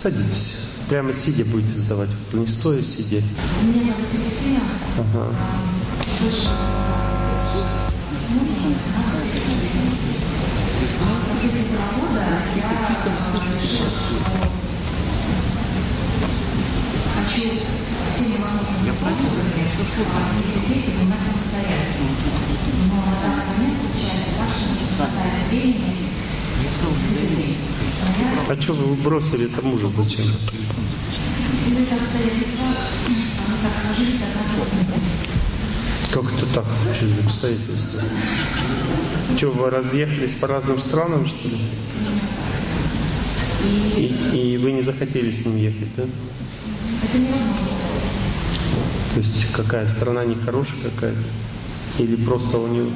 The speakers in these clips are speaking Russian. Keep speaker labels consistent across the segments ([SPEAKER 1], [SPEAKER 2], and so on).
[SPEAKER 1] Садитесь. Прямо сидя будете задавать. Не стоя, сидя.
[SPEAKER 2] Меня зовут Кристина.
[SPEAKER 1] Ага.
[SPEAKER 2] Хочу всеми возможными способами детей принимать самостоятельно. Но на данный момент получается так, что не хватает времени детей.
[SPEAKER 1] А что вы бросили это мужа зачем? Как это так? Что за обстоятельства? Что, вы разъехались по разным странам, что ли? И, и вы не захотели с ним ехать, да? То есть какая страна нехорошая какая-то? Или просто у него...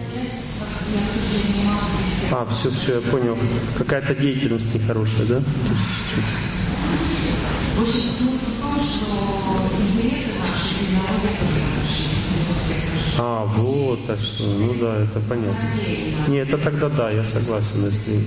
[SPEAKER 1] А, все, все, я понял. Какая-то деятельность нехорошая, да? А, вот, а что, ну да, это понятно. Не, это тогда да, я согласен, если...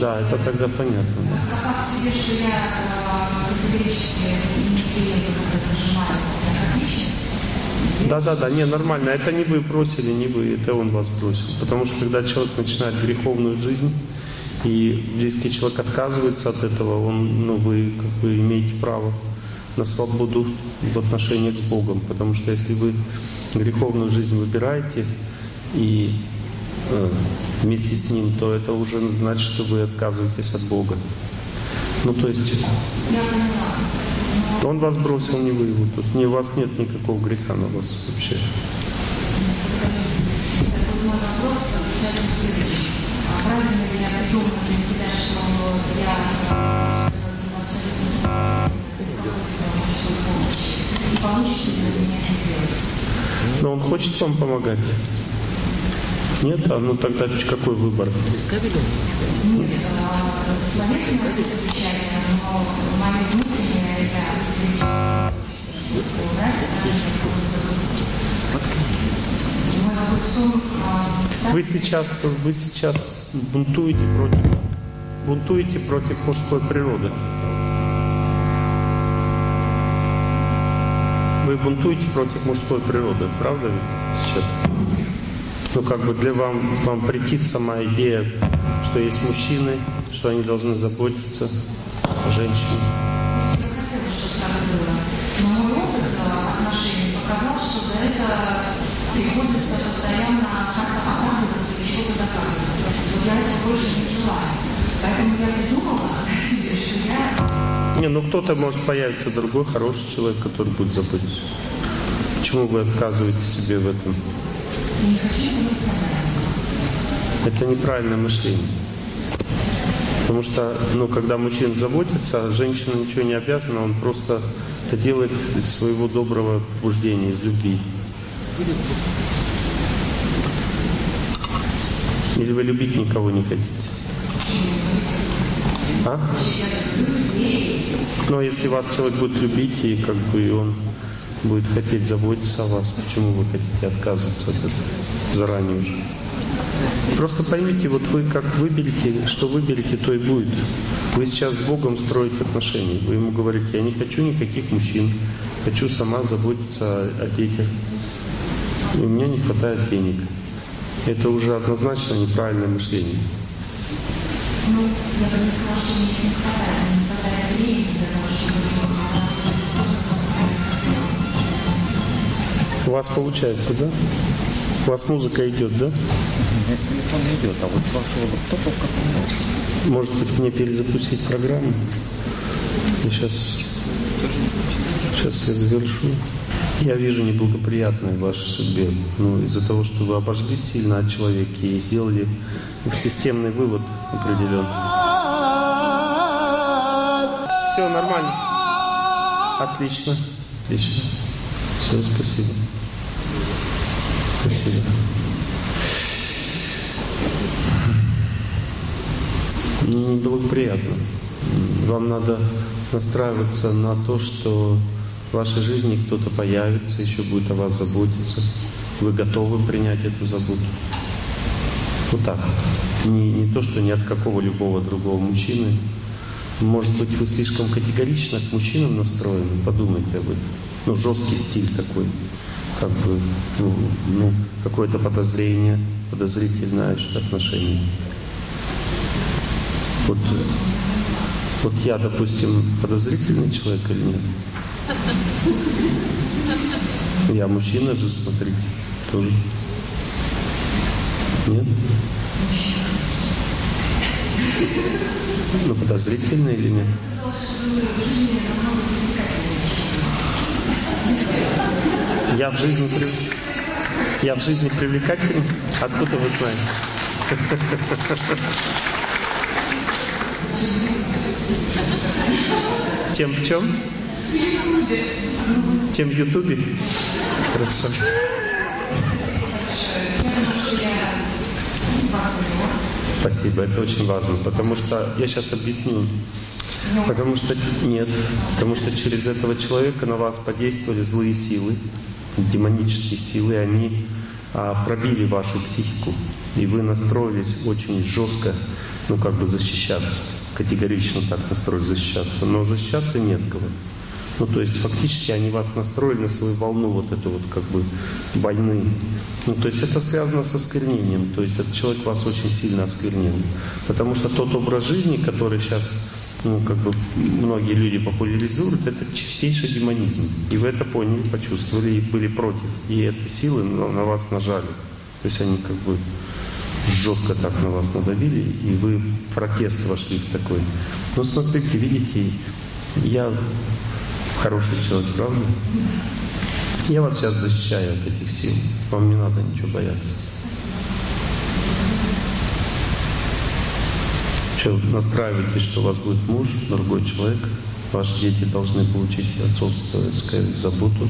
[SPEAKER 1] Да, это тогда понятно. да.
[SPEAKER 2] Факт в себе, что я э, категорически не клиенту как зажимаю я как личность,
[SPEAKER 1] Да, да, да, не, нормально. Это не вы бросили, не вы, это он вас бросил. Потому что когда человек начинает греховную жизнь, и близкий человек отказывается от этого, он, ну, вы как бы имеете право на свободу в отношениях с Богом. Потому что если вы греховную жизнь выбираете и э, вместе с Ним, то это уже значит, что вы отказываетесь от Бога. Ну, то есть. Он вас бросил, не вы его. Тут не, у вас нет никакого греха на вас вообще.
[SPEAKER 2] А?
[SPEAKER 1] Но он хочет вам помогать? Нет? А ну тогда какой выбор?
[SPEAKER 2] Нет, словесно это отвечание, но мое внутреннее
[SPEAKER 1] Вы сейчас, вы сейчас бунтуете против, бунтуете против мужской природы. Вы бунтуете против мужской природы, правда ведь сейчас? Ну как бы для вам, вам претит сама идея, что есть мужчины, что они должны заботиться о женщине.
[SPEAKER 2] Что за это приходится постоянно как-то оправдываться и что-то доказывать. Вот я этого больше не желаю. Поэтому я придумала себе, что я
[SPEAKER 1] Не, ну кто-то может появиться другой хороший человек, который будет заботиться. Почему вы отказываете себе в этом?
[SPEAKER 2] не хочу, чтобы это понятно.
[SPEAKER 1] Это неправильное мышление. Потому что, ну, когда мужчина заботится, а женщина ничего не обязана, он просто это делает из своего доброго побуждения, из любви. Или вы любить никого не хотите? А? Но если вас человек будет любить, и как бы он будет хотеть заботиться о вас, почему вы хотите отказываться от этого заранее уже? Просто поймите, вот вы как выберете, что выберете, то и будет. Вы сейчас с Богом строите отношения. Вы ему говорите, я не хочу никаких мужчин, хочу сама заботиться о, детях. И у меня не хватает денег. Это уже однозначно неправильное мышление.
[SPEAKER 2] Ну,
[SPEAKER 1] У вас получается, да? У вас музыка идет, да?
[SPEAKER 3] У меня с телефона идет, а вот с вашего лаптопа как нет.
[SPEAKER 1] Может быть, мне перезапустить программу? Я сейчас, сейчас я завершу. Я вижу неблагоприятное в вашей судьбе. Ну, из-за того, что вы обожглись сильно от человека и сделали системный вывод определенный. Все нормально. Отлично. Отлично. Все, спасибо. Спасибо. Неблагоприятно. Вам надо настраиваться на то, что в вашей жизни кто-то появится, еще будет о вас заботиться. Вы готовы принять эту заботу. Вот так. Не, не то, что ни от какого любого другого мужчины, Может быть, вы слишком категорично к мужчинам настроены? Подумайте об этом. Ну, жесткий стиль такой. Как бы, ну, ну какое-то подозрение, подозрительное отношение. Вот, вот я, допустим, подозрительный человек или нет? Я мужчина же, смотрите, тоже. Нет? Ну, подозрительный или нет? Я в жизни я в жизни привлекательный? Откуда вы знаете? Тем в чем? Тем в Ютубе? Хорошо. Спасибо, это очень важно, потому что я сейчас объясню. Потому что нет, потому что через этого человека на вас подействовали злые силы, демонические силы, они а, пробили вашу психику, и вы настроились очень жестко, ну как бы защищаться, категорично так настроились защищаться, но защищаться нет кого. Ну, то есть фактически они вас настроили на свою волну вот эту вот как бы войны. Ну, то есть это связано с осквернением. То есть этот человек вас очень сильно осквернил. Потому что тот образ жизни, который сейчас ну, как бы многие люди популяризируют, это чистейший демонизм. И вы это поняли, почувствовали и были против. И эти силы на вас нажали. То есть они как бы жестко так на вас надавили, и вы в протест вошли в такой. Но смотрите, видите, я хороший человек, правда? Я вас сейчас защищаю от этих сил. Вам не надо ничего бояться. Все, настраивайтесь, что у вас будет муж, другой человек. Ваши дети должны получить отцовскую заботу.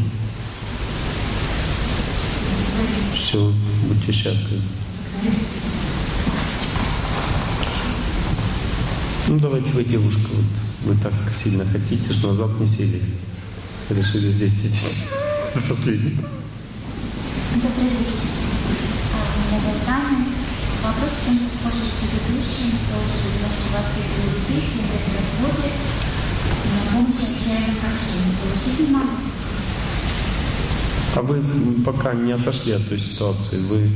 [SPEAKER 1] Все, будьте счастливы. Ну давайте вы, девушка, вот вы так сильно хотите, что назад не сели. Решили здесь сидеть до последнего.
[SPEAKER 4] Добрый вечер. Меня зовут Аня. Вопрос чем-то схожий с предыдущим, тоже немножко воспитываю детей, семь лет в разводе, но помощи отчаянно хочу, не получить не могу.
[SPEAKER 1] А вы пока не отошли от той ситуации, вы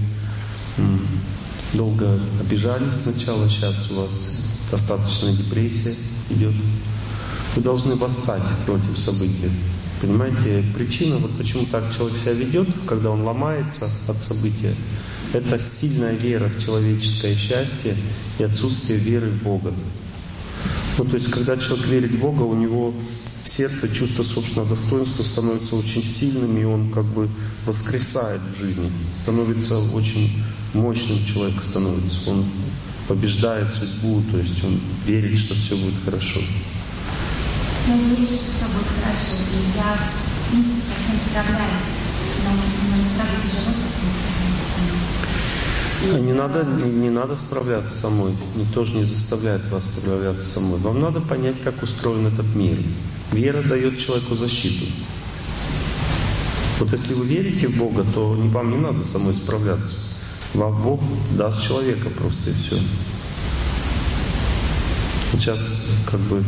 [SPEAKER 1] долго обижались сначала, сейчас у вас достаточная депрессия идет. Вы должны восстать против событий. Понимаете, причина, вот почему так человек себя ведет, когда он ломается от события, это сильная вера в человеческое счастье и отсутствие веры в Бога. Ну, то есть, когда человек верит в Бога, у него в сердце чувство собственного достоинства становится очень сильным, и он как бы воскресает в жизни, становится очень мощным человек становится. Он побеждает судьбу, то есть он верит, что все будет хорошо.
[SPEAKER 4] Я верю, что все будет хорошо, и я совсем справляюсь, но, но правда тяжело
[SPEAKER 1] а не надо, не, надо справляться самой. Никто же не заставляет вас справляться самой. Вам надо понять, как устроен этот мир. Вера дает человеку защиту. Вот если вы верите в Бога, то вам не надо самой справляться. Вам Бог даст человека просто и все. Сейчас как бы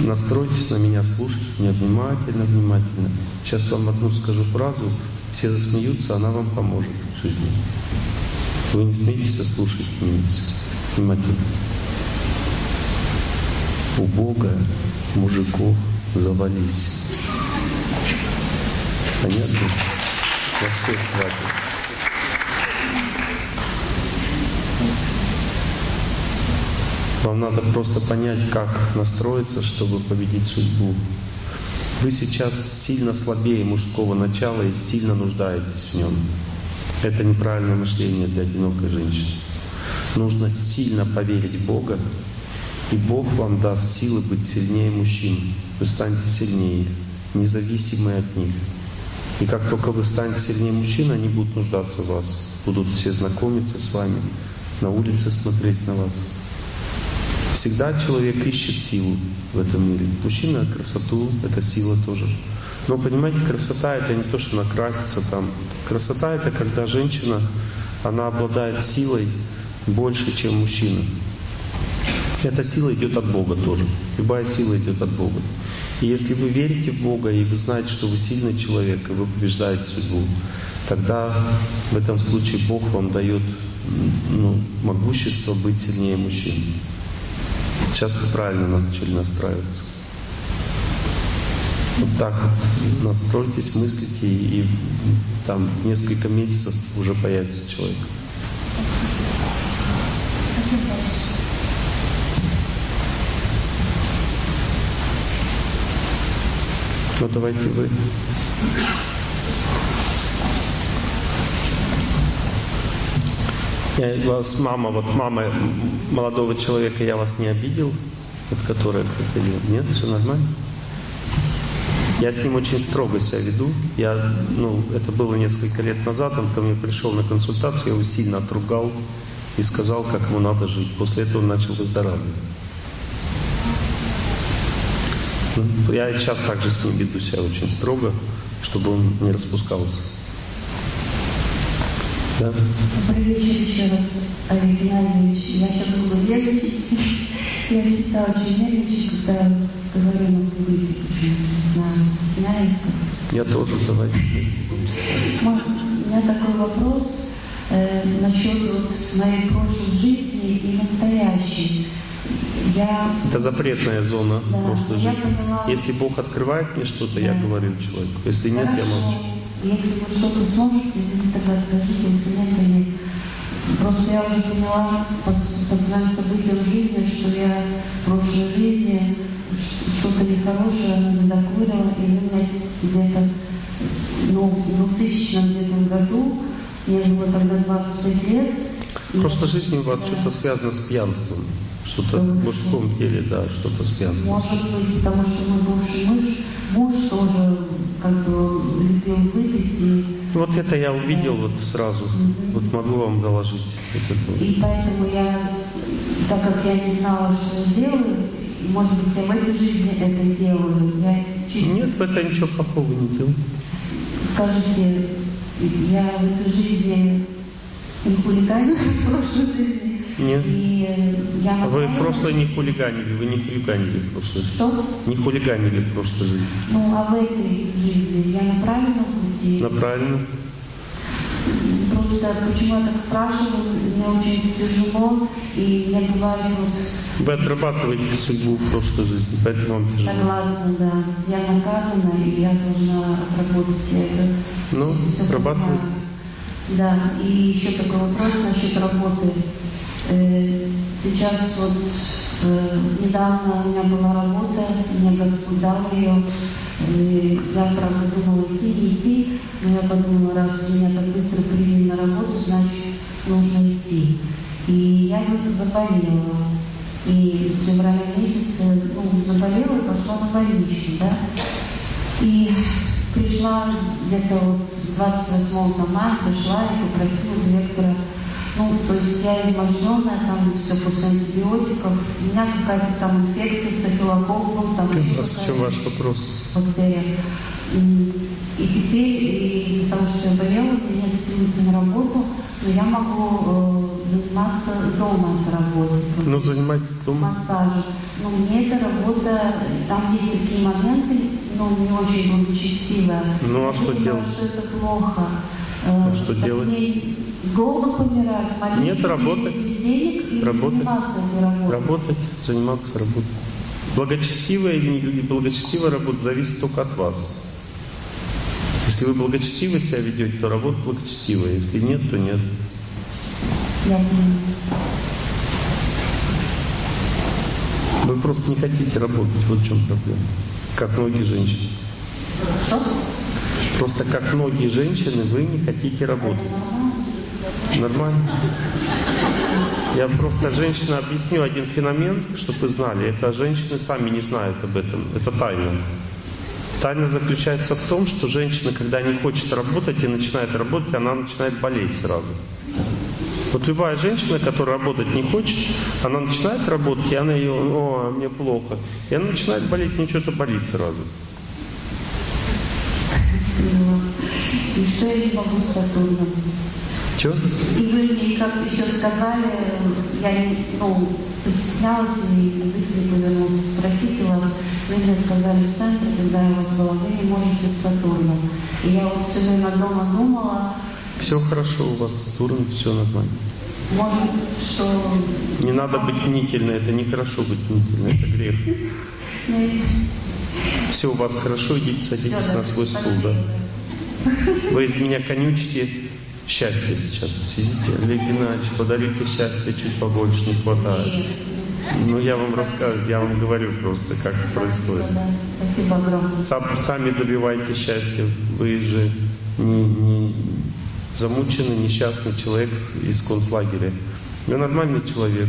[SPEAKER 1] настройтесь на меня, слушайте меня внимательно, внимательно. Сейчас вам одну скажу фразу, все засмеются, она вам поможет в жизни. Вы не смейтесь, а слушайте внимательно. У Бога мужиков завались. Понятно? Во всех хватит. Вам надо просто понять, как настроиться, чтобы победить судьбу. Вы сейчас сильно слабее мужского начала и сильно нуждаетесь в нем. Это неправильное мышление для одинокой женщины. Нужно сильно поверить в Бога, и Бог вам даст силы быть сильнее мужчин. Вы станете сильнее, независимые от них. И как только вы станете сильнее мужчин, они будут нуждаться в вас. Будут все знакомиться с вами, на улице смотреть на вас. Всегда человек ищет силу в этом мире. Мужчина — красоту, это сила тоже. Но понимаете, красота это не то, что накраситься там. Красота это когда женщина, она обладает силой больше, чем мужчина. Эта сила идет от Бога тоже. Любая сила идет от Бога. И если вы верите в Бога, и вы знаете, что вы сильный человек, и вы побеждаете судьбу, тогда в этом случае Бог вам дает ну, могущество быть сильнее мужчин. Сейчас вы правильно начали настраиваться. Вот так настройтесь, мыслите, и, и там несколько месяцев уже появится человек. Ну давайте вы. Я вас, мама, вот мама молодого человека, я вас не обидел, вот которая приходила. Нет, все нормально? Я с ним очень строго себя веду. Я, ну, это было несколько лет назад, он ко мне пришел на консультацию, я его сильно отругал и сказал, как ему надо жить. После этого он начал выздоравливать. Ну, я сейчас также с ним веду себя очень строго, чтобы он не распускался.
[SPEAKER 5] Да? Еще раз, Олег Геннадьевич. Я сейчас буду нервничать. Я всегда очень нервничаю, когда говорю, выпить. Не знаю.
[SPEAKER 1] Я тоже, давайте вместе
[SPEAKER 5] будем У меня такой вопрос э, насчет вот моей прошлой жизни и настоящей. Я...
[SPEAKER 1] Это запретная зона да, прошлой жизни. Поняла... Если Бог открывает мне что-то, да. я говорю человеку. Если Хорошо. нет, я молчу.
[SPEAKER 5] Если вы что-то сможете, тогда скажите, если нет, нет. Просто я уже поняла по, по своим событиям жизни, что я в прошлой жизни что-то нехорошее не докурила, и у меня где-то ну, в 2000 где-то году, мне было тогда 25 лет.
[SPEAKER 1] В прошлой жизни у вас что-то связано с пьянством. Что-то в мужском теле, да, что-то с пьянством.
[SPEAKER 5] Может быть, потому что мой бывший муж, муж тоже как бы любил выпить. И,
[SPEAKER 1] вот это я увидел вот сразу. Mm-hmm. Вот могу вам доложить.
[SPEAKER 5] Вот и поэтому я, так как я не знала, что делаю, может быть, я в этой жизни это делаю. Я
[SPEAKER 1] чуть... Нет, в это ничего плохого не делаю.
[SPEAKER 5] Скажите, я в этой жизни не хулиганю в прошлой жизни.
[SPEAKER 1] Нет. И я Вы в прошлой не хулиганили, вы не хулиганили в прошлой жизни.
[SPEAKER 5] Что?
[SPEAKER 1] Не хулиганили в прошлой жизни.
[SPEAKER 5] Ну, а в этой жизни я на правильном пути?
[SPEAKER 1] На правильном.
[SPEAKER 5] Просто почему я так спрашиваю, мне очень тяжело, и я бывает вот...
[SPEAKER 1] Вы отрабатываете судьбу в прошлой жизни, поэтому вам
[SPEAKER 5] тяжело. Согласна, да. Я наказана, и я должна отработать это.
[SPEAKER 1] Ну, отрабатывайте.
[SPEAKER 5] Да, и еще такой вопрос насчет работы. Э, сейчас вот э, недавно у меня была работа, мне Господь дал ее. Я, правда, думала идти, не идти, но я подумала, раз меня так быстро приняли на работу, значит, нужно идти. И я заболела. И в феврале месяце ну, заболела и пошла на больничный, да. И пришла где-то вот 28 мая, пришла и попросила директора ну, то есть я изможденная, там все после антибиотиков. У меня какая-то там инфекция, стафилококк был, там
[SPEAKER 1] еще В чем ваш вопрос?
[SPEAKER 5] Бактерия. И теперь из-за того, что я болела, у меня идти на работу, но я могу э, заниматься дома этой работой.
[SPEAKER 1] Ну, занимайтесь дома.
[SPEAKER 5] Массажем. Но мне эта работа, там есть такие моменты, ну, не очень благочестивая.
[SPEAKER 1] Ну, а что делать?
[SPEAKER 5] что это плохо.
[SPEAKER 1] А что делать?
[SPEAKER 5] Голоду помирать,
[SPEAKER 1] Нет, работать.
[SPEAKER 5] денег
[SPEAKER 1] работать.
[SPEAKER 5] заниматься
[SPEAKER 1] Работать, заниматься работой. Благочестивая или неблагочестивая работа зависит только от вас. Если вы благочестиво себя ведете, то работа благочестивая. Если нет, то нет.
[SPEAKER 5] Я
[SPEAKER 1] Вы просто не хотите работать, вот в чем проблема. Как многие женщины.
[SPEAKER 5] Что?
[SPEAKER 1] Просто как многие женщины, вы не хотите работать. Нормально? Я просто женщина объяснил один феномен, чтобы вы знали. Это женщины сами не знают об этом. Это тайна. Тайна заключается в том, что женщина, когда не хочет работать и начинает работать, она начинает болеть сразу. Вот любая женщина, которая работать не хочет, она начинает работать, и она ее, о, мне плохо. И она начинает болеть, у нее что-то болит сразу.
[SPEAKER 5] И что я не могу с Сатурном?
[SPEAKER 1] Что?
[SPEAKER 5] И вы мне, как еще сказали, я, ну, постеснялась и язык не повернулся спросить у вас. Вы мне сказали в центре, когда я вас была, вы не можете с Сатурном. И я вот все время дома думала...
[SPEAKER 1] Все хорошо у вас, Сатурн, все нормально.
[SPEAKER 5] Может, что...
[SPEAKER 1] Не надо быть мнительной, это нехорошо быть мнительной, это грех. Все у вас хорошо, идите садитесь на свой стул, да. Вы из меня конючите счастье сейчас. Сидите, Олег Геннадьевич, подарите счастье, чуть побольше не хватает. Ну, я вам рассказываю, я вам говорю просто, как это происходит.
[SPEAKER 5] Спасибо огромное.
[SPEAKER 1] Сам, сами добивайте счастья. Вы же не, не замученный, несчастный человек из концлагеря. Вы нормальный человек.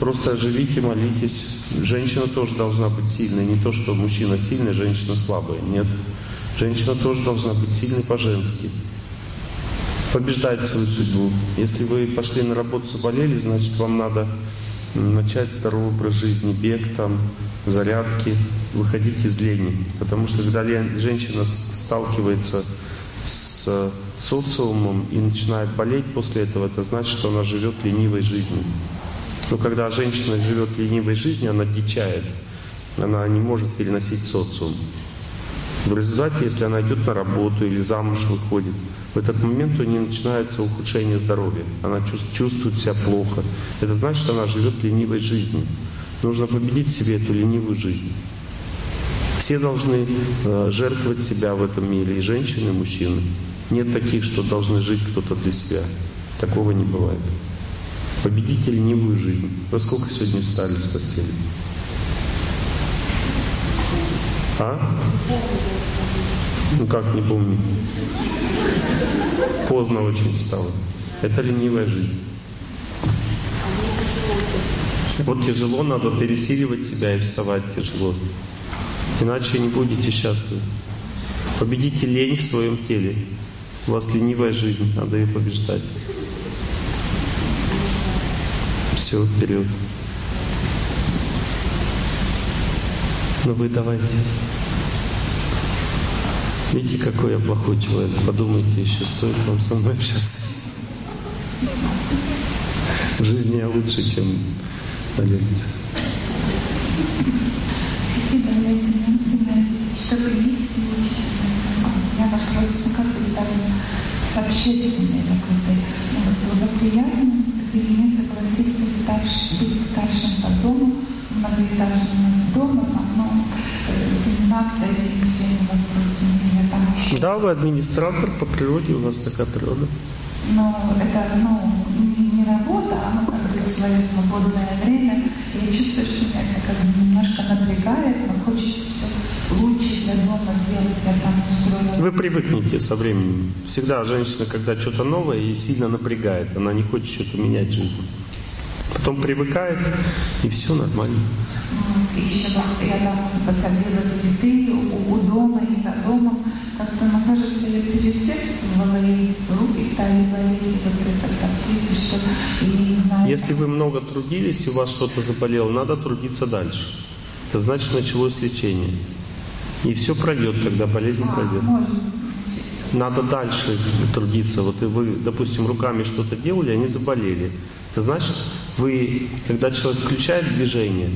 [SPEAKER 1] Просто живите, молитесь. Женщина тоже должна быть сильной. Не то, что мужчина сильный, женщина слабая. Нет. Женщина тоже должна быть сильной по-женски. Побеждать свою судьбу. Если вы пошли на работу, заболели, значит, вам надо начать здоровый образ жизни, бег там, зарядки, выходить из лени. Потому что когда женщина сталкивается с социумом и начинает болеть после этого, это значит, что она живет ленивой жизнью. Но когда женщина живет ленивой жизнью, она дичает. Она не может переносить социум. В результате, если она идет на работу или замуж выходит, в этот момент у нее начинается ухудшение здоровья. Она чувствует себя плохо. Это значит, что она живет ленивой жизнью. Нужно победить себе эту ленивую жизнь. Все должны э, жертвовать себя в этом мире, и женщины, и мужчины. Нет таких, что должны жить кто-то для себя. Такого не бывает. Победите ленивую жизнь. Во сколько сегодня встали с постели? А? Ну как, не помню. Поздно очень стало. Это ленивая жизнь. Вот тяжело, надо пересиливать себя и вставать тяжело. Иначе не будете счастливы. Победите лень в своем теле. У вас ленивая жизнь, надо ее побеждать. Все, вперед. Ну вы давайте. Видите, какой я плохой человек. Подумайте еще, стоит вам со мной общаться. В жизни я лучше, чем на лекции.
[SPEAKER 6] Спасибо, Олег Чтобы старш, быть старшим по дому, многоэтажным домом, но заниматься этими всеми вопросами.
[SPEAKER 1] Да, вы администратор по природе, у вас такая природа.
[SPEAKER 6] Но это ну, не, работа, а ну, как бы свое свободное время. Я чувствую, что меня это как бы немножко напрягает, но хочется лучше для дома сделать, я там устроила.
[SPEAKER 1] Вы привыкнете со временем. Всегда женщина, когда что-то новое, и сильно напрягает. Она не хочет что-то менять в жизни. Потом привыкает, и все нормально.
[SPEAKER 6] И еще я там посадила цветы у, дома и за домом как-то, мне кажется, я переусердствовала, и руки стали болеть, вот это так, что, и знаю.
[SPEAKER 1] Если вы много трудились, и у вас что-то заболело, надо трудиться дальше. Это значит, началось лечение. И все пройдет, когда болезнь а, пройдет. Надо дальше трудиться. Вот и вы, допустим, руками что-то делали, они заболели. Это значит, вы, когда человек включает движение,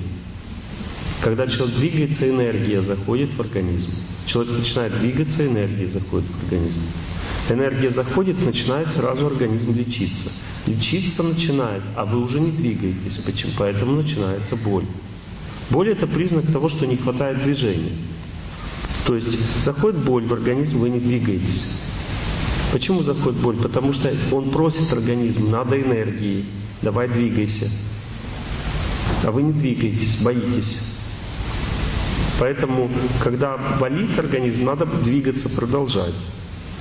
[SPEAKER 1] когда человек двигается, энергия заходит в организм. Человек начинает двигаться, энергия заходит в организм. Энергия заходит, начинает сразу организм лечиться. Лечиться начинает, а вы уже не двигаетесь. Почему? Поэтому начинается боль. Боль это признак того, что не хватает движения. То есть заходит боль в организм, вы не двигаетесь. Почему заходит боль? Потому что он просит организм, надо энергии, давай двигайся. А вы не двигаетесь, боитесь. Поэтому, когда болит организм, надо двигаться, продолжать.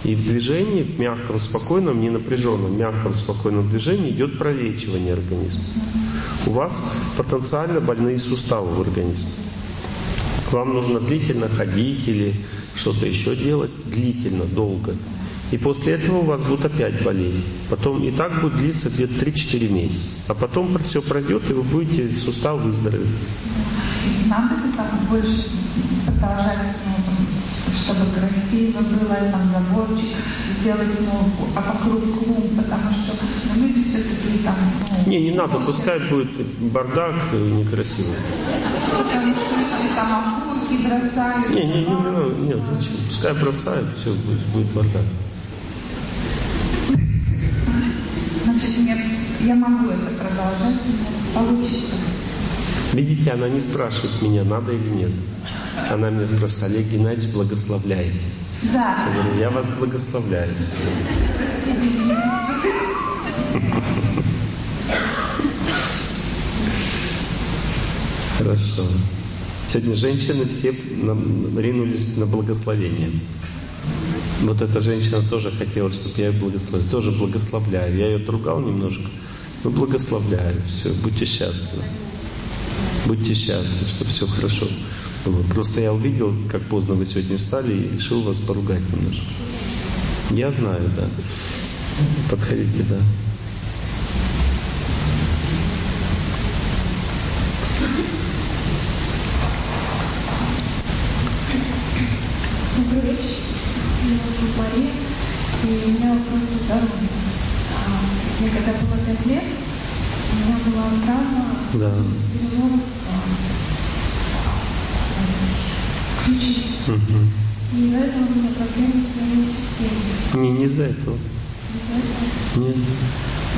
[SPEAKER 1] И в движении, в мягком, спокойном, не напряженном, мягком, спокойном движении идет пролечивание организма. У вас потенциально больные суставы в организме. Вам нужно длительно ходить или что-то еще делать, длительно, долго. И после этого у вас будут опять болеть. Потом и так будет длиться где-то 3-4 месяца. А потом все пройдет, и вы будете сустав выздороветь
[SPEAKER 6] надо как больше продолжать, ну, чтобы красиво было, там заборчик, сделать ну, а вокруг клумб, потому что ну, люди все-таки там... Ну,
[SPEAKER 1] не, не надо, пускай будет бардак некрасивый.
[SPEAKER 6] Потому что там окурки бросают.
[SPEAKER 1] Не, не, не, не, нет, зачем? Пускай бросают, все, будет, будет бардак.
[SPEAKER 6] Я могу это продолжать, получится.
[SPEAKER 1] Видите, она не спрашивает меня, надо или нет. Она меня спрашивает, Олег Геннадьевич, благословляете.
[SPEAKER 6] Да.
[SPEAKER 1] Я говорю, я вас благословляю. Хорошо. Сегодня женщины все ринулись на благословение. Вот эта женщина тоже хотела, чтобы я ее благословил. Тоже благословляю. Я ее отругал немножко. Но благословляю. Все, будьте счастливы. Будьте счастливы, чтобы все хорошо было. Просто я увидел, как поздно вы сегодня встали и решил вас поругать немножко. Я знаю, да. Подходите, да.
[SPEAKER 7] Добрый вечер. Меня зовут Мария. И у меня вопрос по здоровью. Мне когда было 5 лет, у меня была травма
[SPEAKER 1] да.
[SPEAKER 7] переломов ключицы.
[SPEAKER 1] Угу.
[SPEAKER 7] И из-за этого у меня проблемы с нервной системой.
[SPEAKER 1] Не, не из-за этого.
[SPEAKER 7] Из-за этого.
[SPEAKER 1] Нет.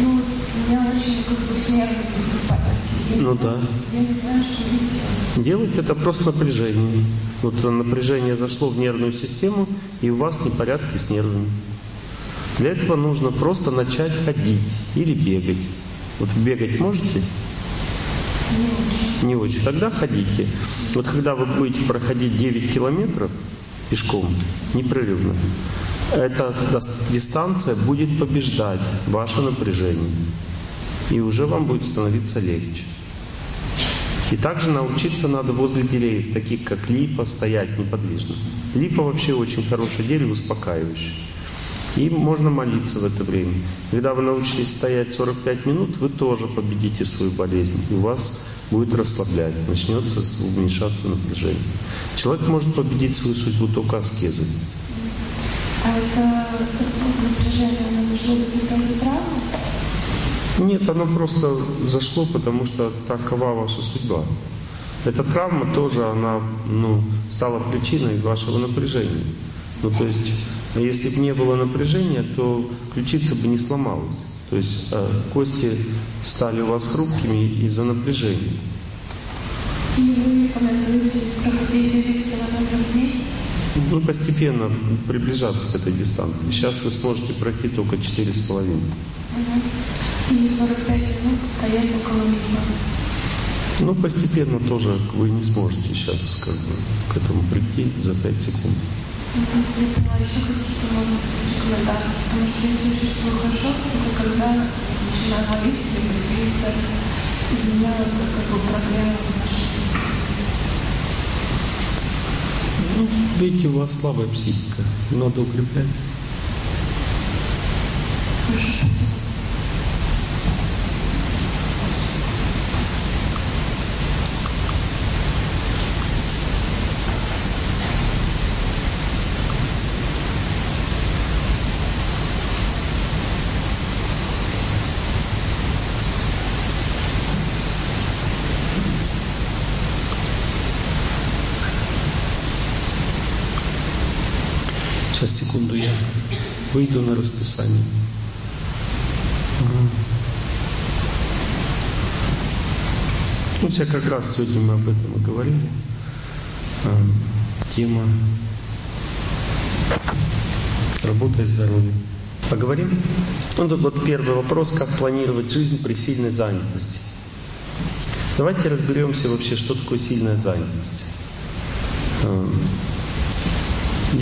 [SPEAKER 7] Ну, вот у меня очень как бы с нервами припадки.
[SPEAKER 1] Ну да.
[SPEAKER 7] Я не знаю, что делать.
[SPEAKER 1] Делать это просто напряжение. Вот напряжение зашло в нервную систему, и у вас непорядки с нервами. Для этого нужно просто начать ходить или бегать. Вот бегать можете?
[SPEAKER 7] Не очень.
[SPEAKER 1] Тогда ходите. Вот когда вы будете проходить 9 километров пешком, непрерывно, эта дистанция будет побеждать ваше напряжение. И уже вам будет становиться легче. И также научиться надо возле деревьев, таких как липа, стоять неподвижно. Липа вообще очень хорошее дерево, успокаивающее. И можно молиться в это время. Когда вы научитесь стоять 45 минут, вы тоже победите свою болезнь. И вас будет расслаблять, начнется уменьшаться напряжение. Человек может победить свою судьбу только аскезой.
[SPEAKER 7] А это напряжение, оно травмы?
[SPEAKER 1] Нет, оно просто зашло, потому что такова ваша судьба. Эта травма тоже, она ну, стала причиной вашего напряжения. Ну, то есть, если бы не было напряжения, то ключица бы не сломалась. То есть, э, кости стали у вас хрупкими из-за напряжения.
[SPEAKER 7] И вы рекомендуете проходить 9 километров в день?
[SPEAKER 1] Ну, постепенно приближаться к этой дистанции. Сейчас вы сможете пройти только 4,5.
[SPEAKER 7] И 45 минут стоять около липа.
[SPEAKER 1] Ну, постепенно тоже вы не сможете сейчас как бы, к этому прийти за 5 секунд.
[SPEAKER 7] Я хорошо.
[SPEAKER 1] Ну, видите, у вас слабая психика. Надо укреплять. Сейчас, секунду, я выйду на расписание. Ну, я как раз сегодня мы об этом и говорили. А, тема работа и здоровье. Поговорим? Ну, тут вот первый вопрос, как планировать жизнь при сильной занятости. Давайте разберемся вообще, что такое сильная занятость.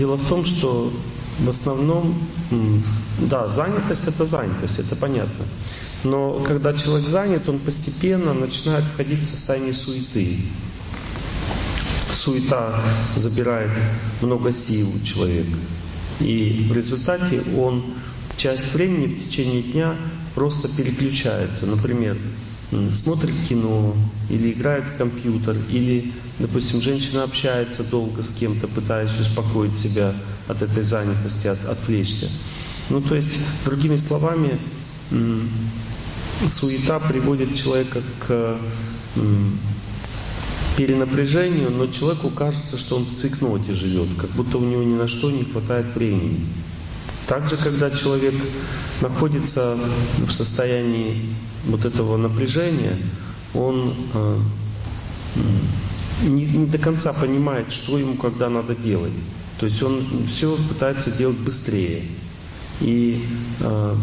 [SPEAKER 1] Дело в том, что в основном, да, занятость это занятость, это понятно. Но когда человек занят, он постепенно начинает входить в состояние суеты. Суета забирает много сил у человека. И в результате он часть времени в течение дня просто переключается. Например, смотрит кино, или играет в компьютер, или допустим, женщина общается долго с кем-то, пытаясь успокоить себя от этой занятости, от, отвлечься. Ну, то есть, другими словами, суета приводит человека к перенапряжению, но человеку кажется, что он в цикноте живет, как будто у него ни на что не хватает времени. Также, когда человек находится в состоянии вот этого напряжения, он э, не, не до конца понимает, что ему когда надо делать. То есть он все пытается делать быстрее. И э,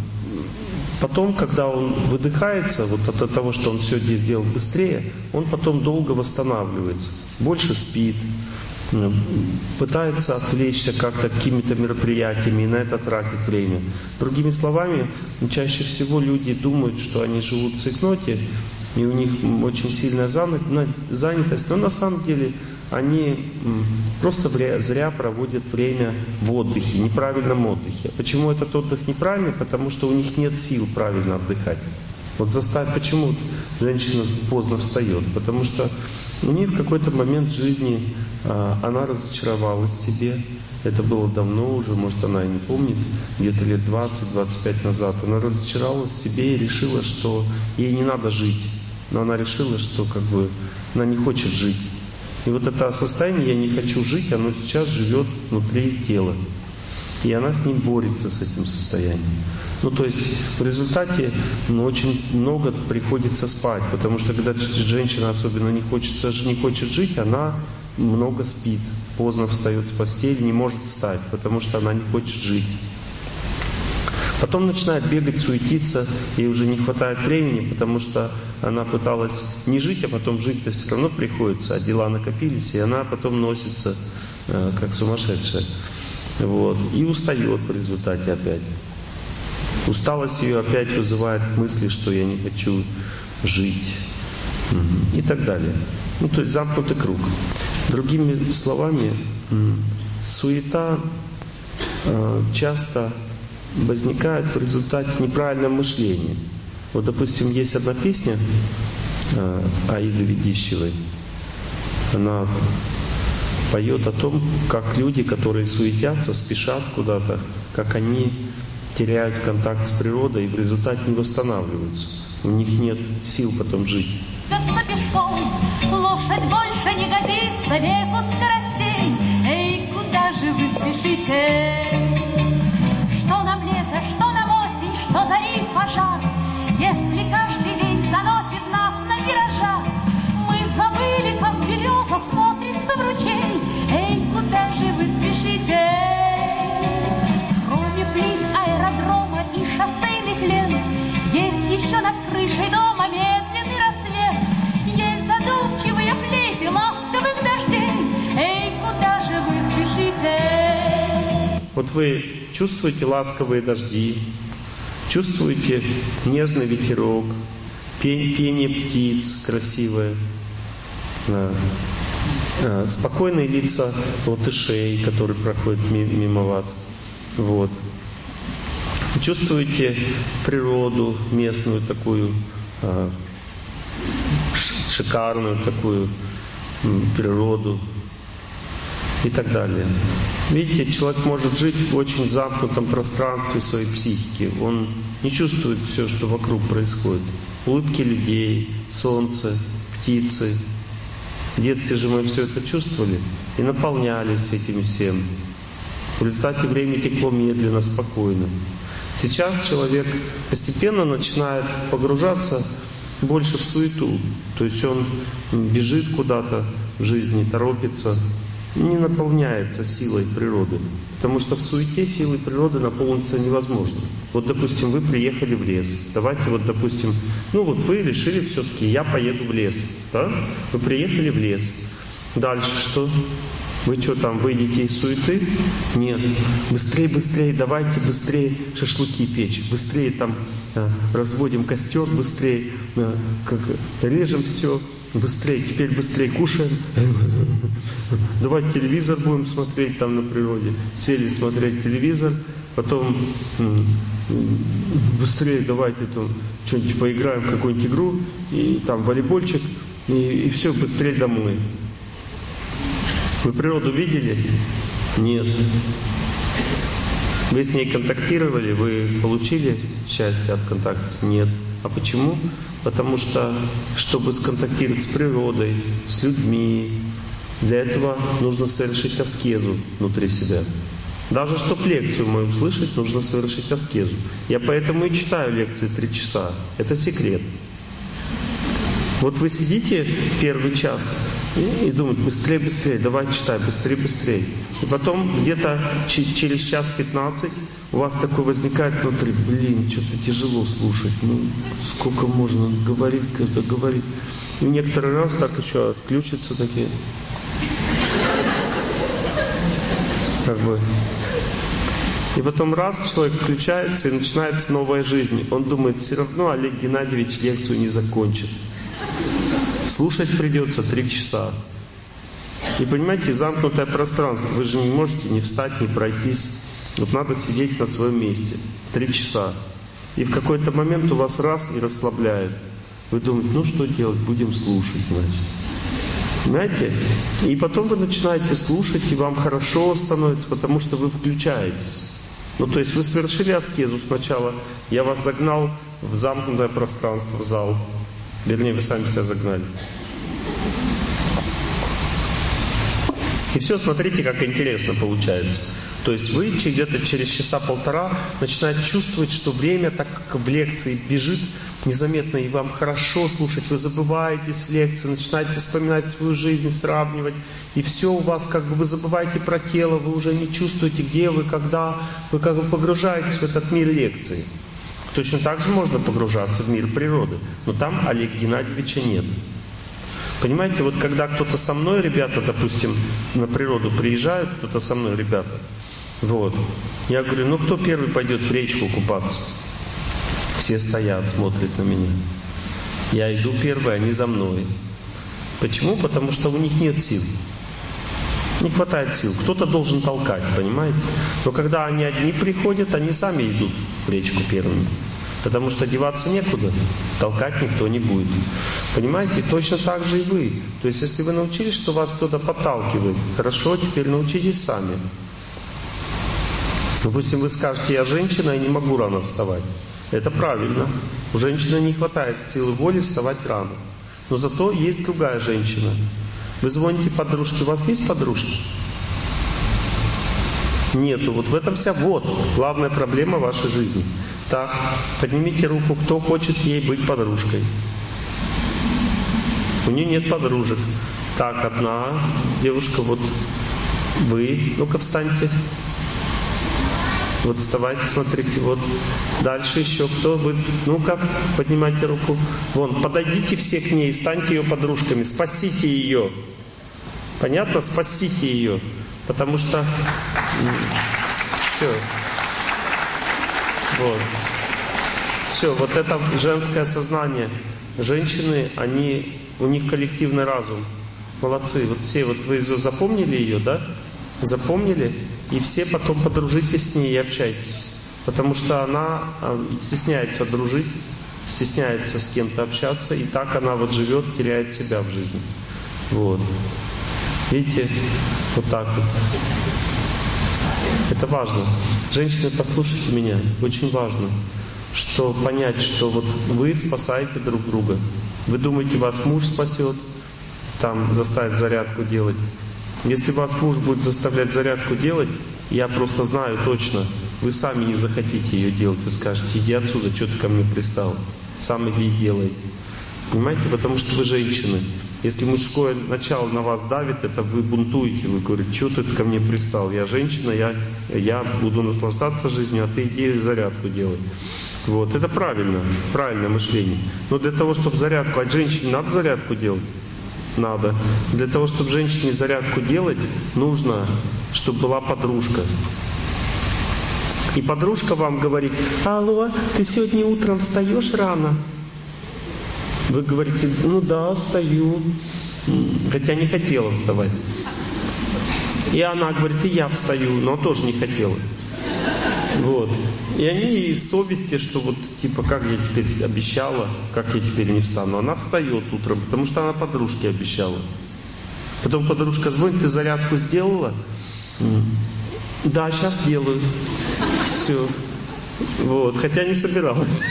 [SPEAKER 1] потом, когда он выдыхается вот от того, что он все сделал быстрее, он потом долго восстанавливается, больше спит, э, пытается отвлечься как-то какими-то мероприятиями и на это тратит время. Другими словами, чаще всего люди думают, что они живут в цикноте, и у них очень сильная занятость, но на самом деле они просто зря проводят время в отдыхе, неправильном отдыхе. Почему этот отдых неправильный? Потому что у них нет сил правильно отдыхать. Вот заставить, почему женщина поздно встает? Потому что у нее в какой-то момент жизни а, она разочаровалась в себе. Это было давно уже, может она и не помнит, где-то лет 20-25 назад. Она разочаровалась в себе и решила, что ей не надо жить. Но она решила, что как бы она не хочет жить. И вот это состояние «я не хочу жить», оно сейчас живет внутри тела. И она с ним борется, с этим состоянием. Ну, то есть в результате ну, очень много приходится спать, потому что когда женщина особенно не, хочется, не хочет жить, она много спит, поздно встает с постели, не может встать, потому что она не хочет жить. Потом начинает бегать, суетиться, ей уже не хватает времени, потому что она пыталась не жить, а потом жить-то все равно приходится, а дела накопились, и она потом носится э, как сумасшедшая. Вот. И устает в результате опять. Усталость ее опять вызывает мысли, что я не хочу жить. И так далее. Ну, то есть замкнутый круг. Другими словами, суета э, часто возникает в результате неправильного мышления. Вот, допустим, есть одна песня э, Аиды Ведищевой. Она поет о том, как люди, которые суетятся, спешат куда-то, как они теряют контакт с природой и в результате не восстанавливаются. У них нет сил потом жить. лошадь больше не годится скоростей. Эй, куда же вы спешите? Что зарит пожар, Если каждый день заносит нас на виражах. Мы забыли, как береза смотрится в ручей, Эй, куда же вы спешите? Кроме плит аэродрома и шоссейных лент, Есть еще над крышей дома медленный рассвет, Есть задумчивые плиты ласковых дождей, Эй, куда же вы спешите? Вот вы чувствуете ласковые дожди, Чувствуете нежный ветерок, пение птиц красивое, а, спокойные лица латышей, которые проходят мимо вас. Вот. Чувствуете природу местную такую, а, шикарную такую природу, и так далее. Видите, человек может жить в очень замкнутом пространстве своей психики. Он не чувствует все, что вокруг происходит. Улыбки людей, солнце, птицы. В детстве же мы все это чувствовали и наполнялись этим всем. В результате время текло медленно, спокойно. Сейчас человек постепенно начинает погружаться больше в суету. То есть он бежит куда-то в жизни, торопится, не наполняется силой природы. Потому что в суете силой природы наполниться невозможно. Вот, допустим, вы приехали в лес. Давайте вот, допустим, ну вот вы решили все-таки, я поеду в лес. Да? Вы приехали в лес. Дальше что? Вы что там, выйдете из суеты? Нет. Быстрее, быстрее, давайте быстрее шашлыки печь. Быстрее там э, разводим костер, быстрее э, как, режем все, быстрее, теперь быстрее кушаем. Давайте телевизор будем смотреть там на природе. Сели смотреть телевизор, потом быстрее давайте там что-нибудь поиграем в какую-нибудь игру, и там волейбольчик, и, и все, быстрее домой. Вы природу видели? Нет. Вы с ней контактировали, вы получили счастье от контакта? Нет. А почему? Потому что, чтобы сконтактировать с природой, с людьми, для этого нужно совершить аскезу внутри себя. Даже чтобы лекцию мою услышать, нужно совершить аскезу. Я поэтому и читаю лекции три часа. Это секрет. Вот вы сидите первый час и, и думаете, быстрее, быстрее, давай читай, быстрее, быстрее. И потом где-то через час 15 у вас такое возникает внутри, блин, что-то тяжело слушать, ну сколько можно говорить, когда говорить. И некоторый раз так еще отключатся такие. Как бы и потом раз человек включается и начинается новая жизнь. Он думает, все равно Олег Геннадьевич лекцию не закончит. Слушать придется три часа. И понимаете, замкнутое пространство. Вы же не можете не встать, не пройтись. Вот надо сидеть на своем месте. Три часа. И в какой-то момент у вас раз и расслабляет. Вы думаете, ну что делать, будем слушать, значит. Понимаете? И потом вы начинаете слушать, и вам хорошо становится, потому что вы включаетесь. Ну, то есть вы совершили аскезу сначала, я вас загнал в замкнутое пространство, в зал. Вернее, вы сами себя загнали. И все, смотрите, как интересно получается. То есть вы где-то через часа полтора начинаете чувствовать, что время так как в лекции бежит незаметно, и вам хорошо слушать, вы забываетесь в лекции, начинаете вспоминать свою жизнь, сравнивать, и все у вас как бы вы забываете про тело, вы уже не чувствуете, где вы, когда, вы как бы погружаетесь в этот мир лекции. Точно так же можно погружаться в мир природы, но там Олега Геннадьевича нет. Понимаете, вот когда кто-то со мной, ребята, допустим, на природу приезжают, кто-то со мной, ребята, вот, я говорю, ну кто первый пойдет в речку купаться? Все стоят, смотрят на меня. Я иду первый, они за мной. Почему? Потому что у них нет сил. Не хватает сил. Кто-то должен толкать, понимаете? Но когда они одни приходят, они сами идут в речку первыми. Потому что деваться некуда, толкать никто не будет. Понимаете, точно так же и вы. То есть, если вы научились, что вас кто-то подталкивает, хорошо, теперь научитесь сами. Допустим, вы скажете, я женщина и не могу рано вставать. Это правильно. У женщины не хватает силы воли вставать рано. Но зато есть другая женщина. Вы звоните подружке, у вас есть подружки? Нету. Вот в этом вся вот главная проблема вашей жизни. Так, поднимите руку, кто хочет ей быть подружкой. У нее нет подружек. Так, одна девушка, вот вы, ну-ка встаньте. Вот вставайте, смотрите, вот. Дальше еще кто? Вы, ну-ка, поднимайте руку. Вон, подойдите все к ней, станьте ее подружками, спасите ее. Понятно? Спасите ее. Потому что... Все. Вот. Все, вот это женское сознание. Женщины, они, у них коллективный разум. Молодцы. Вот все, вот вы запомнили ее, да? Запомнили? И все потом подружитесь с ней и общайтесь. Потому что она а, стесняется дружить, стесняется с кем-то общаться, и так она вот живет, теряет себя в жизни. Вот. Видите, вот так вот. Это важно. Женщины, послушайте меня, очень важно, что понять, что вот вы спасаете друг друга. Вы думаете, вас муж спасет, там заставит зарядку делать. Если вас муж будет заставлять зарядку делать, я просто знаю точно, вы сами не захотите ее делать. Вы скажете, иди отсюда, что ты ко мне пристал. Сам иди и делай. Понимаете? Потому что вы женщины. Если мужское начало на вас давит, это вы бунтуете. Вы говорите, что ты ко мне пристал? Я женщина, я, я буду наслаждаться жизнью, а ты иди зарядку делай. Вот, это правильно, правильное мышление. Но для того, чтобы зарядку, от женщины надо зарядку делать? Надо. Для того, чтобы женщине зарядку делать, нужно, чтобы была подружка. И подружка вам говорит, алло, ты сегодня утром встаешь рано? Вы говорите, ну да, встаю, хотя не хотела вставать. И она говорит, и я встаю, но тоже не хотела. Вот. И они из совести, что вот, типа, как я теперь обещала, как я теперь не встану. Она встает утром, потому что она подружке обещала. Потом подружка звонит, ты зарядку сделала? Да, сейчас делаю. Все. Вот, хотя не собиралась.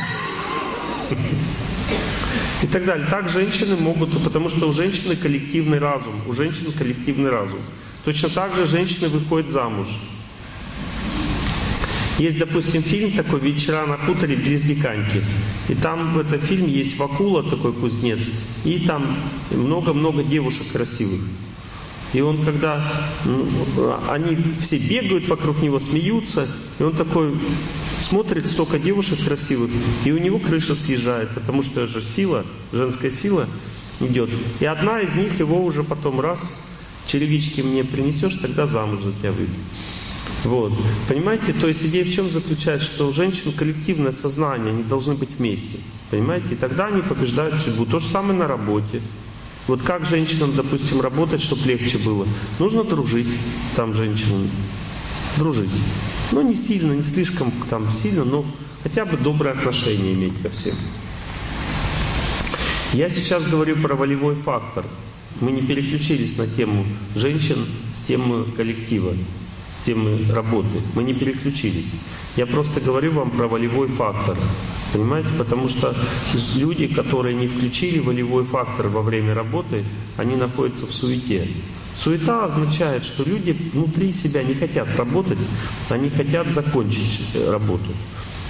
[SPEAKER 1] И так далее. Так женщины могут, потому что у женщины коллективный разум. У женщин коллективный разум. Точно так же женщины выходят замуж. Есть, допустим, фильм такой «Вечера на хуторе близ Диканьки». И там в этом фильме есть Вакула, такой кузнец, и там много-много девушек красивых. И он когда, ну, они все бегают вокруг него, смеются, и он такой смотрит столько девушек красивых, и у него крыша съезжает, потому что же сила, женская сила идет. И одна из них его уже потом раз, черевички мне принесешь, тогда замуж за тебя выйду. Вот. Понимаете? То есть идея в чем заключается, что у женщин коллективное сознание, они должны быть вместе. Понимаете? И тогда они побеждают судьбу. То же самое на работе. Вот как женщинам, допустим, работать, чтобы легче было? Нужно дружить там женщинам. Дружить. Ну, не сильно, не слишком там сильно, но хотя бы доброе отношение иметь ко всем. Я сейчас говорю про волевой фактор. Мы не переключились на тему женщин с темы коллектива, с темы работы. Мы не переключились. Я просто говорю вам про волевой фактор. Понимаете? Потому что люди, которые не включили волевой фактор во время работы, они находятся в суете. Суета означает, что люди внутри себя не хотят работать, они хотят закончить э, работу.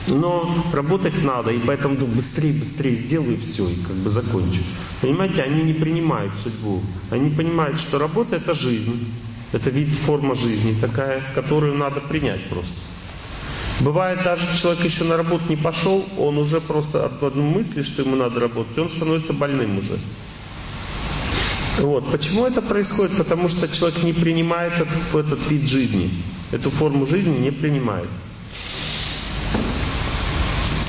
[SPEAKER 1] Но работать надо, и поэтому ну, быстрее, быстрее сделаю все, и как бы закончу. Понимаете, они не принимают судьбу. Они понимают, что работа это жизнь. Это вид, форма жизни такая, которую надо принять просто. Бывает даже человек еще на работу не пошел, он уже просто от одной мысли, что ему надо работать, он становится больным уже. Вот. Почему это происходит? Потому что человек не принимает этот, этот вид жизни, эту форму жизни не принимает.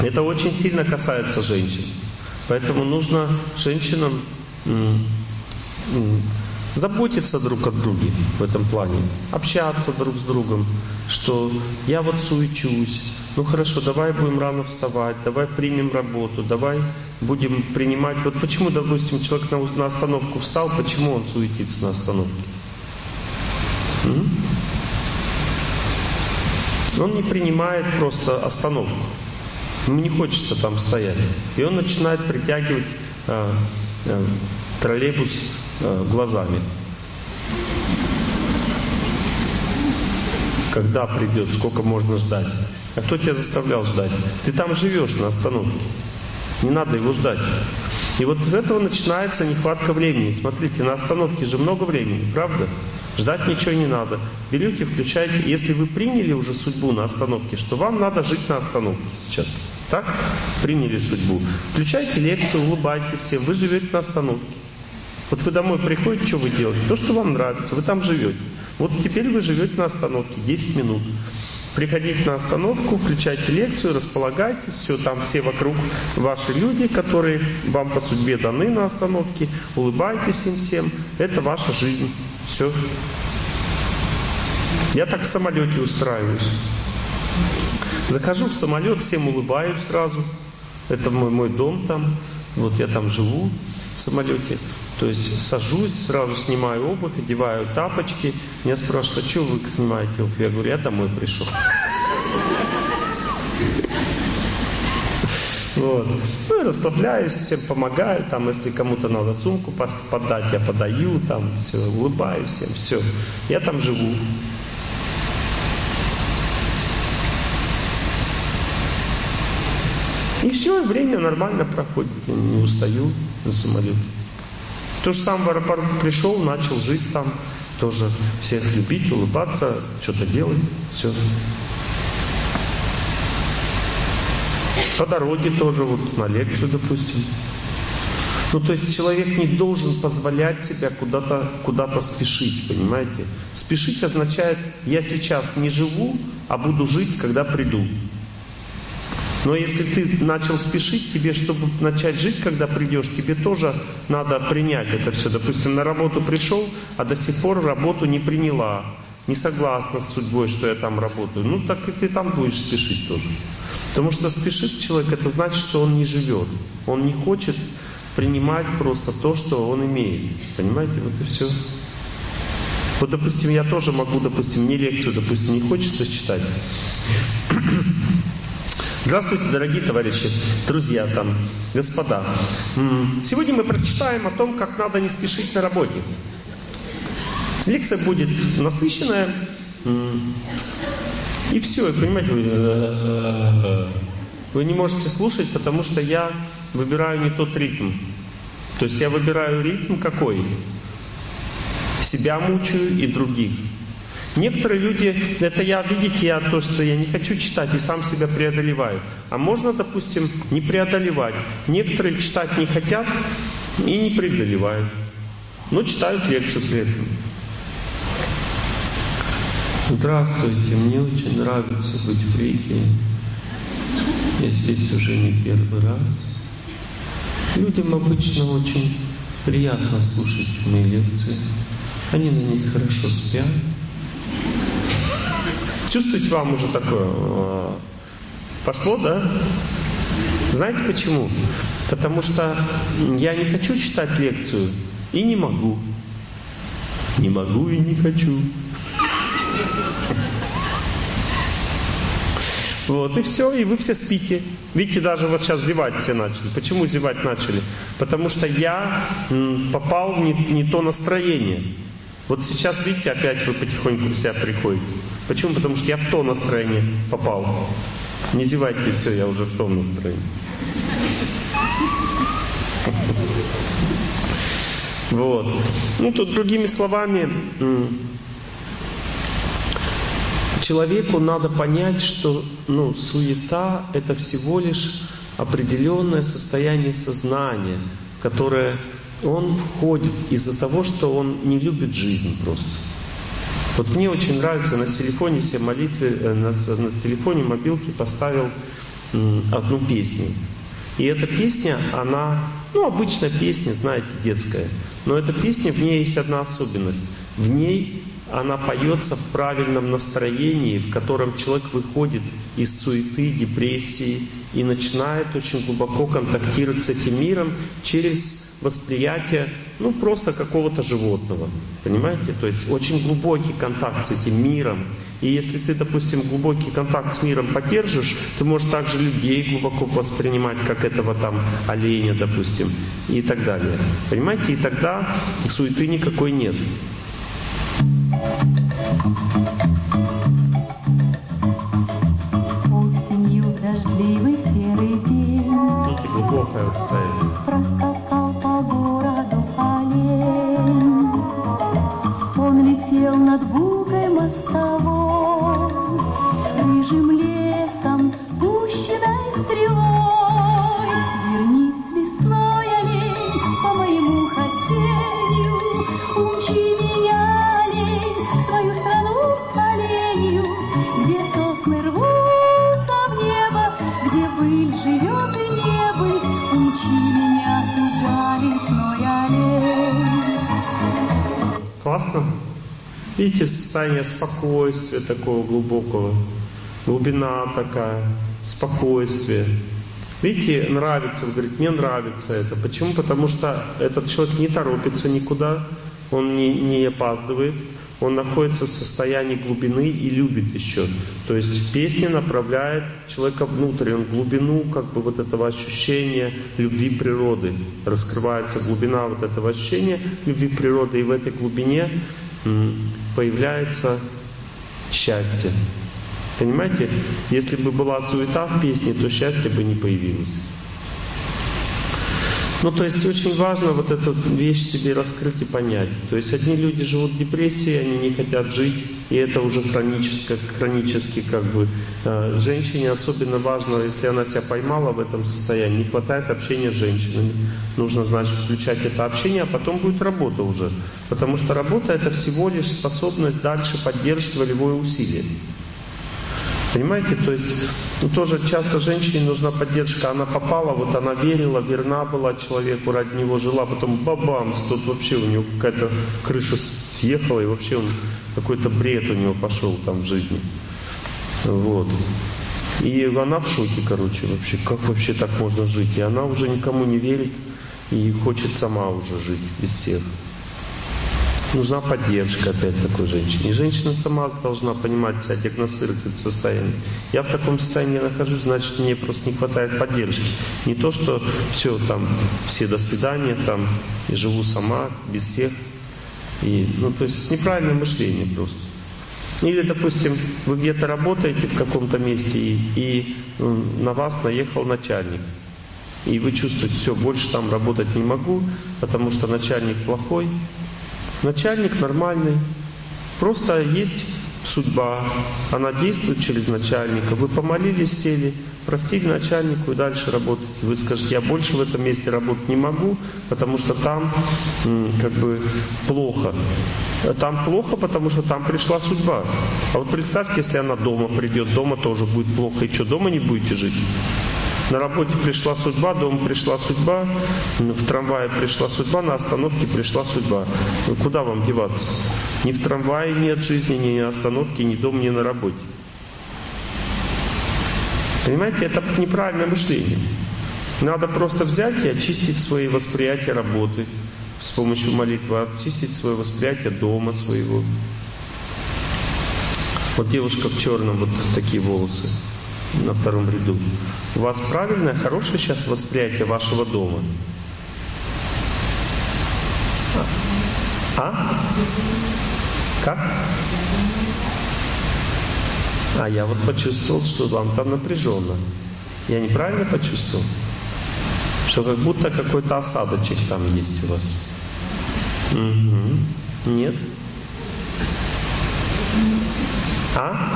[SPEAKER 1] Это очень сильно касается женщин. Поэтому нужно женщинам заботиться друг о друге в этом плане, общаться друг с другом, что я вот суечусь, ну хорошо, давай будем рано вставать, давай примем работу, давай будем принимать. Вот почему, допустим, человек на, на остановку встал, почему он суетится на остановке? М? Он не принимает просто остановку. Ему не хочется там стоять. И он начинает притягивать э, э, троллейбус глазами. Когда придет, сколько можно ждать. А кто тебя заставлял ждать? Ты там живешь на остановке. Не надо его ждать. И вот из этого начинается нехватка времени. Смотрите, на остановке же много времени, правда? Ждать ничего не надо. Берете, включаете. Если вы приняли уже судьбу на остановке, что вам надо жить на остановке сейчас. Так? Приняли судьбу. Включайте лекцию, улыбайтесь всем. Вы живете на остановке. Вот вы домой приходите, что вы делаете? То, что вам нравится, вы там живете. Вот теперь вы живете на остановке 10 минут. Приходите на остановку, включайте лекцию, располагайтесь, все, там все вокруг ваши люди, которые вам по судьбе даны на остановке, улыбайтесь им всем, это ваша жизнь, все. Я так в самолете устраиваюсь. Захожу в самолет, всем улыбаюсь сразу, это мой, мой дом там, вот я там живу в самолете. То есть сажусь, сразу снимаю обувь, одеваю тапочки. Меня спрашивают, а что вы снимаете обувь? Я говорю, я домой пришел. Вот. Ну и расслабляюсь, всем помогаю, там, если кому-то надо сумку подать, я подаю, там, все, улыбаюсь всем, все. Я там живу. И все, время нормально проходит, я не устаю на самолете. То же самое в аэропорт пришел, начал жить там, тоже всех любить, улыбаться, что-то делать, все. По дороге тоже, вот на лекцию, допустим. Ну, то есть человек не должен позволять себя куда-то куда, -то, спешить, понимаете? Спешить означает, я сейчас не живу, а буду жить, когда приду. Но если ты начал спешить, тебе, чтобы начать жить, когда придешь, тебе тоже надо принять это все. Допустим, на работу пришел, а до сих пор работу не приняла, не согласна с судьбой, что я там работаю. Ну, так и ты там будешь спешить тоже. Потому что спешит человек, это значит, что он не живет. Он не хочет принимать просто то, что он имеет. Понимаете, вот и все. Вот, допустим, я тоже могу, допустим, мне лекцию, допустим, не хочется читать. Здравствуйте, дорогие товарищи, друзья там, господа. Сегодня мы прочитаем о том, как надо не спешить на работе. Лекция будет насыщенная. И все, понимаете, вы, вы не можете слушать, потому что я выбираю не тот ритм. То есть я выбираю ритм какой? Себя мучаю и других. Некоторые люди, это я, видите, я то, что я не хочу читать и сам себя преодолеваю. А можно, допустим, не преодолевать. Некоторые читать не хотят и не преодолевают. Но читают лекцию при этом. Здравствуйте, мне очень нравится быть в Риге. Я здесь уже не первый раз. Людям обычно очень приятно слушать мои лекции. Они на них хорошо спят. Чувствуете, вам уже такое а, пошло, да? Знаете почему? Потому что я не хочу читать лекцию и не могу. Не могу и не хочу. Вот, и все, и вы все спите. Видите, даже вот сейчас зевать все начали. Почему зевать начали? Потому что я попал в не, не то настроение. Вот сейчас, видите, опять вы потихоньку в себя приходите. Почему? Потому что я в то настроение попал. Не зевайте, все, я уже в том настроении. Вот. Ну, тут другими словами, человеку надо понять, что ну, суета – это всего лишь определенное состояние сознания, которое он входит из-за того, что он не любит жизнь просто. Вот мне очень нравится на телефоне себе молитве, э, на, на телефоне мобилке поставил одну песню. И эта песня, она, ну, обычная песня, знаете, детская. Но эта песня, в ней есть одна особенность. В ней она поется в правильном настроении, в котором человек выходит из суеты, депрессии и начинает очень глубоко контактировать с этим миром через восприятие, ну, просто какого-то животного. Понимаете? То есть очень глубокий контакт с этим миром. И если ты, допустим, глубокий контакт с миром поддержишь, ты можешь также людей глубоко воспринимать, как этого там оленя, допустим, и так далее. Понимаете? И тогда суеты никакой нет.
[SPEAKER 8] Осенью дождливый серый день
[SPEAKER 1] Видите, глубокое состояние.
[SPEAKER 8] Проскакал по городу олень Он летел над бугой мостовой Рыжим лесом, пущенной стрелой
[SPEAKER 1] Классно? Видите, состояние спокойствия такого глубокого, глубина такая, спокойствие. Видите, нравится, он говорит, мне нравится это. Почему? Потому что этот человек не торопится никуда, он не, не опаздывает, он находится в состоянии глубины и любит еще. То есть песня направляет человека внутрь, он глубину как бы вот этого ощущения любви природы. Раскрывается глубина вот этого ощущения любви природы, и в этой глубине появляется счастье. Понимаете? Если бы была суета в песне, то счастье бы не появилось. Ну, то есть очень важно вот эту вещь себе раскрыть и понять. То есть одни люди живут в депрессии, они не хотят жить, и это уже хронически, хронически как бы. Э, женщине особенно важно, если она себя поймала в этом состоянии, не хватает общения с женщинами. Нужно, значит, включать это общение, а потом будет работа уже. Потому что работа это всего лишь способность дальше поддерживать волевое усилие. Понимаете, то есть ну, тоже часто женщине нужна поддержка. Она попала, вот она верила, верна была человеку, ради него жила, потом бабамс, тут вообще у него какая-то крыша съехала, и вообще он какой-то бред у него пошел там в жизни. Вот. И она в шоке, короче, вообще, как вообще так можно жить? И она уже никому не верит и хочет сама уже жить без всех. Нужна поддержка опять такой женщине. И женщина сама должна понимать себя, диагностировать это состояние. Я в таком состоянии нахожусь, значит, мне просто не хватает поддержки. Не то, что все там, все до свидания, там, и живу сама, без всех. И, ну, то есть неправильное мышление просто. Или, допустим, вы где-то работаете в каком-то месте, и, и на вас наехал начальник. И вы чувствуете, все, больше там работать не могу, потому что начальник плохой, Начальник нормальный. Просто есть судьба. Она действует через начальника. Вы помолились, сели, простили начальнику и дальше работаете. Вы скажете, я больше в этом месте работать не могу, потому что там как бы плохо. Там плохо, потому что там пришла судьба. А вот представьте, если она дома придет, дома тоже будет плохо. И что, дома не будете жить? На работе пришла судьба, дома пришла судьба, в трамвае пришла судьба, на остановке пришла судьба. Ну, куда вам деваться? Ни в трамвае нет жизни, ни на остановке, ни дома, ни на работе. Понимаете, это неправильное мышление. Надо просто взять и очистить свои восприятия работы с помощью молитвы, очистить свое восприятие дома своего. Вот девушка в черном, вот такие волосы на втором ряду. У вас правильное, хорошее сейчас восприятие вашего дома? А? Как? А я вот почувствовал, что вам там напряженно. Я неправильно почувствовал? Что как будто какой-то осадочек там есть у вас. Угу. Нет? А?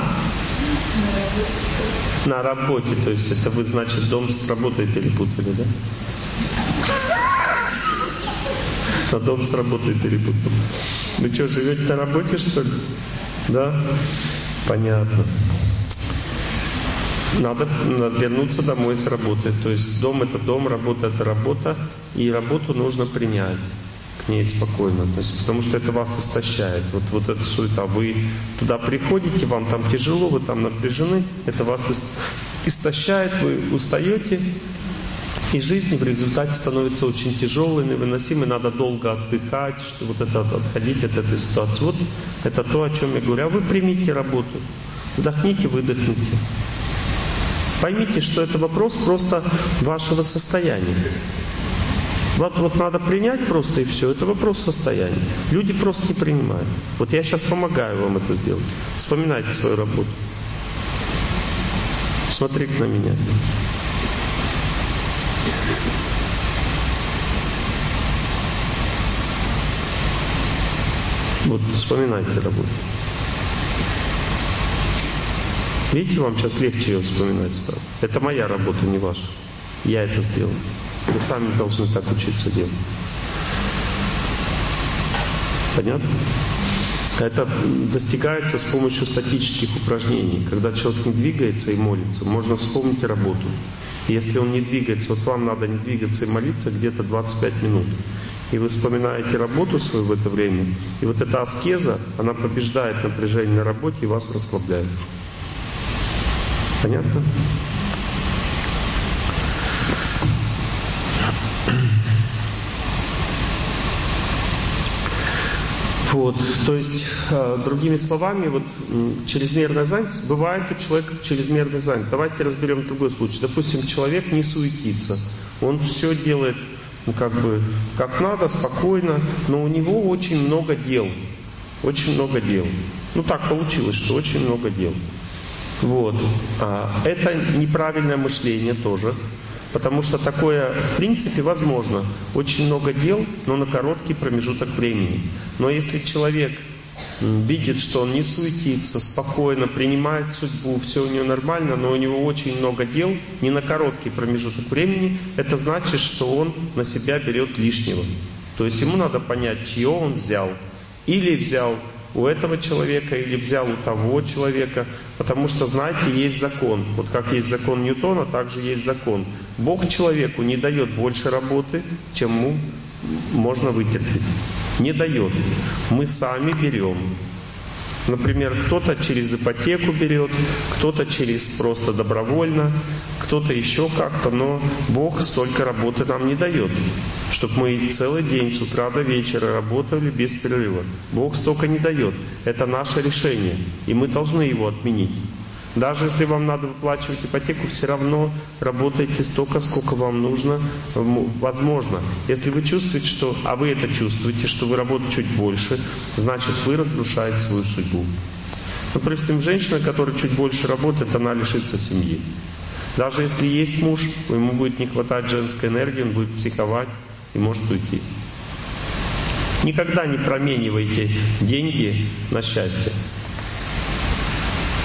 [SPEAKER 1] На работе, то есть это вы, значит, дом с работой перепутали, да? А дом с работой перепутал. Вы что, живете на работе, что ли? Да? Понятно. Надо вернуться домой с работы. То есть дом это дом, работа это работа, и работу нужно принять к ней спокойно относиться, потому что это вас истощает. Вот, вот эта суета. Вы туда приходите, вам там тяжело, вы там напряжены, это вас истощает, вы устаете, и жизнь в результате становится очень тяжелой, невыносимой, надо долго отдыхать, что вот это отходить от этой ситуации. Вот это то, о чем я говорю. А вы примите работу, вдохните, выдохните. Поймите, что это вопрос просто вашего состояния. Вот, вот надо принять просто и все. Это вопрос состояния. Люди просто не принимают. Вот я сейчас помогаю вам это сделать. Вспоминайте свою работу. Смотрите на меня. Вот вспоминайте работу. Видите, вам сейчас легче ее вспоминать стало. Это моя работа, не ваша. Я это сделал. Вы сами должны так учиться делать. Понятно? Это достигается с помощью статических упражнений. Когда человек не двигается и молится, можно вспомнить работу. Если он не двигается, вот вам надо не двигаться и молиться где-то 25 минут. И вы вспоминаете работу свою в это время. И вот эта аскеза, она побеждает напряжение на работе и вас расслабляет. Понятно? Вот, то есть, э, другими словами, вот чрезмерная занятость, бывает у человека чрезмерная занятость. Давайте разберем другой случай. Допустим, человек не суетится, он все делает ну, как бы как надо, спокойно, но у него очень много дел, очень много дел. Ну так получилось, что очень много дел. Вот. А, это неправильное мышление тоже. Потому что такое, в принципе, возможно. Очень много дел, но на короткий промежуток времени. Но если человек видит, что он не суетится, спокойно принимает судьбу, все у него нормально, но у него очень много дел, не на короткий промежуток времени, это значит, что он на себя берет лишнего. То есть ему надо понять, чье он взял. Или взял у этого человека или взял у того человека, потому что, знаете, есть закон. Вот как есть закон Ньютона, также есть закон. Бог человеку не дает больше работы, чем ему можно вытерпеть. Не дает. Мы сами берем. Например, кто-то через ипотеку берет, кто-то через просто добровольно, кто-то еще как-то, но Бог столько работы нам не дает, чтобы мы целый день с утра до вечера работали без перерыва. Бог столько не дает. Это наше решение, и мы должны его отменить. Даже если вам надо выплачивать ипотеку, все равно работайте столько, сколько вам нужно, возможно. Если вы чувствуете, что, а вы это чувствуете, что вы работаете чуть больше, значит вы разрушаете свою судьбу. Ну, допустим, женщина, которая чуть больше работает, она лишится семьи. Даже если есть муж, ему будет не хватать женской энергии, он будет психовать и может уйти. Никогда не променивайте деньги на счастье.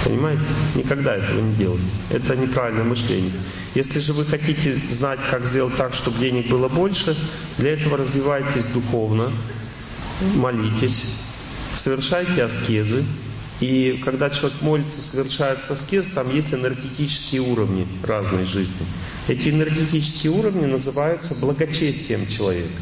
[SPEAKER 1] Понимаете? Никогда этого не делать. Это неправильное мышление. Если же вы хотите знать, как сделать так, чтобы денег было больше, для этого развивайтесь духовно, молитесь, совершайте аскезы. И когда человек молится, совершает аскез, там есть энергетические уровни разной жизни. Эти энергетические уровни называются благочестием человека.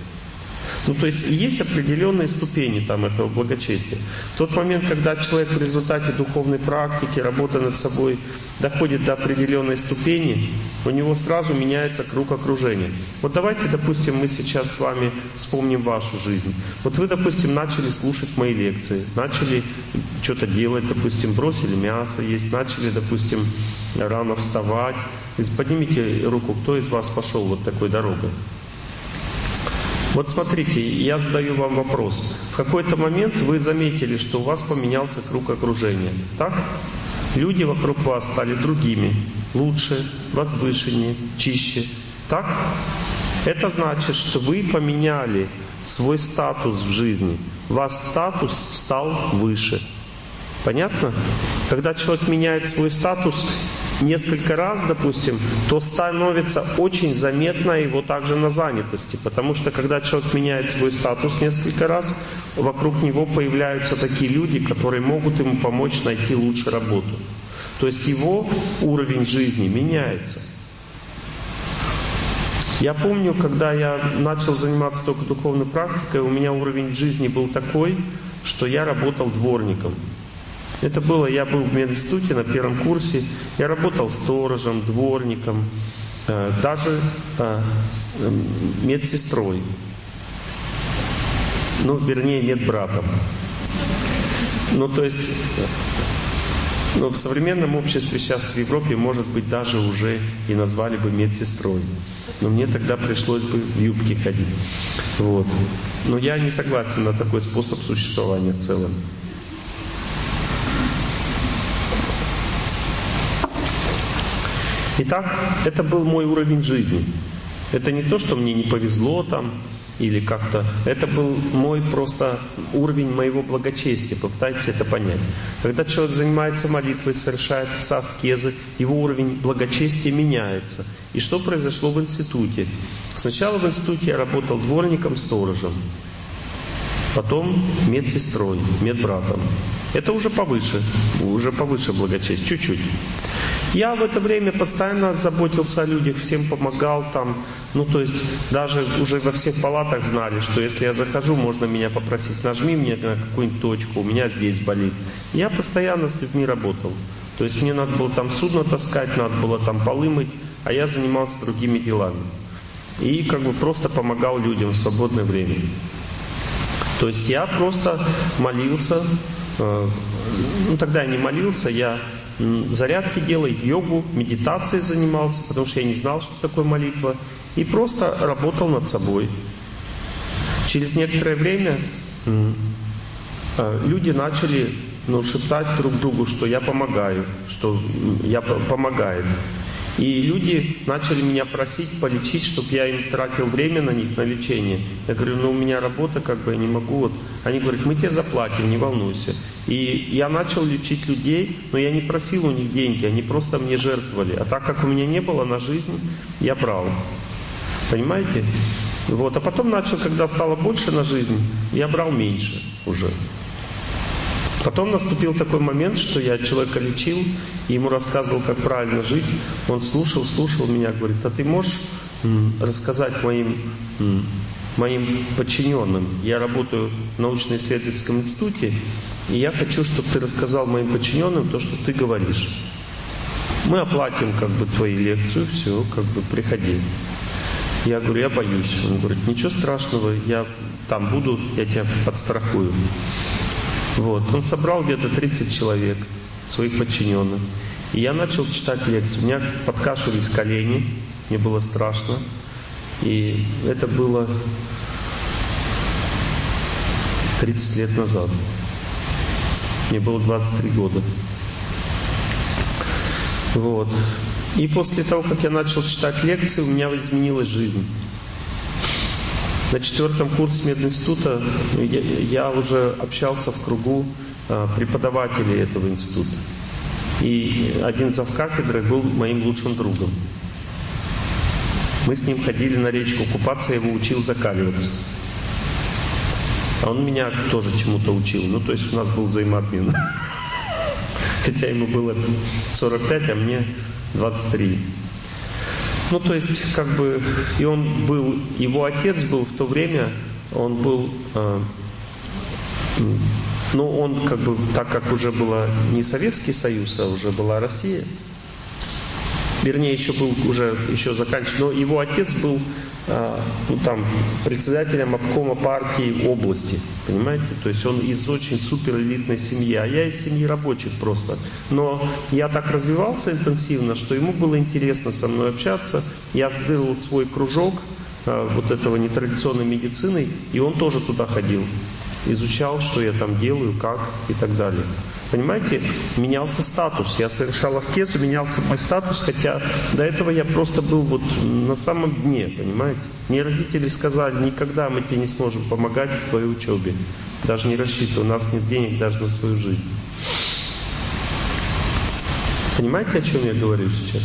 [SPEAKER 1] Ну, то есть есть определенные ступени там этого благочестия. Тот момент, когда человек в результате духовной практики, работы над собой, доходит до определенной ступени, у него сразу меняется круг окружения. Вот давайте, допустим, мы сейчас с вами вспомним вашу жизнь. Вот вы, допустим, начали слушать мои лекции, начали что-то делать, допустим, бросили мясо есть, начали, допустим, рано вставать. Поднимите руку, кто из вас пошел вот такой дорогой? Вот смотрите, я задаю вам вопрос. В какой-то момент вы заметили, что у вас поменялся круг окружения. Так? Люди вокруг вас стали другими, лучше, возвышеннее, чище. Так? Это значит, что вы поменяли свой статус в жизни. Ваш статус стал выше. Понятно? Когда человек меняет свой статус, несколько раз, допустим, то становится очень заметно его также на занятости. Потому что когда человек меняет свой статус несколько раз, вокруг него появляются такие люди, которые могут ему помочь найти лучше работу. То есть его уровень жизни меняется. Я помню, когда я начал заниматься только духовной практикой, у меня уровень жизни был такой, что я работал дворником. Это было, я был в мединституте на первом курсе, я работал сторожем, дворником, э, даже э, медсестрой. Ну, вернее, медбратом. Ну, то есть, ну, в современном обществе сейчас в Европе, может быть, даже уже и назвали бы медсестрой. Но мне тогда пришлось бы в юбке ходить. Вот. Но я не согласен на такой способ существования в целом. Итак, это был мой уровень жизни. Это не то, что мне не повезло там, или как-то. Это был мой просто уровень моего благочестия. Попытайтесь это понять. Когда человек занимается молитвой, совершает аскезы, его уровень благочестия меняется. И что произошло в институте? Сначала в институте я работал дворником-сторожем, потом медсестрой, медбратом. Это уже повыше, уже повыше благочестие, чуть-чуть. Я в это время постоянно заботился о людях, всем помогал там. Ну, то есть даже уже во всех палатах знали, что если я захожу, можно меня попросить, нажми мне на какую-нибудь точку, у меня здесь болит. Я постоянно с людьми работал. То есть мне надо было там судно таскать, надо было там полы мыть, а я занимался другими делами. И как бы просто помогал людям в свободное время. То есть я просто молился, э, ну тогда я не молился, я зарядки делал, йогу, медитацией занимался, потому что я не знал, что такое молитва, и просто работал над собой. Через некоторое время а, люди начали ну, шептать друг другу, что я помогаю, что я помогает. И люди начали меня просить полечить, чтобы я им тратил время на них, на лечение. Я говорю, ну у меня работа, как бы я не могу. Вот. Они говорят, мы тебе заплатим, не волнуйся. И я начал лечить людей, но я не просил у них деньги, они просто мне жертвовали. А так как у меня не было на жизнь, я брал. Понимаете? Вот. А потом начал, когда стало больше на жизнь, я брал меньше уже. Потом наступил такой момент, что я человека лечил, и ему рассказывал, как правильно жить. Он слушал, слушал меня, говорит, а ты можешь рассказать моим, моим подчиненным? Я работаю в научно-исследовательском институте, и я хочу, чтобы ты рассказал моим подчиненным то, что ты говоришь. мы оплатим как бы твою лекцию, все, как бы приходи. Я говорю, я боюсь. Он говорит, ничего страшного, я там буду, я тебя подстрахую. Вот. Он собрал где-то 30 человек, своих подчиненных. И я начал читать лекцию. У меня подкашивались колени, мне было страшно. И это было 30 лет назад. Мне было 23 года. Вот. И после того, как я начал читать лекции, у меня изменилась жизнь. На четвертом курсе мединститута я, уже общался в кругу а, преподавателей этого института. И один зав кафедры был моим лучшим другом. Мы с ним ходили на речку купаться, я его учил закаливаться. А он меня тоже чему-то учил. Ну, то есть у нас был взаимообмен. Хотя ему было 45, а мне 23. Ну, то есть, как бы, и он был, его отец был в то время, он был, э, ну, он как бы, так как уже была не Советский Союз, а уже была Россия, вернее, еще был уже, еще заканчивал, но его отец был ну, там, председателем обкома партии области, понимаете? То есть он из очень супер элитной семьи, а я из семьи рабочих просто. Но я так развивался интенсивно, что ему было интересно со мной общаться. Я сделал свой кружок а, вот этого нетрадиционной медицины, и он тоже туда ходил. Изучал, что я там делаю, как и так далее. Понимаете, менялся статус. Я совершал аскезу, менялся мой статус, хотя до этого я просто был вот на самом дне, понимаете. Мне родители сказали, никогда мы тебе не сможем помогать в твоей учебе. Даже не рассчитывай, у нас нет денег даже на свою жизнь. Понимаете, о чем я говорю сейчас?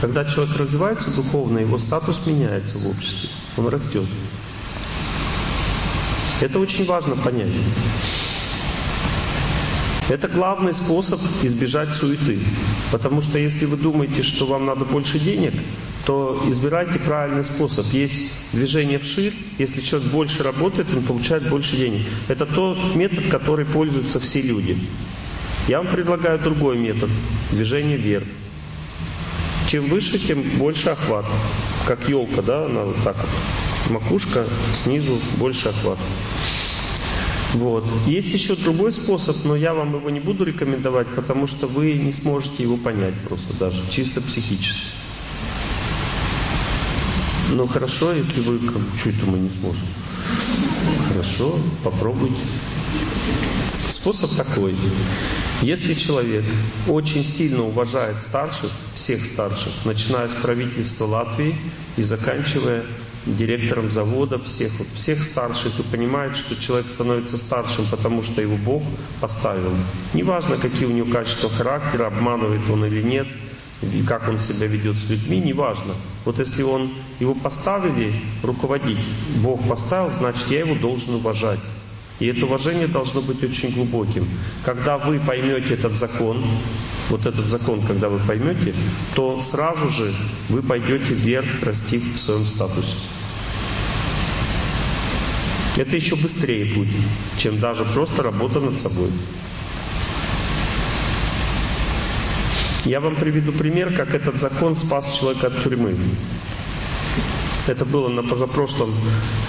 [SPEAKER 1] Когда человек развивается духовно, его статус меняется в обществе. Он растет. Это очень важно понять. Это главный способ избежать суеты. Потому что если вы думаете, что вам надо больше денег, то избирайте правильный способ. Есть движение вширь, если человек больше работает, он получает больше денег. Это тот метод, который пользуются все люди. Я вам предлагаю другой метод. Движение вверх. Чем выше, тем больше охват. Как елка, да, она вот так вот. Макушка, снизу больше охват. Вот. Есть еще другой способ, но я вам его не буду рекомендовать, потому что вы не сможете его понять просто даже, чисто психически. Ну хорошо, если вы, что это мы не сможем? Хорошо, попробуйте. Способ такой. Если человек очень сильно уважает старших, всех старших, начиная с правительства Латвии и заканчивая директором завода, всех, вот, всех старших и понимает, что человек становится старшим, потому что его Бог поставил. Неважно, какие у него качества характера, обманывает он или нет, как он себя ведет с людьми, неважно. Вот если он его поставили руководить, Бог поставил, значит я его должен уважать. И это уважение должно быть очень глубоким. Когда вы поймете этот закон, вот этот закон, когда вы поймете, то сразу же вы пойдете вверх, расти в своем статусе. Это еще быстрее будет, чем даже просто работа над собой. Я вам приведу пример, как этот закон спас человека от тюрьмы. Это было на позапрошлом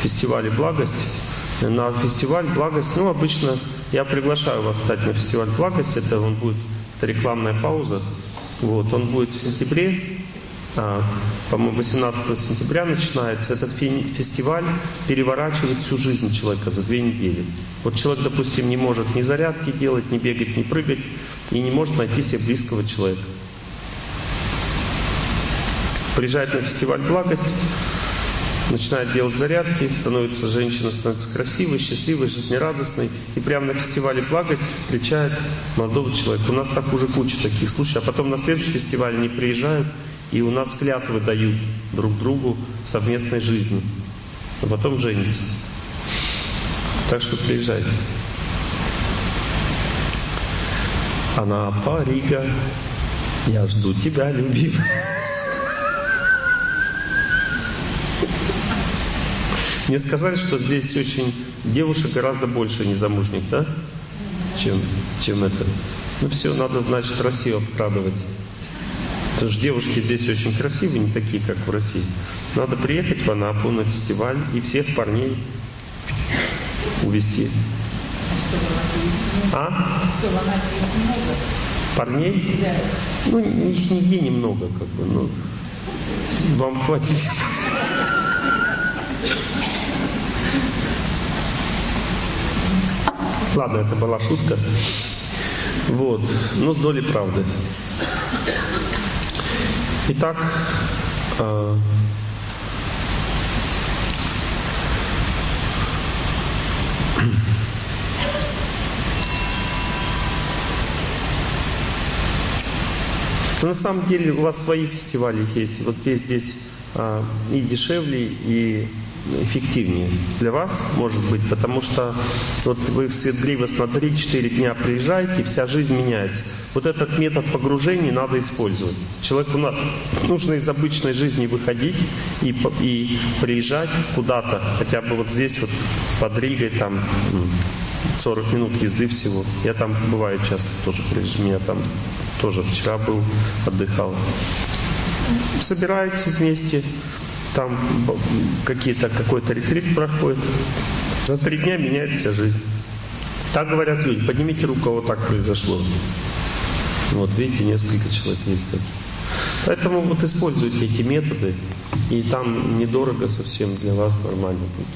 [SPEAKER 1] фестивале «Благость». На фестиваль «Благость», ну, обычно я приглашаю вас стать на фестиваль «Благость». Это он будет, это рекламная пауза. Вот, он будет в сентябре по-моему, 18 сентября начинается, этот фестиваль переворачивает всю жизнь человека за две недели. Вот человек, допустим, не может ни зарядки делать, ни бегать, ни прыгать, и не может найти себе близкого человека. Приезжает на фестиваль «Благость», начинает делать зарядки, становится женщина, становится красивой, счастливой, жизнерадостной. И прямо на фестивале «Благость» встречает молодого человека. У нас так уже куча таких случаев. А потом на следующий фестиваль они приезжают, и у нас клятвы дают друг другу совместной жизни. А потом женятся. Так что приезжайте. Она Парига, я жду тебя, любимый. Мне сказали, что здесь очень девушек гораздо больше незамужних, да? Чем, чем это. Ну все, надо, значит, Россию обкрадывать. Потому что девушки здесь очень красивые, не такие, как в России. Надо приехать в Анапу на фестиваль и всех парней увезти. А? Парней? Ну, их нигде немного, как бы, ну, вам хватит. Ладно, это была шутка. Вот, но с долей правды. Итак, э, на самом деле у вас свои фестивали есть. Вот есть здесь а, и дешевле, и эффективнее для вас, может быть, потому что вот вы в Светгривост на 3-4 дня приезжаете, и вся жизнь меняется. Вот этот метод погружения надо использовать. Человеку нужно из обычной жизни выходить и, и приезжать куда-то, хотя бы вот здесь вот под Ригой там 40 минут езды всего. Я там бываю часто тоже приезжаю, меня там тоже вчера был, отдыхал. Собираете вместе, там какие-то, какой-то ретрит проходит. За три дня меняется вся жизнь. Так говорят люди. Поднимите руку, вот так произошло. Вот видите, несколько человек есть такие. Поэтому вот используйте эти методы, и там недорого совсем для вас нормально будет.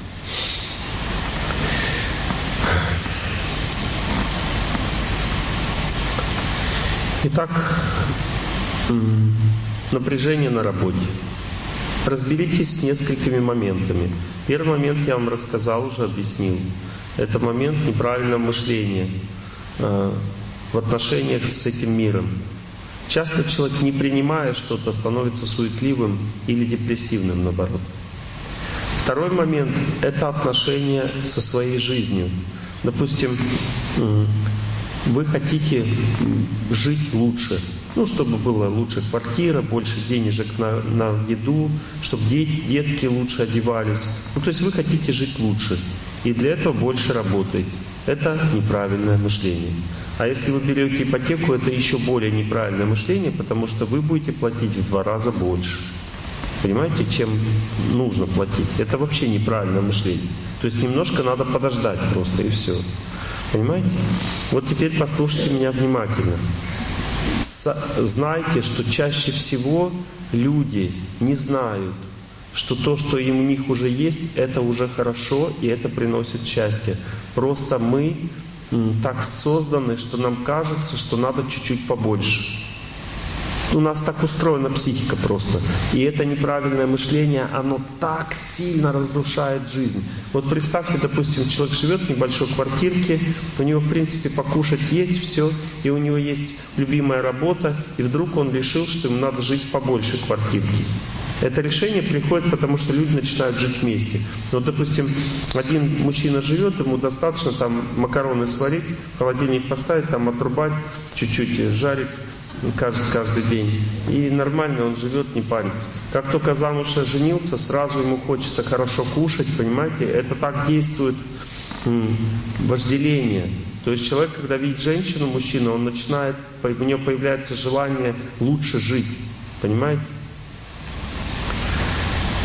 [SPEAKER 1] Итак, напряжение на работе. Разберитесь с несколькими моментами. Первый момент я вам рассказал, уже объяснил. Это момент неправильного мышления э, в отношениях с этим миром. Часто человек, не принимая что-то, становится суетливым или депрессивным, наоборот. Второй момент – это отношение со своей жизнью. Допустим, вы хотите жить лучше, ну, чтобы была лучше квартира, больше денежек на, на еду, чтобы дет, детки лучше одевались. Ну, то есть вы хотите жить лучше, и для этого больше работаете. Это неправильное мышление. А если вы берете ипотеку, это еще более неправильное мышление, потому что вы будете платить в два раза больше. Понимаете, чем нужно платить. Это вообще неправильное мышление. То есть немножко надо подождать просто и все. Понимаете? Вот теперь послушайте меня внимательно. Знайте, что чаще всего люди не знают, что то, что им у них уже есть, это уже хорошо и это приносит счастье. Просто мы так созданы, что нам кажется, что надо чуть-чуть побольше. У нас так устроена психика просто. И это неправильное мышление, оно так сильно разрушает жизнь. Вот представьте, допустим, человек живет в небольшой квартирке, у него, в принципе, покушать есть, все, и у него есть любимая работа, и вдруг он решил, что ему надо жить в побольшей квартирке. Это решение приходит, потому что люди начинают жить вместе. Вот, допустим, один мужчина живет, ему достаточно там макароны сварить, холодильник поставить, там отрубать, чуть-чуть жарить, каждый, каждый день. И нормально он живет, не парится. Как только замуж женился, сразу ему хочется хорошо кушать, понимаете? Это так действует вожделение. То есть человек, когда видит женщину, мужчину, он начинает, у него появляется желание лучше жить. Понимаете?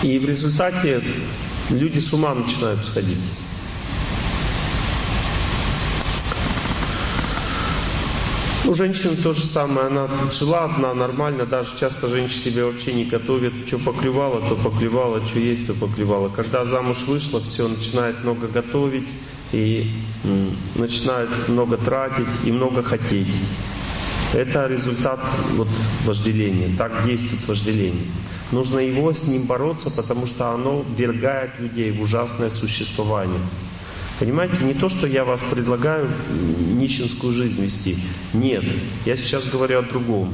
[SPEAKER 1] И в результате люди с ума начинают сходить. Ну, женщина то же самое, она жила одна, нормально, даже часто женщина себе вообще не готовит, что поклевала, то поклевала, что есть, то поклевала. Когда замуж вышла, все, начинает много готовить, и начинает много тратить и много хотеть. Это результат вот, вожделения, так действует вожделение. Нужно его с ним бороться, потому что оно ввергает людей в ужасное существование. Понимаете, не то, что я вас предлагаю нищенскую жизнь вести. Нет, я сейчас говорю о другом.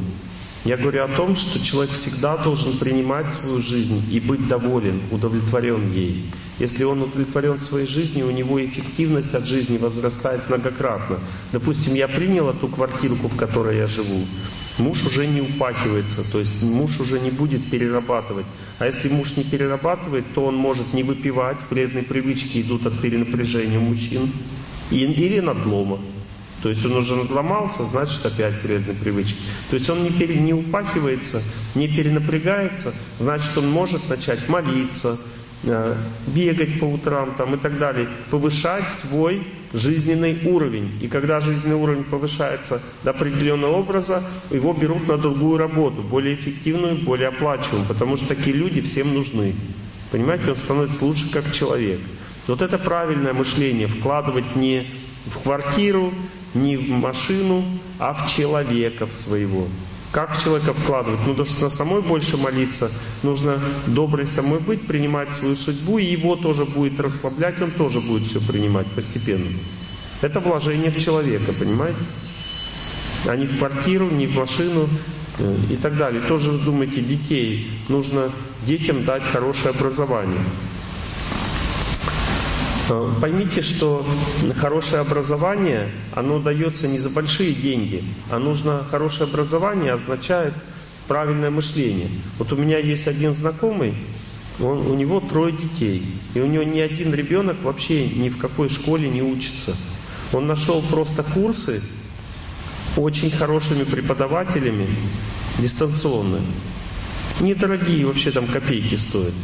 [SPEAKER 1] Я говорю о том, что человек всегда должен принимать свою жизнь и быть доволен, удовлетворен ей. Если он удовлетворен своей жизнью, у него эффективность от жизни возрастает многократно. Допустим, я принял эту квартирку, в которой я живу. Муж уже не упахивается, то есть муж уже не будет перерабатывать. А если муж не перерабатывает, то он может не выпивать, вредные привычки идут от перенапряжения мужчин или надлома. То есть он уже надломался, значит опять вредные привычки. То есть он не, пере, не упахивается, не перенапрягается, значит он может начать молиться, э, бегать по утрам там, и так далее, повышать свой жизненный уровень. И когда жизненный уровень повышается до определенного образа, его берут на другую работу, более эффективную, более оплачиваемую, потому что такие люди всем нужны. Понимаете, он становится лучше как человек. Вот это правильное мышление, вкладывать не в квартиру, не в машину, а в человека в своего. Как в человека вкладывать? Ну, на самой больше молиться. Нужно доброй самой быть, принимать свою судьбу, и его тоже будет расслаблять, он тоже будет все принимать постепенно. Это вложение в человека, понимаете? А не в квартиру, не в машину э, и так далее. Тоже думаете, детей. Нужно детям дать хорошее образование. Э, поймите, что хорошее образование, оно дается не за большие деньги, а нужно хорошее образование означает правильное мышление. Вот у меня есть один знакомый, он, у него трое детей, и у него ни один ребенок вообще ни в какой школе не учится. Он нашел просто курсы очень хорошими преподавателями, дистанционные. Недорогие, вообще там копейки стоят.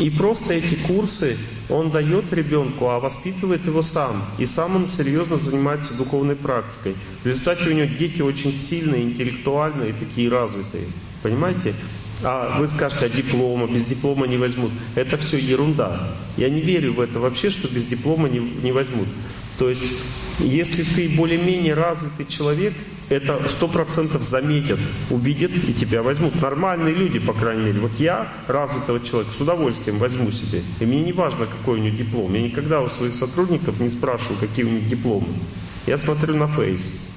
[SPEAKER 1] И просто эти курсы он дает ребенку, а воспитывает его сам. И сам он серьезно занимается духовной практикой. В результате у него дети очень сильные, интеллектуальные, такие развитые. Понимаете? А вы скажете, а диплома, без диплома не возьмут. Это все ерунда. Я не верю в это вообще, что без диплома не, не возьмут. То есть, если ты более-менее развитый человек, это сто процентов заметят, увидят и тебя возьмут. Нормальные люди, по крайней мере. Вот я, развитого человека, с удовольствием возьму себе. И мне не важно, какой у него диплом. Я никогда у своих сотрудников не спрашиваю, какие у них дипломы. Я смотрю на фейс.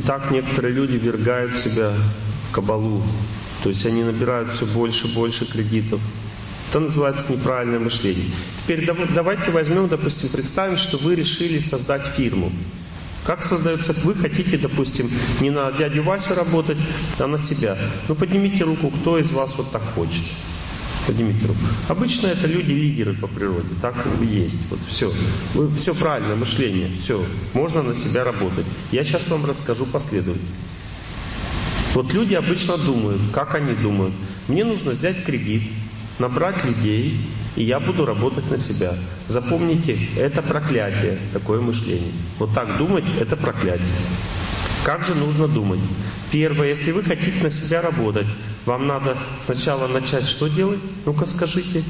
[SPEAKER 1] Так некоторые люди вергают себя в кабалу. То есть они набирают все больше и больше кредитов. Это называется неправильное мышление. Теперь давайте возьмем, допустим, представим, что вы решили создать фирму. Как создается? Вы хотите, допустим, не на дядю Васю работать, а на себя. Ну поднимите руку, кто из вас вот так хочет. Поднимите руку. Обычно это люди-лидеры по природе. Так и есть. Вот все. Все правильно, мышление. Все. Можно на себя работать. Я сейчас вам расскажу последовательность. Вот люди обычно думают, как они думают. Мне нужно взять кредит, набрать людей, и я буду работать на себя. Запомните, это проклятие, такое мышление. Вот так думать – это проклятие. Как же нужно думать? Первое, если вы хотите на себя работать, вам надо сначала начать что делать? Ну-ка скажите.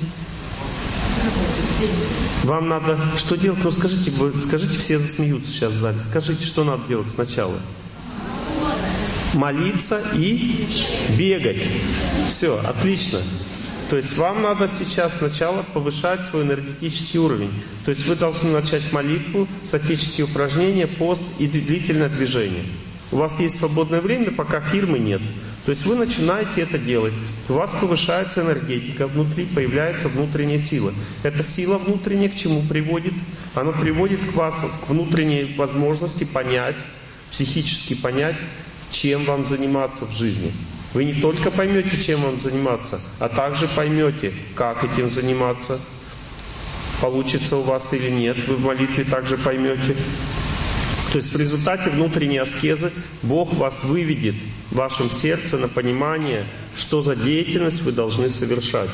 [SPEAKER 1] Вам надо что делать? Ну скажите, вы, скажите, все засмеются сейчас в зале. Скажите, что надо делать сначала? Молиться и бегать. Все, отлично. То есть вам надо сейчас сначала повышать свой энергетический уровень. То есть вы должны начать молитву, статические упражнения, пост и длительное движение. У вас есть свободное время, пока фирмы нет. То есть вы начинаете это делать, у вас повышается энергетика внутри, появляется внутренняя сила. Эта сила внутренняя к чему приводит? Она приводит к вас к внутренней возможности понять, психически понять, чем вам заниматься в жизни. Вы не только поймете, чем вам заниматься, а также поймете, как этим заниматься. Получится у вас или нет, вы в молитве также поймете. То есть в результате внутренней аскезы Бог вас выведет в вашем сердце на понимание, что за деятельность вы должны совершать.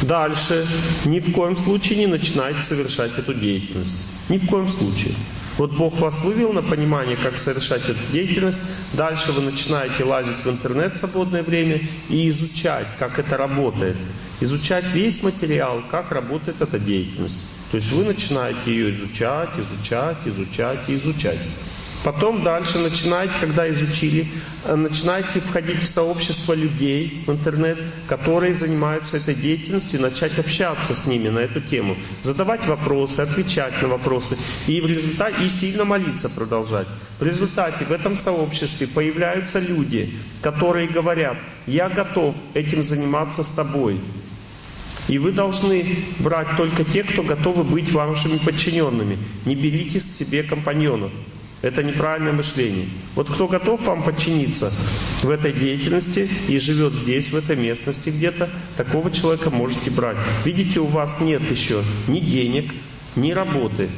[SPEAKER 1] Дальше ни в коем случае не начинайте совершать эту деятельность. Ни в коем случае. Вот Бог вас вывел на понимание, как совершать эту деятельность. Дальше вы начинаете лазить в интернет в свободное время и изучать, как это работает. Изучать весь материал, как работает эта деятельность. То есть вы начинаете ее изучать, изучать, изучать и изучать. Потом дальше начинаете, когда изучили, э, начинаете входить в сообщество людей в интернет, которые занимаются этой деятельностью, начать общаться с ними на эту тему, задавать вопросы, отвечать на вопросы и в результате и сильно молиться продолжать. В результате в этом сообществе появляются люди, которые говорят, я готов этим заниматься с тобой. И вы должны брать только тех, кто готовы быть вашими подчиненными. Не берите себе компаньонов. Это неправильное мышление. Вот кто готов вам подчиниться в этой деятельности и живет здесь, в этой местности где-то, такого человека можете брать. Видите, у вас нет еще ни денег, ни работы.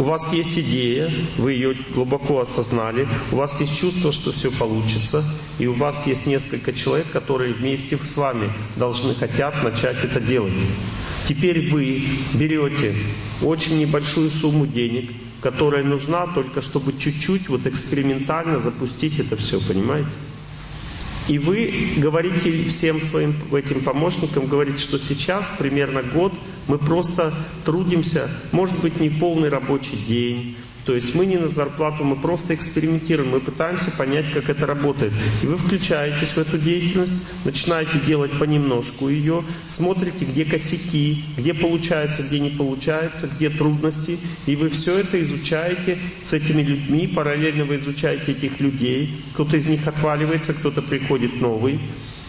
[SPEAKER 1] У вас есть идея, вы ее глубоко осознали, у вас есть чувство, что все получится, и у вас есть несколько человек, которые вместе с вами должны, хотят начать это делать. Теперь вы берете очень небольшую сумму денег, которая нужна только чтобы чуть-чуть вот экспериментально запустить это все, понимаете? И вы говорите всем своим этим помощникам, говорите, что сейчас примерно год мы просто трудимся, может быть, не полный рабочий день, то есть мы не на зарплату, мы просто экспериментируем, мы пытаемся понять, как это работает. И вы включаетесь в эту деятельность, начинаете делать понемножку ее, смотрите, где косяки, где получается, где не получается, где трудности. И вы все это изучаете с этими людьми, параллельно вы изучаете этих людей. Кто-то из них отваливается, кто-то приходит новый.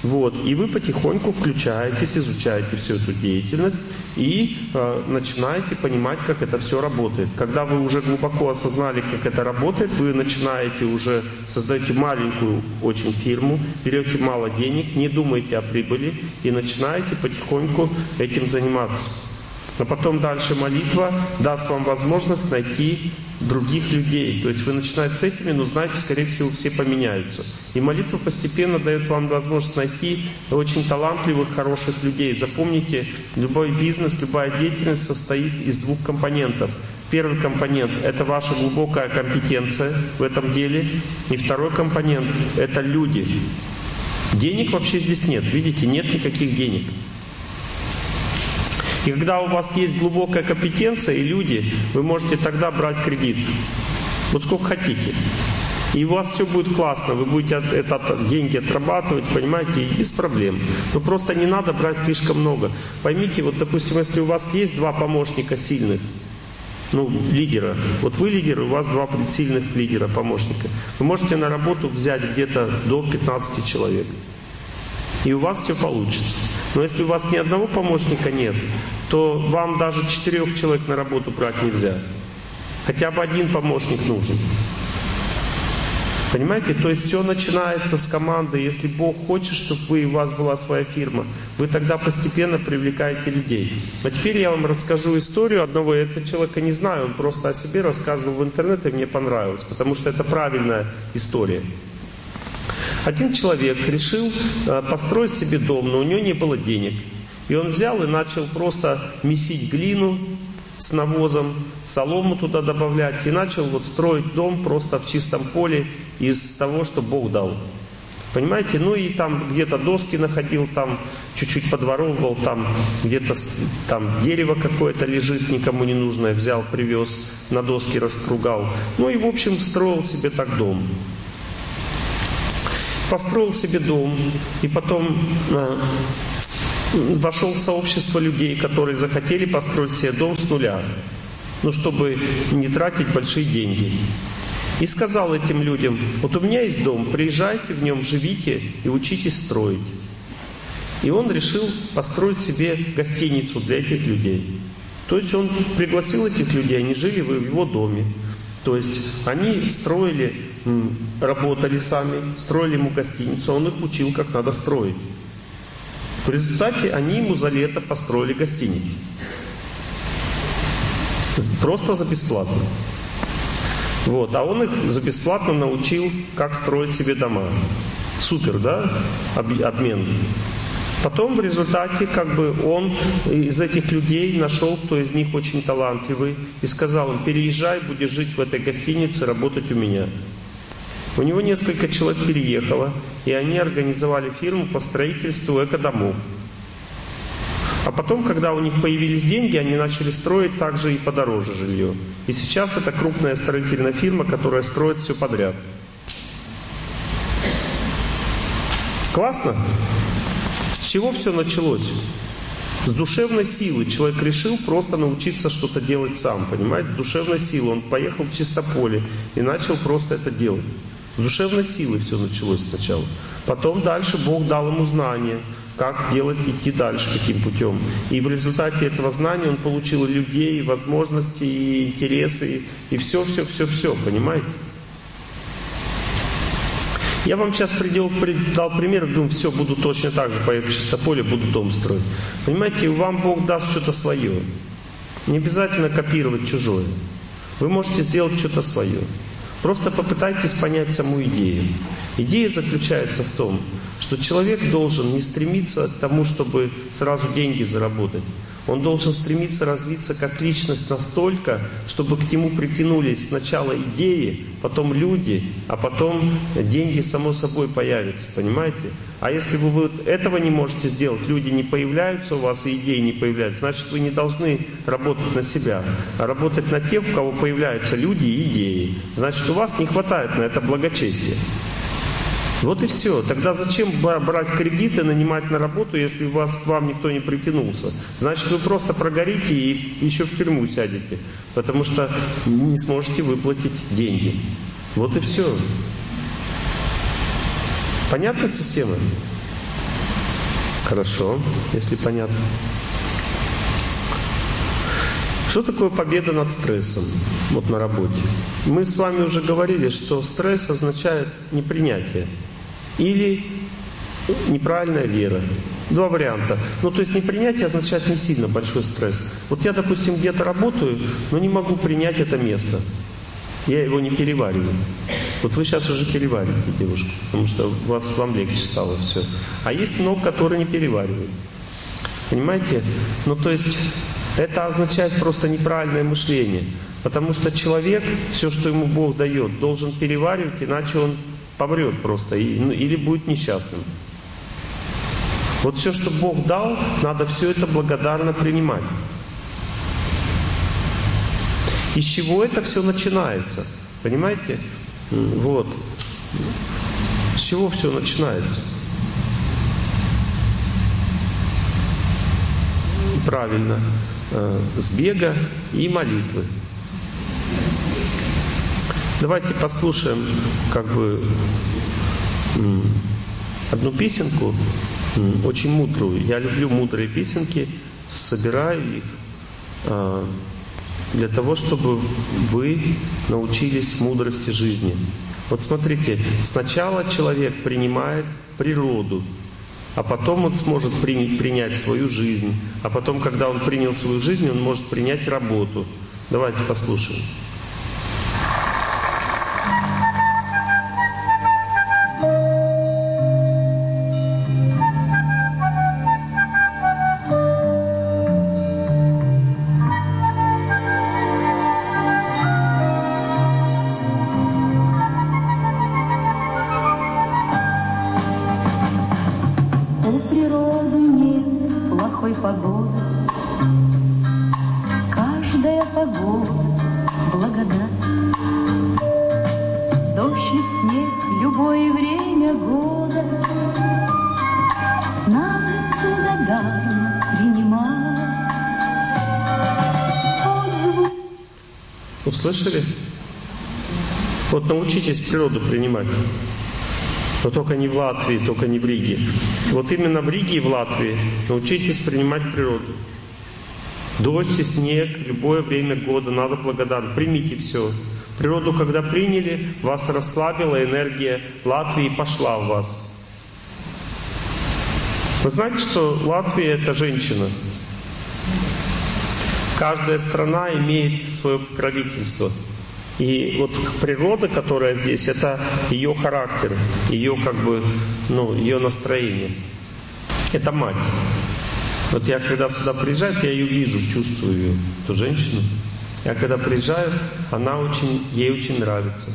[SPEAKER 1] Вот. И вы потихоньку включаетесь, изучаете всю эту деятельность и э, начинаете понимать, как это все работает. Когда вы уже глубоко осознали, как это работает, вы начинаете уже, создаете маленькую очень фирму, берете мало денег, не думаете о прибыли и начинаете потихоньку этим заниматься. А потом дальше молитва даст вам возможность найти других людей. То есть вы начинаете с этими, но знаете, скорее всего, все поменяются. И молитва постепенно дает вам возможность найти очень талантливых, хороших людей. Запомните, любой бизнес, любая деятельность состоит из двух компонентов. Первый компонент – это ваша глубокая компетенция в этом деле. И второй компонент – это люди. Денег вообще здесь нет. Видите, нет никаких денег. И когда у вас есть глубокая компетенция и люди, вы можете тогда брать кредит. Вот сколько хотите. И у вас все будет классно, вы будете это, деньги отрабатывать, понимаете, и без проблем. Но просто не надо брать слишком много. Поймите, вот, допустим, если у вас есть два помощника сильных, ну, лидера. Вот вы лидер, у вас два сильных лидера, помощника. Вы можете на работу взять где-то до 15 человек. И у вас все получится. Но если у вас ни одного помощника нет, то вам даже четырех человек на работу брать нельзя. Хотя бы один помощник нужен. Понимаете? То есть все начинается с команды. Если Бог хочет, чтобы у вас была своя фирма, вы тогда постепенно привлекаете людей. А теперь я вам расскажу историю одного. Этого человека не знаю, он просто о себе рассказывал в интернете, мне понравилось, потому что это правильная история. Один человек решил э, построить себе дом, но у него не было денег. И он взял и начал просто месить глину с навозом, солому туда добавлять и начал вот строить дом просто в чистом поле из того, что Бог дал. Понимаете? Ну и там где-то доски находил, там чуть-чуть подворовывал, там где-то там дерево какое-то лежит, никому не нужное, взял, привез, на доски расстругал. Ну и в общем строил себе так дом. Построил себе дом и потом э, вошел в сообщество людей, которые захотели построить себе дом с нуля, ну, чтобы не тратить большие деньги. И сказал этим людям, вот у меня есть дом, приезжайте в нем, живите и учитесь строить. И он решил построить себе гостиницу для этих людей. То есть он пригласил этих людей, они жили в его доме. То есть они строили, работали сами, строили ему гостиницу, он их учил, как надо строить. В результате они ему за лето построили гостиницу. Просто за бесплатно. Вот. А он их за бесплатно научил, как строить себе дома. Супер, да? Обмен. Потом в результате как бы он из этих людей нашел, кто из них очень талантливый, и сказал им, переезжай, будешь жить в этой гостинице, работать у меня. У него несколько человек переехало, и они организовали фирму по строительству экодомов. А потом, когда у них появились деньги, они начали строить также и подороже жилье. И сейчас это крупная строительная фирма, которая строит все подряд. Классно? С чего все началось? С душевной силы. Человек решил просто научиться что-то делать сам, понимаете? С душевной силы. Он поехал в чистополе и начал просто это делать. С душевной силы все началось сначала. Потом дальше Бог дал ему знания. как делать, идти дальше, каким путем. И в результате этого знания он получил людей, возможности, и интересы, и все, все, все, все, понимаете? Я вам сейчас придел, дал пример, думаю, все, буду точно так же, поеду в чистополе, буду дом строить. Понимаете, вам Бог даст что-то свое. Не обязательно копировать чужое. Вы можете сделать что-то свое. Просто попытайтесь понять саму идею. Идея заключается в том, что человек должен не стремиться к тому, чтобы сразу деньги заработать. Он должен стремиться развиться как личность настолько, чтобы к нему притянулись сначала идеи, потом люди, а потом деньги само собой появятся, понимаете? А если вы этого не можете сделать, люди не появляются у вас и идеи не появляются, значит вы не должны работать на себя, а работать на тех, у кого появляются люди и идеи. Значит у вас не хватает на это благочестия. Вот и все. Тогда зачем брать кредиты, нанимать на работу, если вас, к вам никто не притянулся? Значит, вы просто прогорите и еще в тюрьму сядете, потому что не сможете выплатить деньги. Вот и все. Понятна система? Хорошо, если понятно. Что такое победа над стрессом вот на работе? Мы с вами уже говорили, что стресс означает непринятие или неправильная вера. Два варианта. Ну, то есть непринятие означает не сильно большой стресс. Вот я, допустим, где-то работаю, но не могу принять это место. Я его не перевариваю. Вот вы сейчас уже перевариваете, девушка, потому что у вас, вам легче стало все. А есть много, которые не переваривают. Понимаете? Ну, то есть это означает просто неправильное мышление. Потому что человек, все, что ему Бог дает, должен переваривать, иначе он помрет просто и, ну, или будет несчастным. Вот все, что Бог дал, надо все это благодарно принимать. Из чего это все начинается? Понимаете? Вот. С чего все начинается? Правильно. Э, с бега и молитвы. Давайте послушаем как бы одну песенку, очень мудрую. Я люблю мудрые песенки, собираю их э, для того, чтобы вы научились мудрости жизни. Вот смотрите, сначала человек принимает природу, а потом он сможет принять свою жизнь. А потом, когда он принял свою жизнь, он может принять работу. Давайте послушаем. Услышали? Вот научитесь природу принимать. Но только не в Латвии, только не в Риге. Вот именно в Риге и в Латвии научитесь принимать природу. Дождь и снег, любое время года, надо благодарить. Примите все. Природу, когда приняли, вас расслабила энергия Латвии пошла в вас. Вы знаете, что Латвия это женщина? Каждая страна имеет свое правительство. И вот природа, которая здесь, это ее характер, ее как бы, ну, ее настроение. Это мать. Вот я когда сюда приезжаю, я ее вижу, чувствую ее, эту женщину. Я когда приезжаю, она очень, ей очень нравится.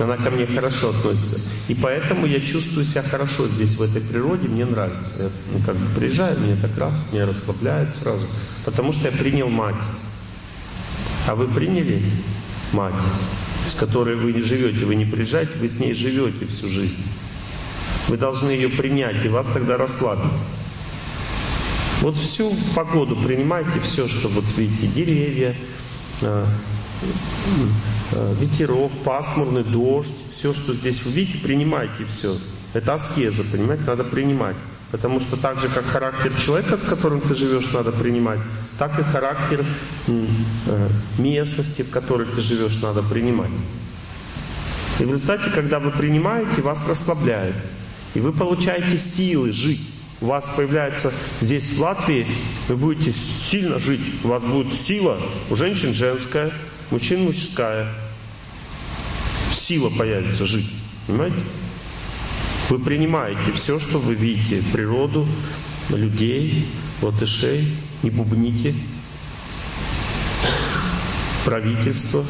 [SPEAKER 1] Она ко мне хорошо относится. И поэтому я чувствую себя хорошо здесь, в этой природе, мне нравится. Я ну, как бы приезжаю, мне так раз, меня расслабляет сразу. Потому что я принял мать. А вы приняли мать, с которой вы не живете, вы не приезжаете, вы с ней живете всю жизнь. Вы должны ее принять, и вас тогда расслабить. Вот всю погоду принимайте, все, что вот видите, деревья, Э, ветерок, пасмурный дождь, все, что здесь вы видите, принимайте все. Это аскеза, понимаете? Надо принимать. Потому что так же, как характер человека, с которым ты живешь, надо принимать, так и характер э, местности, в которой ты живешь, надо принимать. И в результате, когда вы принимаете, вас расслабляет. И вы получаете силы жить. У вас появляется здесь, в Латвии, вы будете сильно жить. У вас будет сила, у женщин женская, мужчин мужская. Сила появится жить. Понимаете? Вы принимаете все, что вы видите. Природу, людей, латышей. Не бубните. Правительство.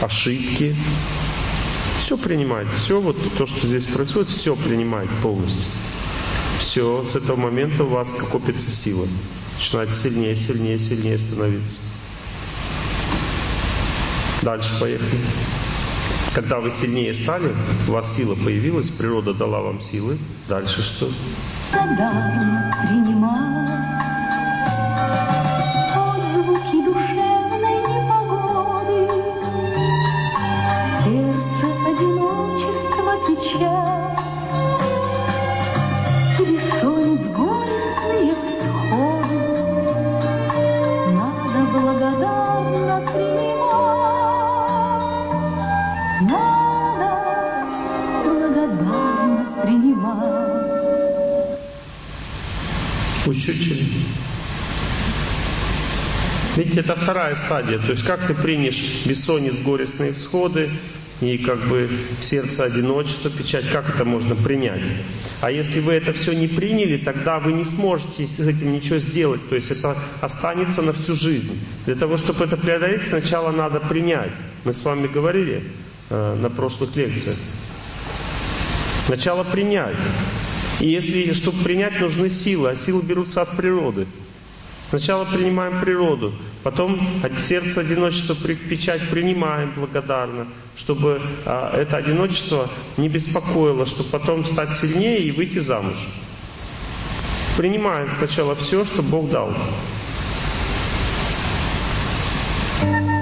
[SPEAKER 1] Ошибки. Все принимать. Все вот то, что здесь происходит, все принимать полностью. Все, с этого момента у вас копится сила. Начинает сильнее, сильнее, сильнее становиться. Дальше поехали. Когда вы сильнее стали, у вас сила появилась, природа дала вам силы. Дальше что? Учитель. Видите, это вторая стадия. То есть как ты примешь бессонниц, горестные всходы и как бы в сердце одиночество, печать, как это можно принять? А если вы это все не приняли, тогда вы не сможете с этим ничего сделать. То есть это останется на всю жизнь. Для того, чтобы это преодолеть, сначала надо принять. Мы с вами говорили э, на прошлых лекциях. Сначала принять. И если, чтобы принять, нужны силы, а силы берутся от природы. Сначала принимаем природу, потом от сердца одиночество печать принимаем благодарно, чтобы а, это одиночество не беспокоило, чтобы потом стать сильнее и выйти замуж. Принимаем сначала все, что Бог дал. возвращаемся к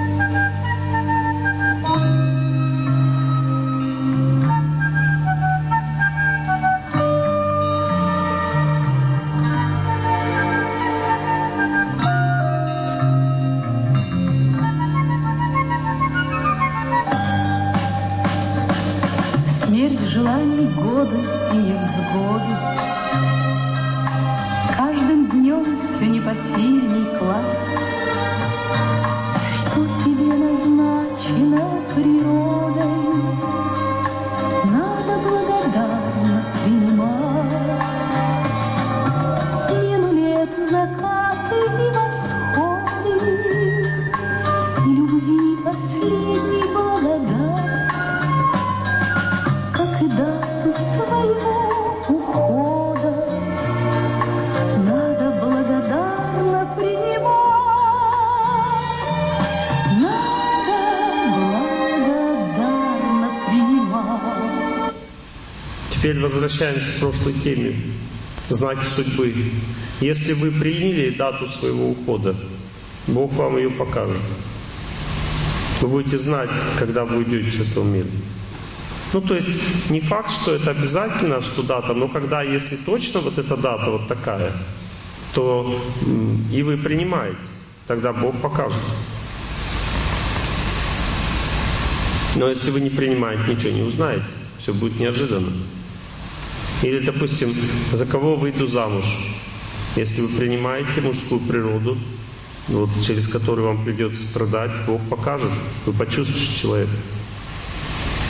[SPEAKER 1] прошлой теме. Знаки судьбы. Если вы приняли дату своего ухода, Бог вам ее покажет. Вы будете знать, когда вы уйдете с этого мира. Ну, то есть, не факт, что это обязательно, что дата, но когда, если точно вот эта дата вот такая, то и вы принимаете, тогда Бог покажет. Но если вы не принимаете, ничего не узнаете. Все будет неожиданно. Или, допустим, за кого выйду замуж? Если вы принимаете мужскую природу, вот, через которую вам придется страдать, Бог покажет, вы почувствуете человека.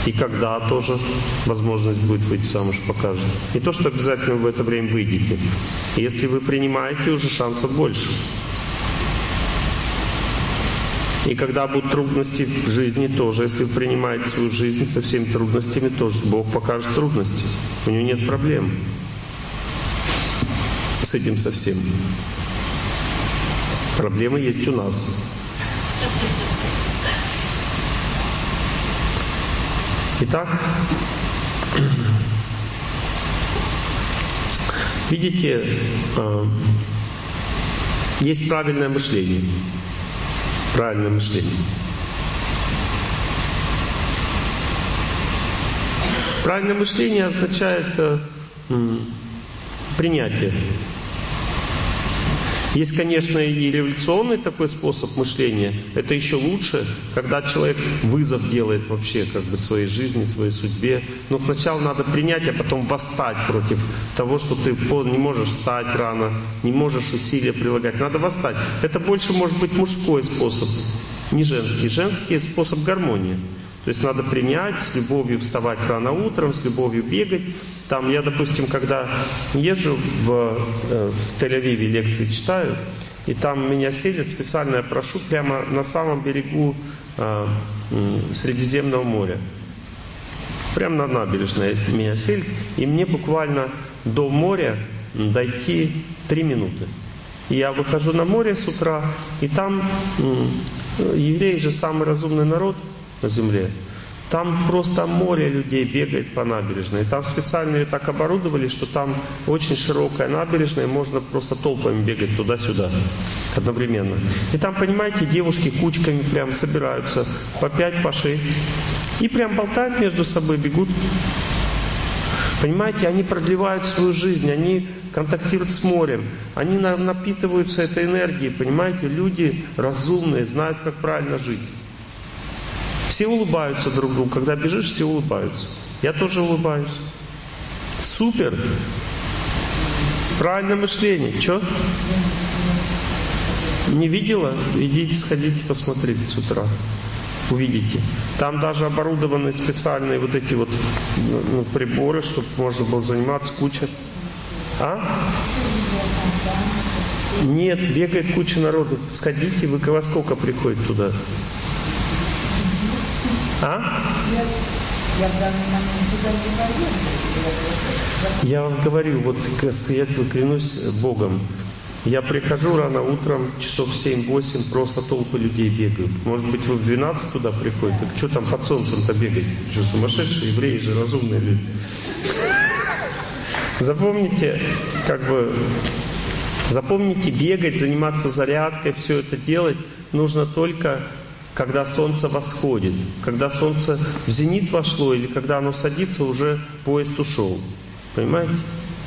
[SPEAKER 1] И когда тоже возможность будет выйти замуж покажет. Не то, что обязательно в это время выйдете. Если вы принимаете, уже шансов больше. И когда будут трудности в жизни тоже, если вы принимаете свою жизнь со всеми трудностями, тоже Бог покажет трудности. У него нет проблем с этим совсем. Проблемы есть у нас. Итак, видите, э, есть правильное мышление правильное мышление. Правильное мышление означает э, принятие. Есть, конечно, и революционный такой способ мышления. Это еще лучше, когда человек вызов делает вообще как бы своей жизни, своей судьбе. Но сначала надо принять, а потом восстать против того, что ты не можешь встать рано, не можешь усилия прилагать. Надо восстать. Это больше может быть мужской способ, не женский. Женский способ гармонии. То есть надо принять, с любовью вставать рано утром, с любовью бегать. Там я, допустим, когда езжу в, э, в Тель-Авиве, лекции читаю, и там меня селят, специально я прошу, прямо на самом берегу э, Средиземного моря. Прямо на набережной меня селят, и мне буквально до моря дойти три минуты. Я выхожу на море с утра, и там э, евреи же самый разумный народ – на земле. Там просто море людей бегает по набережной. И там специально ее так оборудовали, что там очень широкая набережная, можно просто толпами бегать туда-сюда одновременно. И там, понимаете, девушки кучками прям собираются по пять, по шесть. И прям болтают между собой, бегут. Понимаете, они продлевают свою жизнь, они контактируют с морем, они напитываются этой энергией, понимаете, люди разумные, знают, как правильно жить. Все улыбаются друг другу. Когда бежишь, все улыбаются. Я тоже улыбаюсь. Супер. Правильное мышление. Че? Не видела? Идите, сходите, посмотрите с утра. Увидите. Там даже оборудованы специальные вот эти вот ну, приборы, чтобы можно было заниматься куча. А? Нет, бегает куча народу. Сходите, вы во сколько приходит туда? А? Я вам говорю, вот я клянусь Богом, я прихожу рано утром, часов 7-8, просто толпы людей бегают. Может быть, вы в 12 туда приходите? Так что там под солнцем-то бегать? Что, сумасшедшие евреи же, разумные люди. Запомните, как бы, запомните, бегать, заниматься зарядкой, все это делать нужно только когда солнце восходит. Когда солнце в зенит вошло или когда оно садится, уже поезд ушел. Понимаете?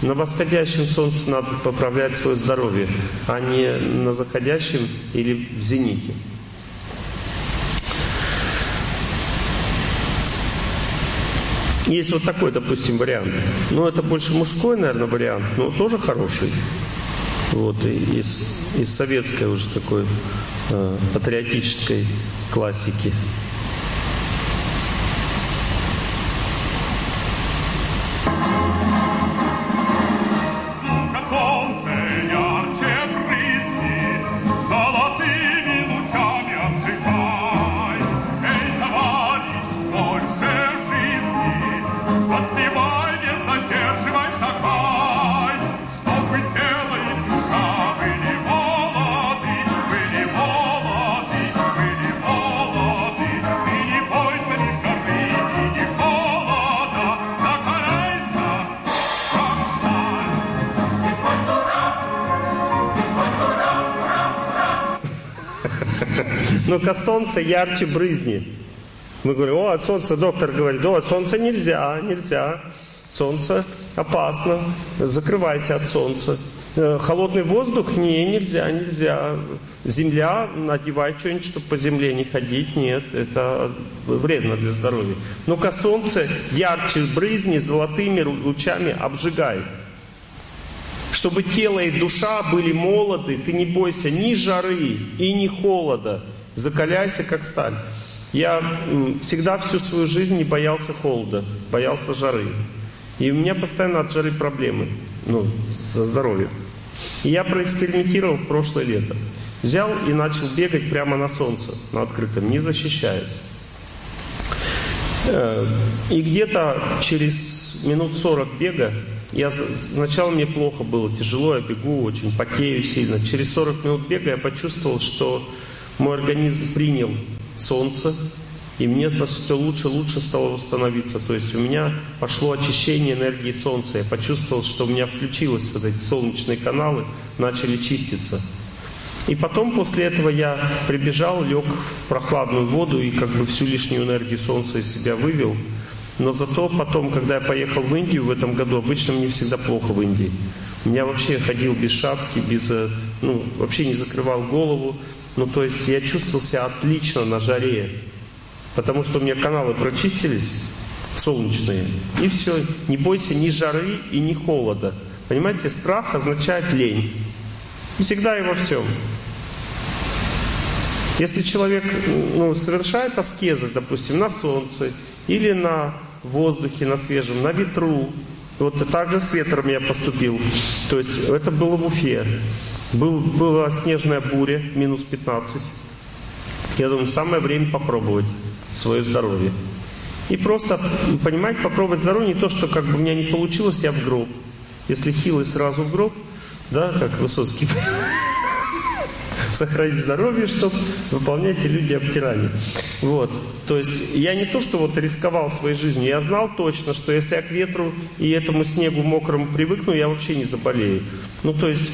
[SPEAKER 1] На восходящем солнце надо поправлять свое здоровье, а не на заходящем или в зените. Есть вот такой, допустим, вариант. Ну, это больше мужской, наверное, вариант, но тоже хороший. Вот, из, из советской уже такой патриотической классики. Ну-ка, солнце ярче брызни. Мы говорим, о, от солнца, доктор говорит, о, от солнца нельзя, нельзя. Солнце опасно, закрывайся от солнца. Э, холодный воздух? Не, нельзя, нельзя. Земля, надевай что-нибудь, чтобы по земле не ходить. Нет, это вредно для здоровья. Ну-ка, солнце ярче брызни, золотыми лучами обжигай. Чтобы тело и душа были молоды, ты не бойся ни жары и ни холода закаляйся как сталь. Я всегда всю свою жизнь не боялся холода, боялся жары. И у меня постоянно от жары проблемы, ну, со здоровьем. И я проэкспериментировал в прошлое лето. Взял и начал бегать прямо на солнце, на открытом, не защищаясь. Э, и где-то через минут 40 бега, я, сначала мне плохо было, тяжело, я бегу, очень потею сильно. Через 40 минут бега я почувствовал, что мой организм принял солнце, и мне все лучше лучше стало восстановиться. То есть у меня пошло очищение энергии солнца. Я почувствовал, что у меня включилось вот эти солнечные каналы, начали чиститься. И потом после этого я прибежал, лег в прохладную воду и как бы всю лишнюю энергию солнца из себя вывел. Но зато потом, когда я поехал в Индию в этом году, обычно мне всегда плохо в Индии. Я вообще ходил без шапки, без, э, ну, вообще не закрывал голову. Ну, то есть я чувствовал себя отлично на жаре, потому что у меня каналы прочистились, солнечные, и все. Не бойся ни жары и ни холода. Понимаете, страх означает лень. Всегда и во всем. Если человек ну, совершает аскезы, допустим, на солнце или на воздухе, на свежем, на ветру, вот так же с ветром я поступил. То есть это было в Уфе. Был, была снежная буря, минус 15. Я думаю, самое время попробовать свое здоровье. И просто, понимаете, попробовать здоровье, не то, что как бы у меня не получилось, я в гроб. Если хилый, сразу в гроб, да, как Высоцкий. Сохранить здоровье, чтобы выполнять люди обтирания. Вот. То есть я не то, что вот рисковал своей жизнью, я знал точно, что если я к ветру и этому снегу мокрому привыкну, я вообще не заболею. Ну, то есть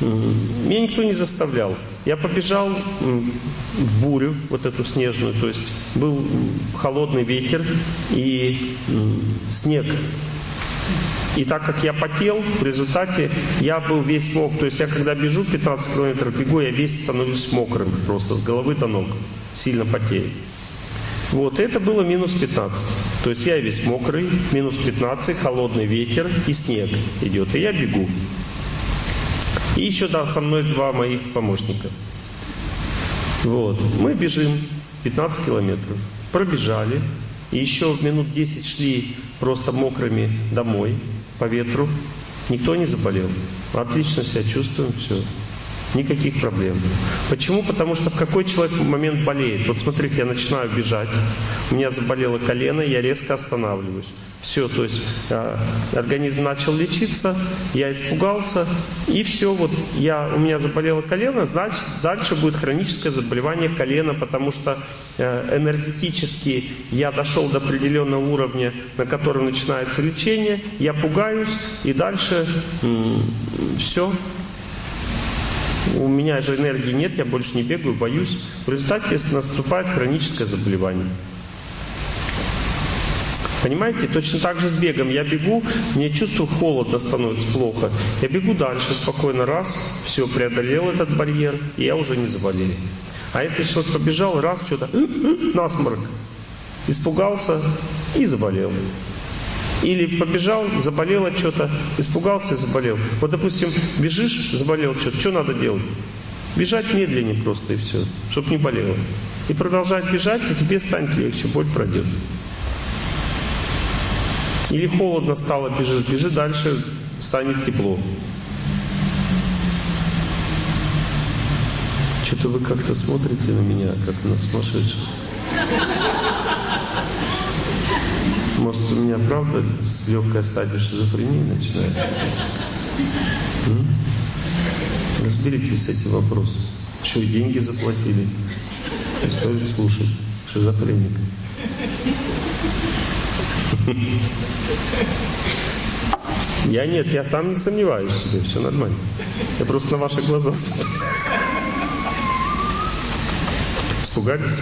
[SPEAKER 1] меня никто не заставлял. Я побежал в бурю, вот эту снежную, то есть был холодный ветер и снег. И так как я потел, в результате я был весь мок. То есть я когда бежу 15 километров бегу, я весь становлюсь мокрым, просто с головы до ног. Сильно потею. Вот, это было минус 15. То есть я весь мокрый, минус 15, холодный ветер и снег идет. И я бегу. И еще да, со мной два моих помощника. Вот. Мы бежим 15 километров. Пробежали. И еще минут 10 шли просто мокрыми домой по ветру. Никто не заболел. Отлично себя чувствуем, все. Никаких проблем. Почему? Потому что в какой человек момент болеет? Вот смотрите, я начинаю бежать, у меня заболело колено, я резко останавливаюсь. Все, то есть э, организм начал лечиться, я испугался, и все, вот я, у меня заболело колено, значит, дальше будет хроническое заболевание колена, потому что э, энергетически я дошел до определенного уровня, на котором начинается лечение, я пугаюсь, и дальше э, все, у меня же энергии нет, я больше не бегаю, боюсь. В результате наступает хроническое заболевание. Понимаете, точно так же с бегом. Я бегу, мне чувствую холодно становится плохо. Я бегу дальше спокойно, раз, все, преодолел этот барьер, и я уже не заболею. А если человек побежал, раз, что-то, насморк, испугался и заболел. Или побежал, заболело что-то, испугался и заболел. Вот, допустим, бежишь, заболел что-то, что надо делать? Бежать медленнее просто и все, чтобы не болело. И продолжать бежать, и тебе станет легче, боль пройдет. Или холодно стало, бежишь, бежи дальше, станет тепло. Что-то вы как-то смотрите на меня, как на сумасшедших. Может, у меня правда легкая стадия шизофрении начинается? М? Разберитесь с этим вопросом. Что, и деньги заплатили? И стоит слушать. Шизофреник. Я нет, я сам не сомневаюсь в себе, все нормально. Я просто на ваши глаза. Испугались?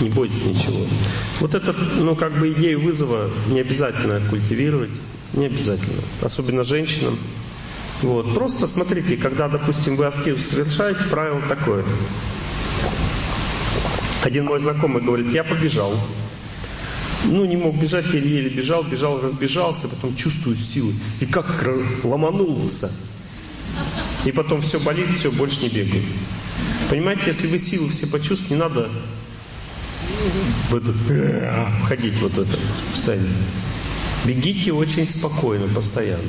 [SPEAKER 1] Не бойтесь ничего. Вот этот, ну, как бы идею вызова не обязательно культивировать. Не обязательно. Особенно женщинам. Вот. Просто смотрите, когда, допустим, вы аскезу совершаете, правило такое. Один мой знакомый говорит, я побежал. Ну, не мог бежать, еле-еле бежал, бежал, разбежался, потом чувствую силы. И как ломанулся. И потом все болит, все, больше не бегаю. Понимаете, если вы силы все почувствуете, не надо в этот, входить вот это состояние. Бегите очень спокойно, постоянно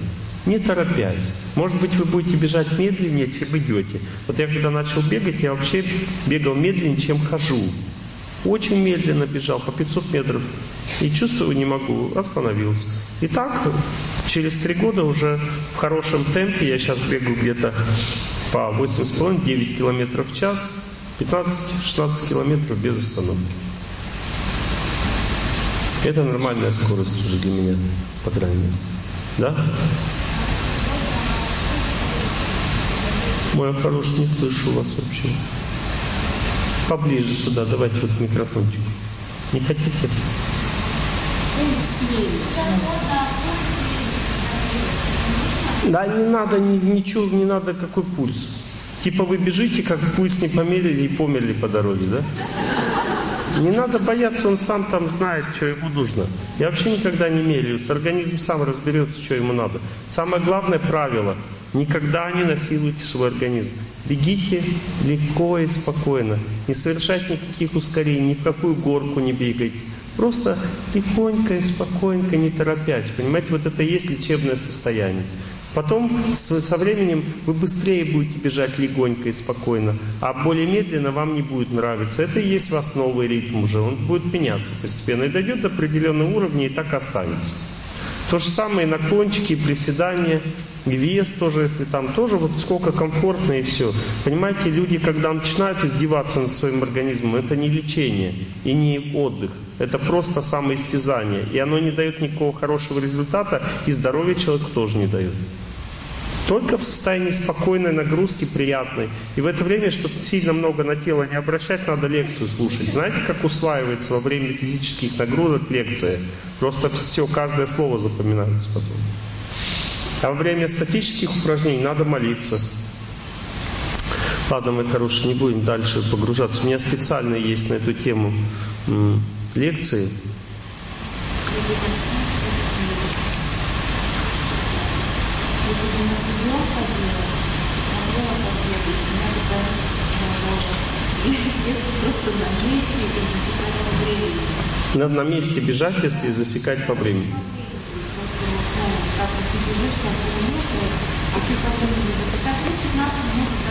[SPEAKER 1] не торопясь. Может быть, вы будете бежать медленнее, чем идете. Вот я когда начал бегать, я вообще бегал медленнее, чем хожу. Очень медленно бежал, по 500 метров. И чувствую, не могу, остановился. И так, через три года уже в хорошем темпе, я сейчас бегаю где-то по 8,5-9 километров в час, 15-16 километров без остановки. Это нормальная скорость уже для меня, по крайней мере. Да? Мой хороший, не слышу вас вообще. Поближе сюда, давайте вот микрофончик. Не хотите? Да, не надо ничего, не надо какой пульс. Типа вы бежите, как пульс не померили и померли по дороге, да? Не надо бояться, он сам там знает, что ему нужно. Я вообще никогда не меряю. Организм сам разберется, что ему надо. Самое главное правило – Никогда не насилуйте свой организм. Бегите легко и спокойно. Не совершайте никаких ускорений, ни в какую горку не бегайте. Просто тихонько и спокойненько, не торопясь. Понимаете, вот это и есть лечебное состояние. Потом со временем вы быстрее будете бежать легонько и спокойно, а более медленно вам не будет нравиться. Это и есть у вас новый ритм уже, он будет меняться постепенно и дойдет до определенного уровня и так останется. То же самое и наклончики, и приседания, вес тоже, если там тоже вот сколько комфортно и все. Понимаете, люди, когда начинают издеваться над своим организмом, это не лечение и не отдых. Это просто самоистязание. И оно не дает никакого хорошего результата, и здоровье человеку тоже не дает. Только в состоянии спокойной нагрузки, приятной. И в это время, чтобы сильно много на тело не обращать, надо лекцию слушать. Знаете, как усваивается во время физических нагрузок лекция? Просто все, каждое слово запоминается потом. А во время статических упражнений надо молиться. Ладно, мы, хорошие, не будем дальше погружаться. У меня специально есть на эту тему лекции. Надо на месте бежать, если засекать по времени.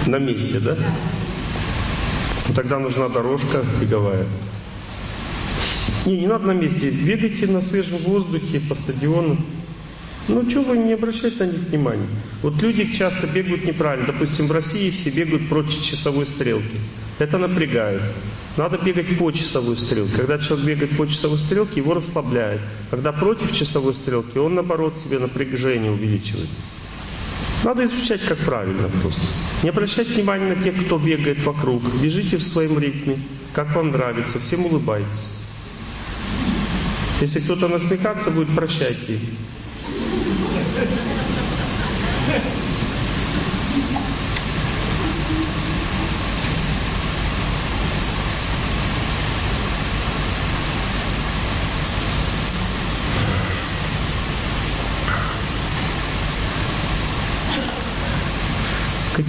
[SPEAKER 1] На месте, да? Тогда нужна дорожка беговая. Не, не надо на месте. Бегайте на свежем воздухе по стадиону. Ну, что вы не обращайте на них внимания? Вот люди часто бегают неправильно. Допустим, в России все бегают против часовой стрелки. Это напрягает. Надо бегать по часовой стрелке. Когда человек бегает по часовой стрелке, его расслабляет. Когда против часовой стрелки, он наоборот себе напряжение увеличивает. Надо изучать, как правильно просто. Не обращайте внимания на тех, кто бегает вокруг. Бежите в своем ритме, как вам нравится, всем улыбайтесь. Если кто-то насмехаться будет, прощайте.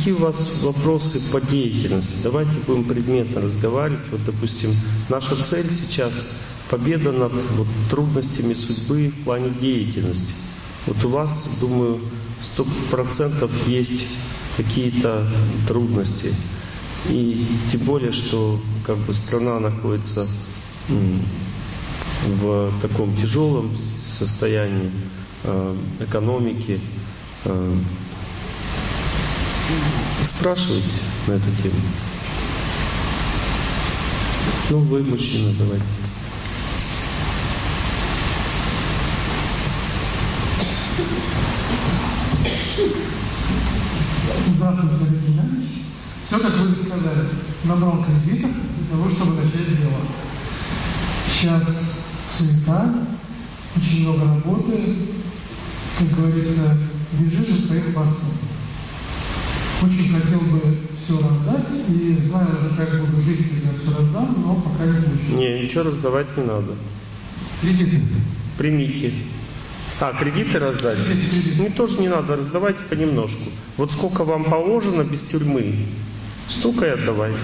[SPEAKER 1] Какие у вас вопросы по деятельности? Давайте будем предметно разговаривать. Вот, допустим, наша цель сейчас победа над вот, трудностями судьбы в плане деятельности. Вот у вас, думаю, сто процентов есть какие-то трудности. И тем более, что как бы страна находится в таком тяжелом состоянии э, экономики. Спрашивайте на эту тему. Ну, вы мужчина, давайте.
[SPEAKER 9] Здравствуйте, Геннадьевич. Все, как вы сказали, набрал кредитов для того, чтобы начать дело. Сейчас суета, очень много работы, как говорится, бежишь из своих пассов. Очень хотел бы все раздать, и знаю уже, как буду жить, когда все раздам, но пока не получилось.
[SPEAKER 1] Не, ничего раздавать не надо.
[SPEAKER 9] Кредиты.
[SPEAKER 1] Примите. А, кредиты раздать? Ну, тоже не надо, раздавайте понемножку. Вот сколько вам положено без тюрьмы, столько и отдавайте.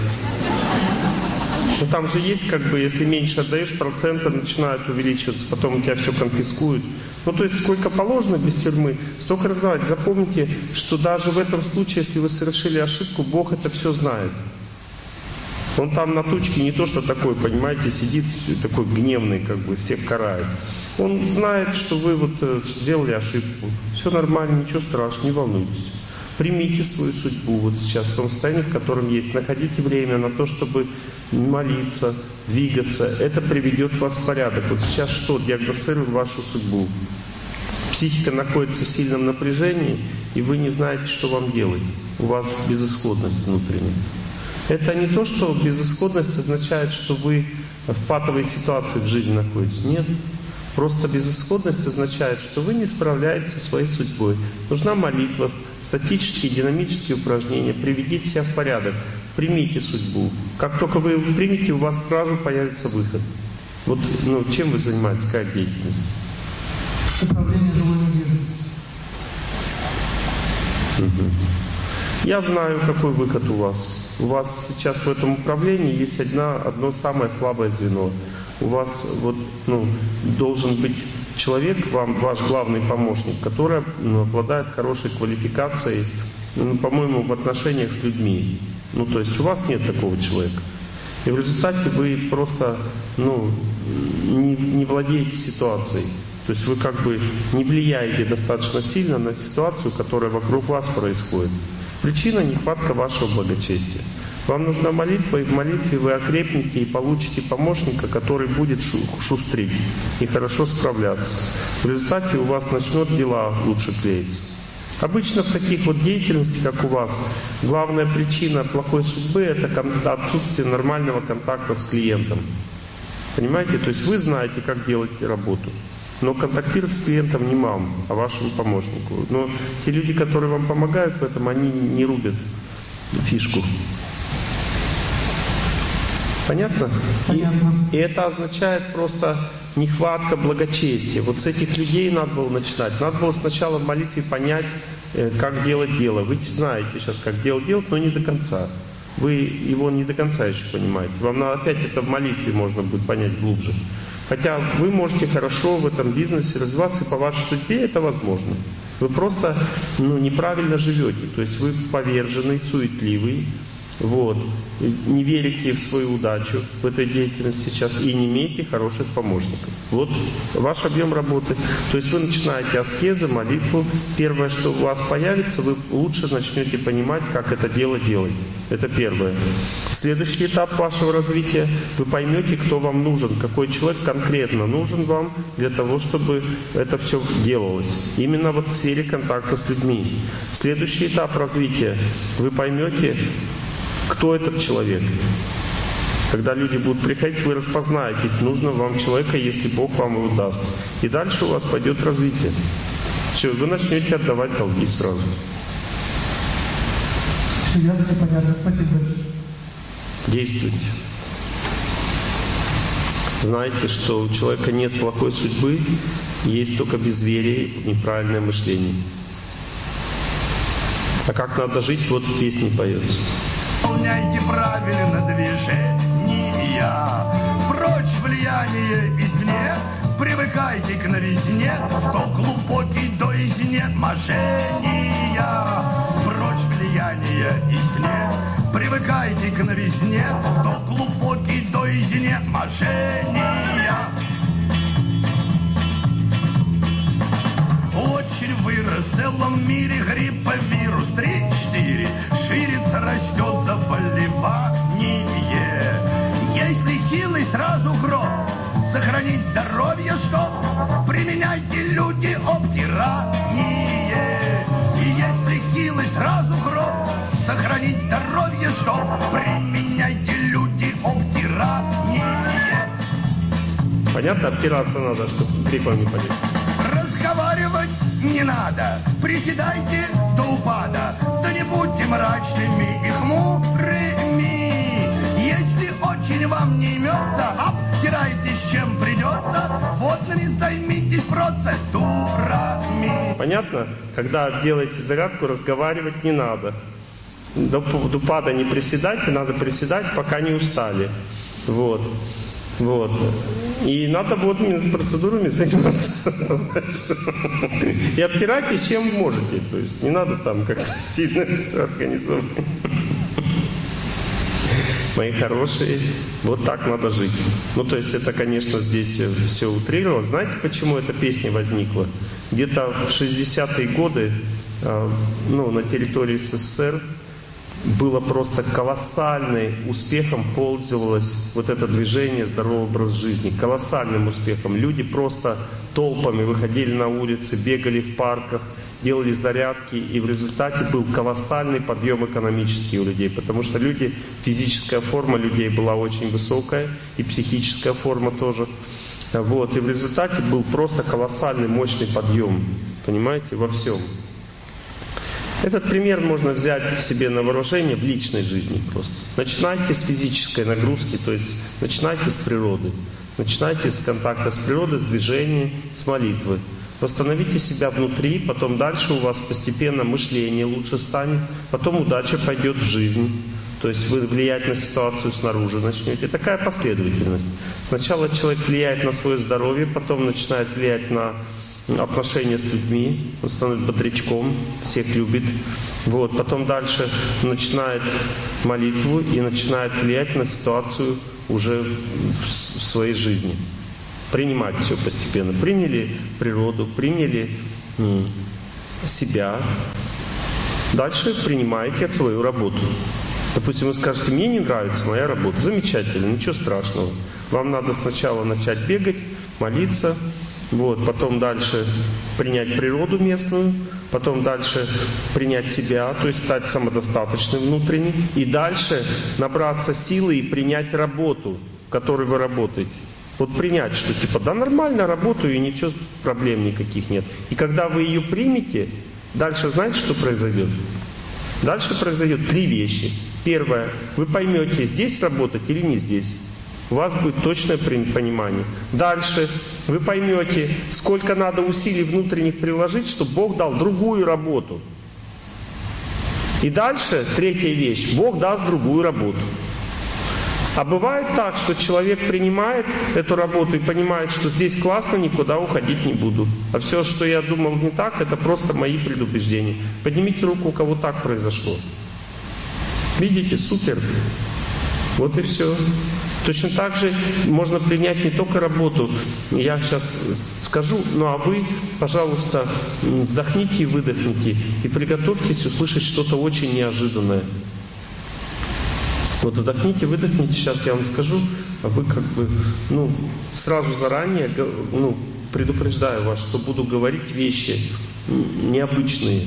[SPEAKER 1] Но там же есть, как бы, если меньше отдаешь, проценты начинают увеличиваться, потом у тебя все конфискуют. Ну, то есть, сколько положено без тюрьмы, столько раздавать. Запомните, что даже в этом случае, если вы совершили ошибку, Бог это все знает. Он там на тучке не то, что такой, понимаете, сидит такой гневный, как бы, всех карает. Он знает, что вы вот э, сделали ошибку. Все нормально, ничего страшного, не волнуйтесь. Примите свою судьбу вот сейчас в том состоянии, в котором есть. Находите время на то, чтобы молиться, двигаться. Это приведет вас в порядок. Вот сейчас что? Диагностируем вашу судьбу. Психика находится в сильном напряжении, и вы не знаете, что вам делать. У вас безысходность внутренняя. Это не то, что безысходность означает, что вы в патовой ситуации в жизни находитесь. Нет. Просто безысходность означает, что вы не справляетесь со своей судьбой. Нужна молитва, статические, динамические упражнения. Приведите себя в порядок. Примите судьбу. Как только вы примете, у вас сразу появится выход. Вот ну, чем вы занимаетесь, какая деятельность?
[SPEAKER 9] Управление жилой недвижимостью.
[SPEAKER 1] Угу. Я знаю, какой выход у вас. У вас сейчас в этом управлении есть одна, одно самое слабое звено. У вас вот, ну, должен быть человек, вам, ваш главный помощник, который ну, обладает хорошей квалификацией, ну, по-моему, в отношениях с людьми. Ну, то есть у вас нет такого человека. И в результате вы просто ну, не, не владеете ситуацией. То есть вы как бы не влияете достаточно сильно на ситуацию, которая вокруг вас происходит. Причина – нехватка вашего благочестия. Вам нужна молитва, и в молитве вы окрепнете и получите помощника, который будет шустрить и хорошо справляться. В результате у вас начнут дела лучше клеиться. Обычно в таких вот деятельности, как у вас, главная причина плохой судьбы – это отсутствие нормального контакта с клиентом. Понимаете? То есть вы знаете, как делать работу. Но контактировать с клиентом не вам, а вашему помощнику. Но те люди, которые вам помогают в этом, они не рубят фишку. Понятно?
[SPEAKER 9] Понятно.
[SPEAKER 1] И, и это означает просто нехватка благочестия. Вот с этих людей надо было начинать. Надо было сначала в молитве понять, э, как делать дело. Вы знаете сейчас, как делать делать, но не до конца. Вы его не до конца еще понимаете. Вам надо опять это в молитве можно будет понять глубже. Хотя вы можете хорошо в этом бизнесе развиваться, и по вашей судьбе это возможно. Вы просто ну, неправильно живете. То есть вы поверженный, суетливый, вот. Не верите в свою удачу в этой деятельности сейчас и не имеете хороших помощников. Вот ваш объем работы. То есть вы начинаете аскезы, молитву. Первое, что у вас появится, вы лучше начнете понимать, как это дело делать. Это первое. Следующий этап вашего развития, вы поймете, кто вам нужен, какой человек конкретно нужен вам для того, чтобы это все делалось. Именно вот в сфере контакта с людьми. Следующий этап развития, вы поймете, кто этот человек. Когда люди будут приходить, вы распознаете, нужно вам человека, если Бог вам его даст. И дальше у вас пойдет развитие. Все, вы начнете отдавать долги сразу.
[SPEAKER 9] Все ясно, понятно. Спасибо.
[SPEAKER 1] Действуйте. Знайте, что у человека нет плохой судьбы, есть только безверие и неправильное мышление. А как надо жить, вот в песне поется.
[SPEAKER 10] Исполняйте правильно движения, прочь влияние извне, привыкайте к новизне, что глубокий до изнеможения. Прочь влияние извне, привыкайте к новизне, что глубокий до изнеможения. Очень вырос в целом мире грипповирус 3-4 Ширится, растет заболевание. Если хилый, сразу гроб. Сохранить здоровье, что Применяйте люди обтирание. И если хилый, сразу гроб. Сохранить здоровье, что Применяйте люди обтирание.
[SPEAKER 1] Понятно, обтираться надо, чтобы гриппом не болеть.
[SPEAKER 10] Разговаривать не надо. Приседайте до упада, да не будьте мрачными и хмурыми. Если очень вам не имется, обтирайтесь чем придется, водными займитесь процедурами.
[SPEAKER 1] Понятно? Когда делаете зарядку, разговаривать не надо. До, упада не приседайте, надо приседать, пока не устали. Вот. Вот. И надо вот процедурами заниматься. И обтирайтесь чем можете. То есть не надо там как-то сильно все организовывать. Мои хорошие, вот так надо жить. Ну, то есть это, конечно, здесь все утрировано. Знаете, почему эта песня возникла? Где-то в 60-е годы а, ну, на территории СССР было просто колоссальным успехом пользовалось вот это движение «Здоровый образ жизни». Колоссальным успехом. Люди просто толпами выходили на улицы, бегали в парках делали зарядки, и в результате был колоссальный подъем экономический у людей, потому что люди, физическая форма людей была очень высокая, и психическая форма тоже. Вот, и в результате был просто колоссальный, мощный подъем, понимаете, во всем. Этот пример можно взять себе на вооружение в личной жизни просто. Начинайте с физической нагрузки, то есть начинайте с природы. Начинайте с контакта с природой, с движения, с молитвы. Восстановите себя внутри, потом дальше у вас постепенно мышление лучше станет, потом удача пойдет в жизнь. То есть вы влиять на ситуацию снаружи начнете. Такая последовательность. Сначала человек влияет на свое здоровье, потом начинает влиять на отношения с людьми, он становится бодрячком, всех любит. Вот. Потом дальше начинает молитву и начинает влиять на ситуацию уже в своей жизни. Принимать все постепенно. Приняли природу, приняли себя. Дальше принимаете свою работу. Допустим, вы скажете, мне не нравится моя работа. Замечательно, ничего страшного. Вам надо сначала начать бегать, молиться, вот, потом дальше принять природу местную, потом дальше принять себя, то есть стать самодостаточным внутренне, и дальше набраться силы и принять работу, в которой вы работаете. Вот принять, что типа, да нормально работаю и ничего, проблем никаких нет. И когда вы ее примете, дальше знаете, что произойдет? Дальше произойдет три вещи. Первое, вы поймете, здесь работать или не здесь. У вас будет точное понимание. Дальше вы поймете, сколько надо усилий внутренних приложить, чтобы Бог дал другую работу. И дальше, третья вещь, Бог даст другую работу. А бывает так, что человек принимает эту работу и понимает, что здесь классно, никуда уходить не буду. А все, что я думал не так, это просто мои предубеждения. Поднимите руку, у кого так произошло. Видите, супер. Вот и все. Точно так же можно принять не только работу. Я сейчас скажу, ну а вы, пожалуйста, вдохните и выдохните. И приготовьтесь услышать что-то очень неожиданное. Вот вдохните, выдохните, сейчас я вам скажу, а вы как бы, ну, сразу заранее, ну, предупреждаю вас, что буду говорить вещи необычные,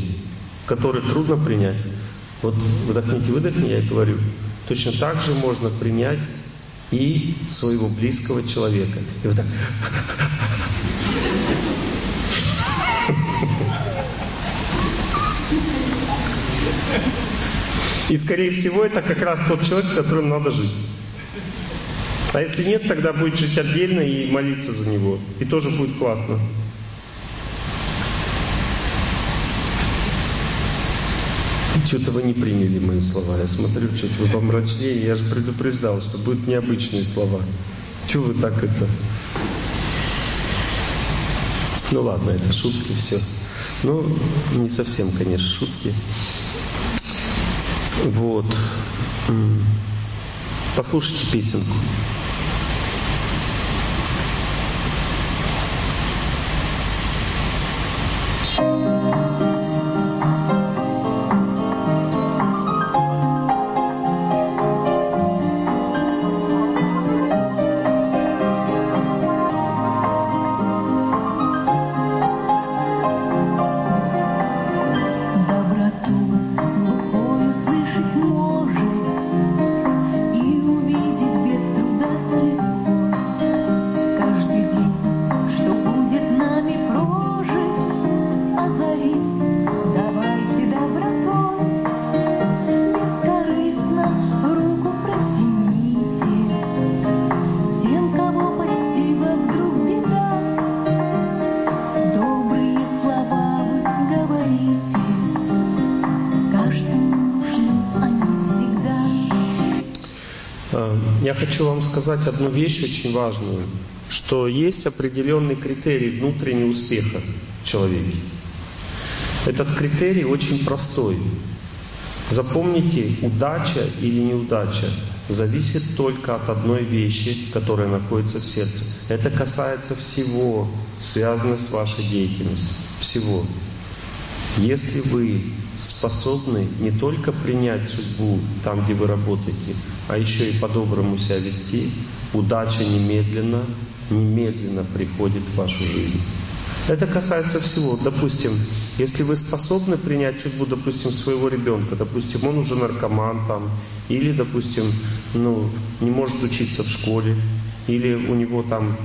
[SPEAKER 1] которые трудно принять. Вот вдохните, выдохните, я говорю. Точно так же можно принять и своего близкого человека. И вот так. И скорее всего это как раз тот человек, которым надо жить. А если нет, тогда будет жить отдельно и молиться за него. И тоже будет классно. Что-то вы не приняли мои слова. Я смотрю, что-то вы помрачнее. Я же предупреждал, что будут необычные слова. Чего вы так это? Ну ладно, это шутки, все. Ну, не совсем, конечно, шутки. Вот. Послушайте песенку. Хочу вам сказать одну вещь очень важную, что есть определенный критерий внутреннего успеха в человеке. Этот критерий очень простой. Запомните, удача или неудача зависит только от одной вещи, которая находится в сердце. Это касается всего, связанного с вашей деятельностью. Всего. Если вы способны не только принять судьбу там, где вы работаете, а еще и по-доброму себя вести, удача немедленно, немедленно приходит в вашу жизнь. Это касается всего. Допустим, если вы способны принять судьбу, допустим, своего ребенка, допустим, он уже наркоман там, или, допустим, ну, не может учиться в школе, или у него там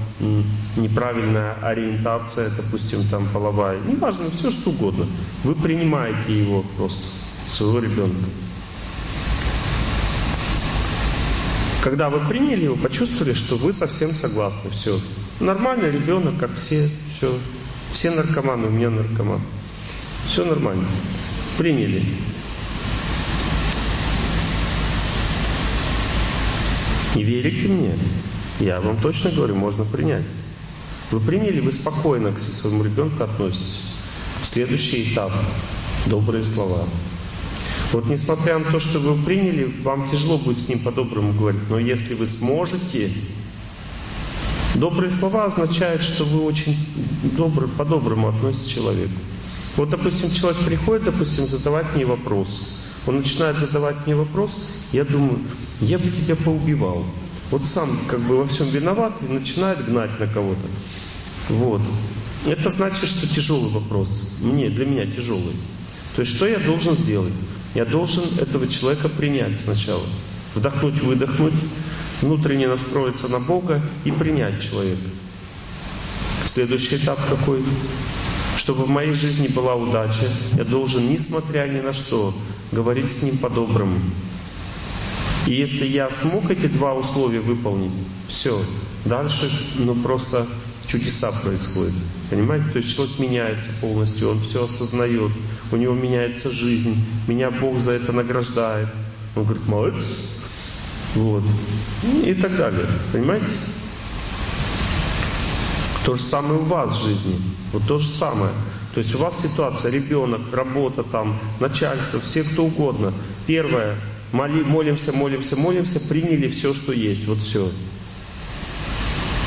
[SPEAKER 1] неправильная ориентация, допустим, там половая, неважно, все что угодно. Вы принимаете его просто, своего ребенка. Когда вы приняли его, почувствовали, что вы совсем согласны, все. Нормальный ребенок, как все, все. Все наркоманы, у меня наркоман. Все нормально. Приняли. Не верите мне? Я вам точно говорю, можно принять. Вы приняли, вы спокойно к своему ребенку относитесь. Следующий этап – добрые слова. Вот несмотря на то, что вы приняли, вам тяжело будет с ним по-доброму говорить. Но если вы сможете, добрые слова означают, что вы очень добры, по-доброму относитесь к человеку. Вот, допустим, человек приходит, допустим, задавать мне вопрос. Он начинает задавать мне вопрос, я думаю, я бы тебя поубивал. Вот сам как бы во всем виноват и начинает гнать на кого-то. Вот. Это значит, что тяжелый вопрос. Мне, для меня тяжелый. То есть, что я должен сделать? Я должен этого человека принять сначала. Вдохнуть, выдохнуть, внутренне настроиться на Бога и принять человека. Следующий этап какой? Чтобы в моей жизни была удача, я должен, несмотря ни на что, говорить с ним по-доброму. И если я смог эти два условия выполнить, все, дальше ну просто чудеса происходят. Понимаете? То есть человек меняется полностью, он все осознает, у него меняется жизнь, меня Бог за это награждает. Он говорит, молодец. Вот. И так далее. Понимаете? То же самое у вас в жизни. Вот то же самое. То есть у вас ситуация, ребенок, работа там, начальство, все кто угодно. Первое, моли, молимся, молимся, молимся, приняли все, что есть. Вот все.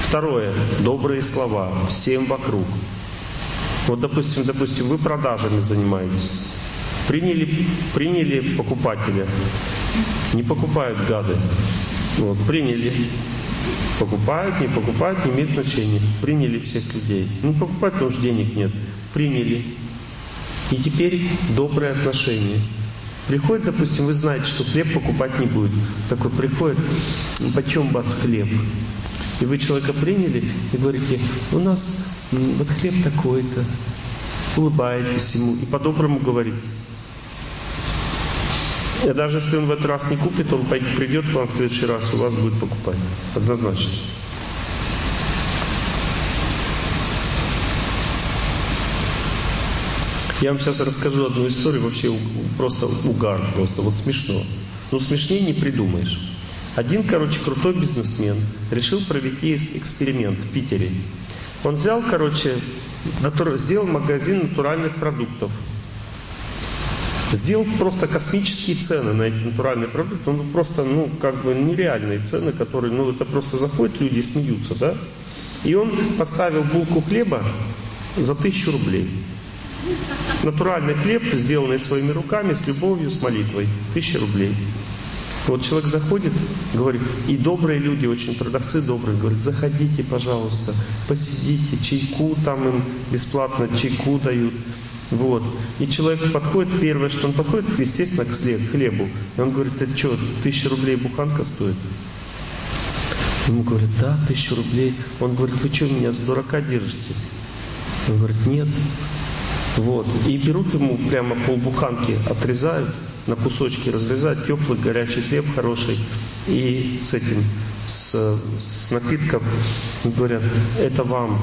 [SPEAKER 1] Второе, добрые слова всем вокруг. Вот, допустим, допустим, вы продажами занимаетесь. Приняли, приняли покупателя. Не покупают гады. Вот, приняли. Покупают, не покупают, не имеет значения. Приняли всех людей. Ну, покупать, потому что денег нет. Приняли. И теперь добрые отношения. Приходит, допустим, вы знаете, что хлеб покупать не будет. Такой приходит, почем вас хлеб? И вы человека приняли и говорите, у нас вот хлеб такой-то. Улыбаетесь ему и по-доброму говорите. И даже если он в этот раз не купит, он придет к вам в следующий раз, у вас будет покупать. Однозначно. Я вам сейчас расскажу одну историю, вообще просто угар, просто вот смешно. Ну смешнее не придумаешь. Один, короче, крутой бизнесмен решил провести эксперимент в Питере. Он взял, короче, сделал магазин натуральных продуктов. Сделал просто космические цены на эти натуральные продукты. Ну, просто, ну, как бы нереальные цены, которые, ну, это просто заходят люди и смеются, да? И он поставил булку хлеба за тысячу рублей. Натуральный хлеб, сделанный своими руками, с любовью, с молитвой. Тысяча рублей. Вот человек заходит, говорит, и добрые люди, очень продавцы добрые, говорят, заходите, пожалуйста, посидите, чайку там им бесплатно, чайку дают. Вот. И человек подходит, первое, что он подходит, естественно, к хлебу. И он говорит, это что, тысяча рублей буханка стоит? Ему говорят, да, тысяча рублей. Он говорит, вы что, меня за дурака держите? Он говорит, нет. Вот. И берут ему прямо полбуханки, отрезают, на кусочки разрезать, теплый горячий хлеб хороший, и с этим, с, с напитком, говорят, это вам.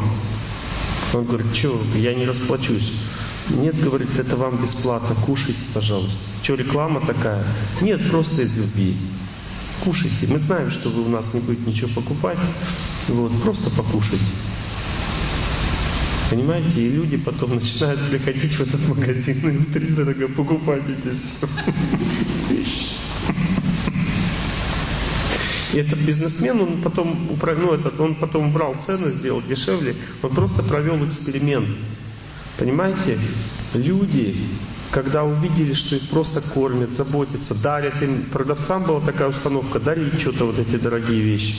[SPEAKER 1] Он говорит, что, я не расплачусь. Нет, говорит, это вам бесплатно, кушайте, пожалуйста. Что, реклама такая? Нет, просто из любви. Кушайте. Мы знаем, что вы у нас не будете ничего покупать. Вот, просто покушайте. Понимаете? И люди потом начинают приходить в этот магазин и внутри дорого покупать эти все вещи. И этот бизнесмен, он потом, ну, этот, он потом убрал цены, сделал дешевле. Он просто провел эксперимент. Понимаете? Люди, когда увидели, что их просто кормят, заботятся, дарят им, продавцам была такая установка, дарить что-то вот эти дорогие вещи.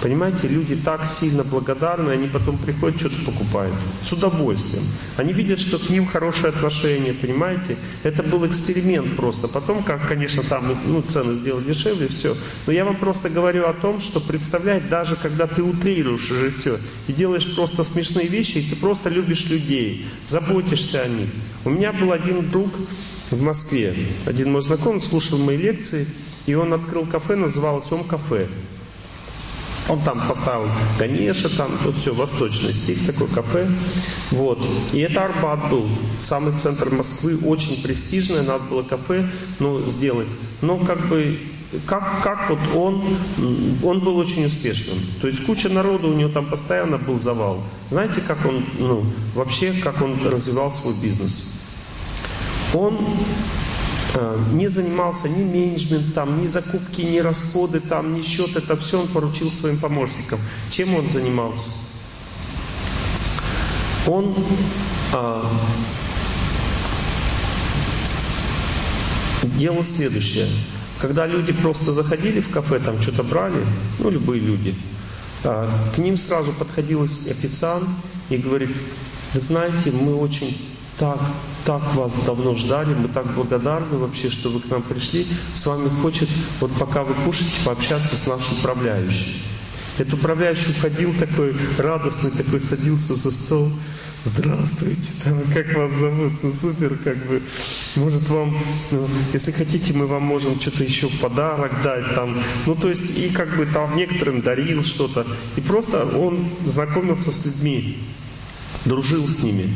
[SPEAKER 1] Понимаете, люди так сильно благодарны, они потом приходят, что-то покупают. С удовольствием. Они видят, что к ним хорошее отношение, понимаете? Это был эксперимент просто. Потом, как, конечно, там ну, цены сделали дешевле, все. Но я вам просто говорю о том, что представлять, даже когда ты утрируешь уже все, и делаешь просто смешные вещи, и ты просто любишь людей, заботишься о них. У меня был один друг в Москве, один мой знакомый слушал мои лекции, и он открыл кафе, называлось «Ом кафе». Он там поставил Ганеша, там тут все, восточный стиль, такой кафе. Вот. И это Арбат был, самый центр Москвы, очень престижное, надо было кафе ну, сделать. Но как бы как, как вот он, он был очень успешным. То есть куча народу, у него там постоянно был завал. Знаете, как он, ну, вообще, как он развивал свой бизнес? Он не занимался ни менеджментом, ни закупки, ни расходы, там, ни счет. Это все он поручил своим помощникам. Чем он занимался? Он а, делал следующее. Когда люди просто заходили в кафе, там что-то брали, ну, любые люди, а, к ним сразу подходил официант и говорит, вы знаете, мы очень так, так вас давно ждали, мы так благодарны вообще, что вы к нам пришли. С вами хочет, вот пока вы кушаете, пообщаться с нашим управляющим. Этот управляющий уходил такой радостный, такой садился за стол. Здравствуйте, там, как вас зовут? Ну супер, как бы. Может вам, ну, если хотите, мы вам можем что-то еще в подарок дать там. Ну то есть и как бы там некоторым дарил что-то. И просто он знакомился с людьми, дружил с ними.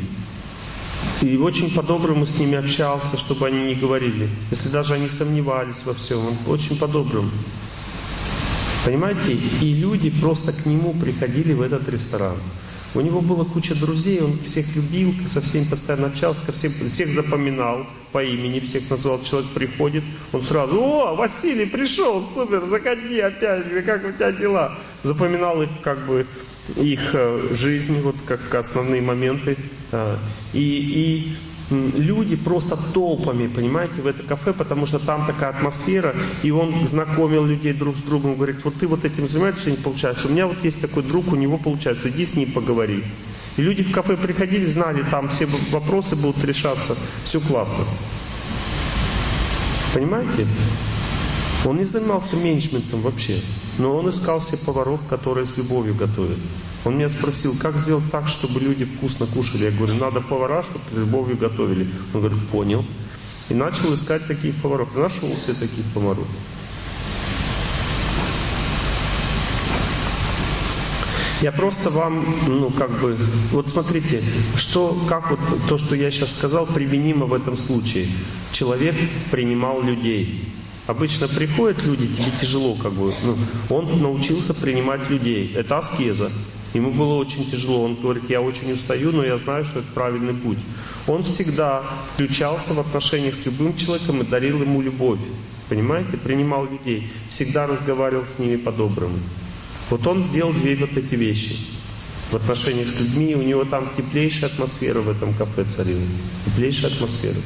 [SPEAKER 1] И очень по-доброму с ними общался, чтобы они не говорили. Если даже они сомневались во всем, он очень по-доброму. Понимаете? И люди просто к нему приходили в этот ресторан. У него была куча друзей, он всех любил, со всеми постоянно общался, ко всем, всех запоминал по имени, всех назвал. Человек приходит, он сразу, о, Василий пришел, супер, заходи опять, как у тебя дела? Запоминал их как бы их э, жизнь, вот как основные моменты. А, и, и люди просто толпами, понимаете, в это кафе, потому что там такая атмосфера, и он знакомил людей друг с другом, говорит, вот ты вот этим занимаешься, не получается. У меня вот есть такой друг, у него получается, иди с ним поговори. И люди в кафе приходили, знали, там все вопросы будут решаться, все классно. Понимаете? Он не занимался менеджментом вообще, но он искал себе поваров, которые с любовью готовят. Он меня спросил, как сделать так, чтобы люди вкусно кушали. Я говорю, надо повара, чтобы с любовью готовили. Он говорит, понял. И начал искать таких поваров. И нашел себе таких поваров. Я просто вам, ну, как бы, вот смотрите, что, как вот то, что я сейчас сказал, применимо в этом случае. Человек принимал людей. Обычно приходят люди, тебе тяжело, как бы, ну, он научился принимать людей. Это аскеза. Ему было очень тяжело. Он говорит, я очень устаю, но я знаю, что это правильный путь. Он всегда включался в отношениях с любым человеком и дарил ему любовь. Понимаете? Принимал людей. Всегда разговаривал с ними по-доброму. Вот он сделал две вот эти вещи. В отношениях с людьми у него там теплейшая атмосфера в этом кафе царила. Теплейшая атмосфера.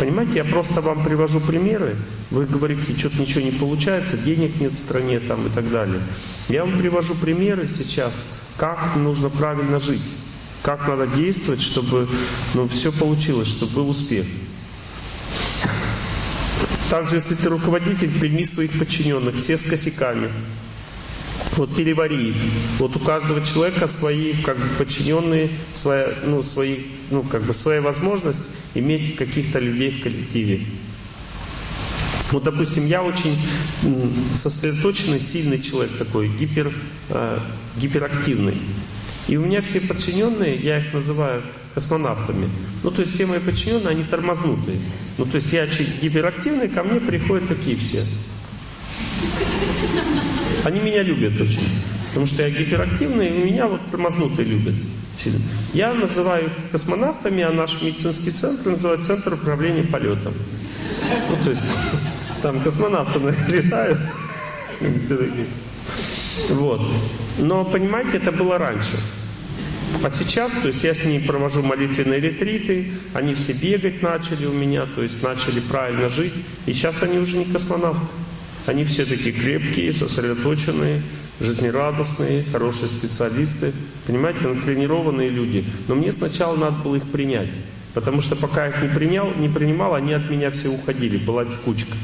[SPEAKER 1] Понимаете, я просто вам привожу примеры. Вы говорите, что-то ничего не получается, денег нет в стране там и так далее. Я вам привожу примеры сейчас, как нужно правильно жить, как надо действовать, чтобы ну, все получилось, чтобы был успех. Также, если ты руководитель, прими своих подчиненных, все с косяками. Вот перевари. Вот у каждого человека свои как бы подчиненные, своя, ну, свои, ну, как бы своя возможность иметь каких-то людей в коллективе. Вот, допустим, я очень сосредоточенный, сильный человек такой, гипер, э, гиперактивный. И у меня все подчиненные, я их называю космонавтами. Ну, то есть все мои подчиненные, они тормознутые. Ну, то есть я гиперактивный, ко мне приходят такие все. Они меня любят очень. Потому что я гиперактивный, и меня вот тормознутые любят. Я называю космонавтами, а наш медицинский центр называют Центр управления полетом. Ну, то есть, там космонавты летают. Вот. Но, понимаете, это было раньше. А сейчас, то есть я с ними провожу молитвенные ретриты, они все бегать начали у меня, то есть начали правильно жить. И сейчас они уже не космонавты. Они все такие крепкие, сосредоточенные, жизнерадостные, хорошие специалисты, понимаете, натренированные люди. Но мне сначала надо было их принять, потому что пока их не принял, не принимал, они от меня все уходили, была кучка.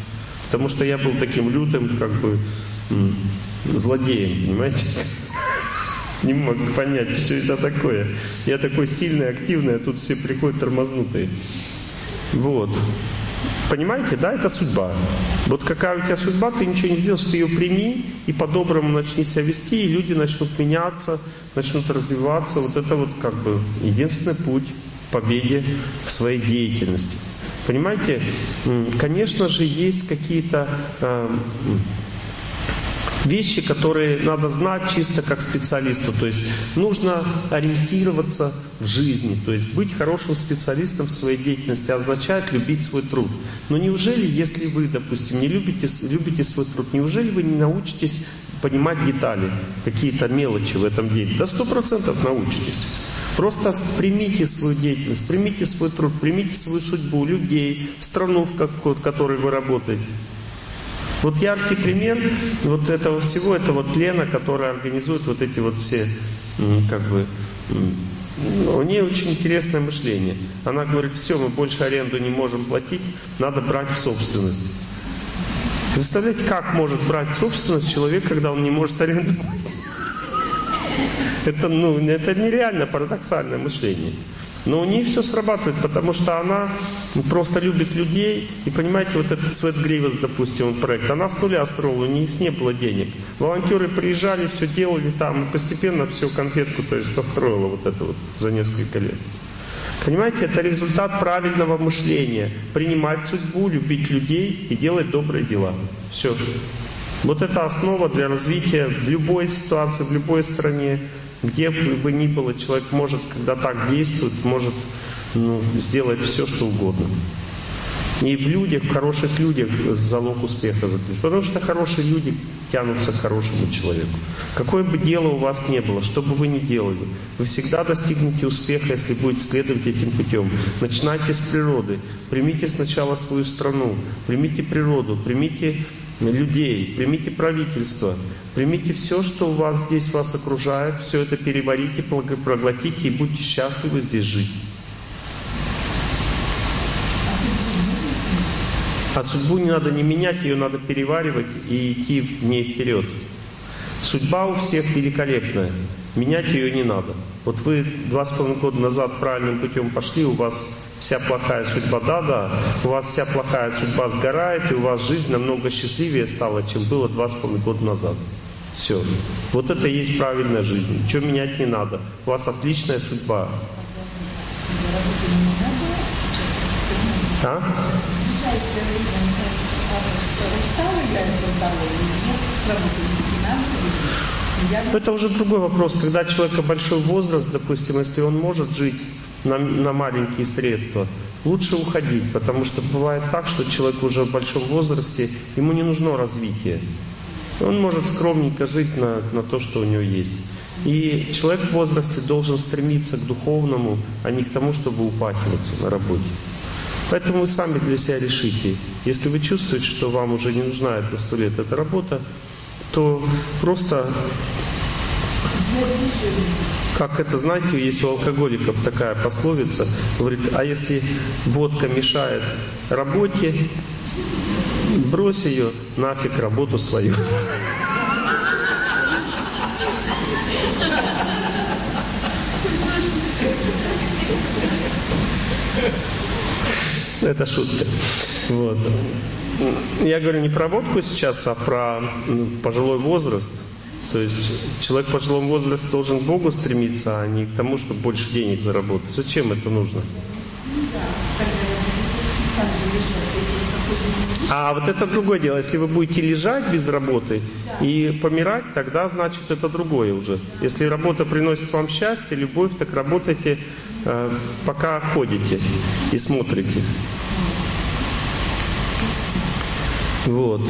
[SPEAKER 1] Потому что я был таким лютым, как бы, злодеем, понимаете? Не мог понять, что это такое. Я такой сильный, активный, а тут все приходят тормознутые. Вот. Понимаете, да, это судьба. Вот какая у тебя судьба, ты ничего не сделаешь, ты ее прими и по-доброму начни себя вести, и люди начнут меняться, начнут развиваться. Вот это вот как бы единственный путь к победе в своей деятельности. Понимаете, конечно же, есть какие-то э, вещи, которые надо знать чисто как специалисту. То есть нужно ориентироваться в жизни. То есть быть хорошим специалистом в своей деятельности означает любить свой труд. Но неужели, если вы, допустим, не любите, любите свой труд, неужели вы не научитесь понимать детали, какие-то мелочи в этом деле? До сто процентов научитесь. Просто примите свою деятельность, примите свой труд, примите свою судьбу, людей, страну, в которой вы работаете. Вот яркий пример вот этого всего, это вот Лена, которая организует вот эти вот все, как бы, у нее очень интересное мышление. Она говорит, все, мы больше аренду не можем платить, надо брать в собственность. Представляете, как может брать собственность человек, когда он не может аренду платить? Это, ну, это нереально парадоксальное мышление. Но у нее все срабатывает, потому что она просто любит людей. И понимаете, вот этот Свет Гривас, допустим, проект, она с нуля строила, у нее не было денег. Волонтеры приезжали, все делали там, и постепенно все конфетку, то есть построила вот это вот за несколько лет. Понимаете, это результат правильного мышления. Принимать судьбу, любить людей и делать добрые дела. Все. Вот это основа для развития в любой ситуации, в любой стране. Где бы ни было, человек может, когда так действует, может ну, сделать все, что угодно. И в людях, в хороших людях залог успеха заключен. Потому что хорошие люди тянутся к хорошему человеку. Какое бы дело у вас ни было, что бы вы ни делали, вы всегда достигнете успеха, если будете следовать этим путем. Начинайте с природы. Примите сначала свою страну, примите природу, примите людей, примите правительство, примите все, что у вас здесь вас окружает, все это переварите, проглотите и будьте счастливы здесь жить. А судьбу не надо не менять, ее надо переваривать и идти в ней вперед. Судьба у всех великолепная, менять ее не надо. Вот вы два с половиной года назад правильным путем пошли, у вас вся плохая судьба, да, да, у вас вся плохая судьба сгорает, и у вас жизнь намного счастливее стала, чем было два с половиной года назад. Все. Вот это и есть правильная жизнь. Ничего менять не надо. У вас отличная судьба. А? Это уже другой вопрос. Когда человека большой возраст, допустим, если он может жить на, на маленькие средства, лучше уходить, потому что бывает так, что человек уже в большом возрасте, ему не нужно развитие. Он может скромненько жить на, на то, что у него есть. И человек в возрасте должен стремиться к духовному, а не к тому, чтобы упахиваться на работе. Поэтому вы сами для себя решите. Если вы чувствуете, что вам уже не нужна эта сто лет эта работа, то просто как это, знаете, есть у алкоголиков такая пословица, говорит, а если водка мешает работе, брось ее нафиг работу свою. Это шутка. Вот. Я говорю не про водку сейчас, а про ну, пожилой возраст. То есть человек в пожилом возрасте должен к Богу стремиться, а не к тому, чтобы больше денег заработать. Зачем это нужно? А вот это другое дело. Если вы будете лежать без работы и помирать, тогда значит это другое уже. Если работа приносит вам счастье, любовь, так работайте, э, пока ходите и смотрите. Вот.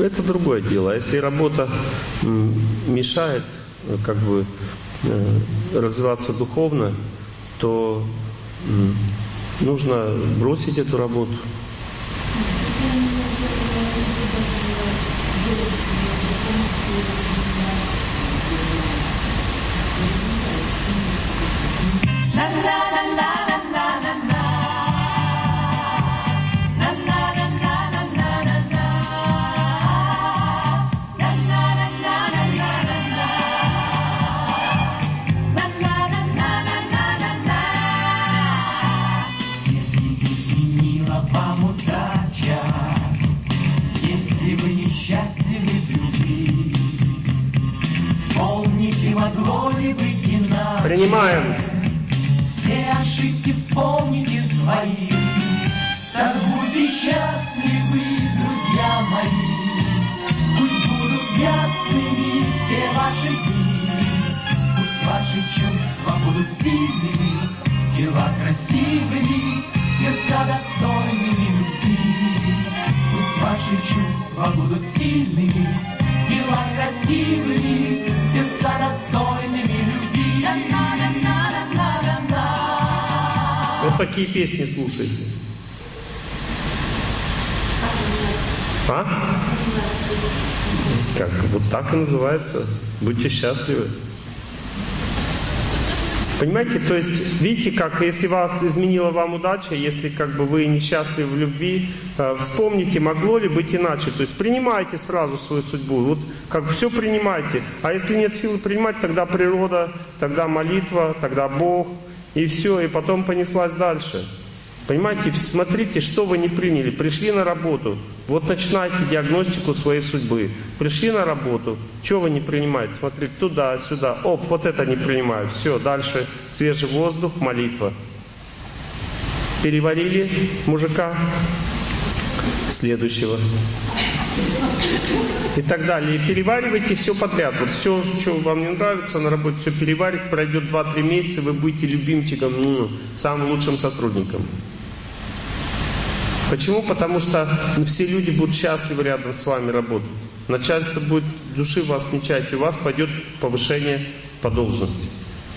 [SPEAKER 1] Это другое дело. А если работа мешает как бы э, развиваться духовно, то нужно бросить эту работу.
[SPEAKER 11] Если могло быть иначе.
[SPEAKER 1] Принимаем.
[SPEAKER 11] Все ошибки вспомните свои, так будьте счастливы, друзья мои. Пусть будут ясными все ваши дни, пусть ваши чувства будут сильными, дела красивыми, сердца достойными любви. Пусть ваши чувства будут сильными, дела красивыми, сердца достойными любви.
[SPEAKER 1] Вот такие песни слушайте. А? Как? Вот так и называется. Будьте счастливы. Понимаете, то есть, видите, как если вас изменила вам удача, если как бы вы несчастливы в любви, э, вспомните, могло ли быть иначе. То есть принимайте сразу свою судьбу. Вот как все принимайте. А если нет силы принимать, тогда природа, тогда молитва, тогда Бог. И все, и потом понеслась дальше. Понимаете, смотрите, что вы не приняли. Пришли на работу, вот начинайте диагностику своей судьбы. Пришли на работу, что вы не принимаете? Смотрите, туда, сюда. Оп, вот это не принимаю. Все, дальше свежий воздух, молитва. Переварили мужика следующего. И так далее. И переваривайте все подряд. Вот все, что вам не нравится на работе, все переварить, пройдет 2-3 месяца, вы будете любимчиком, ну, самым лучшим сотрудником. Почему? Потому что все люди будут счастливы рядом с вами работать. Начальство будет души вас не чаять, и у вас пойдет повышение по должности.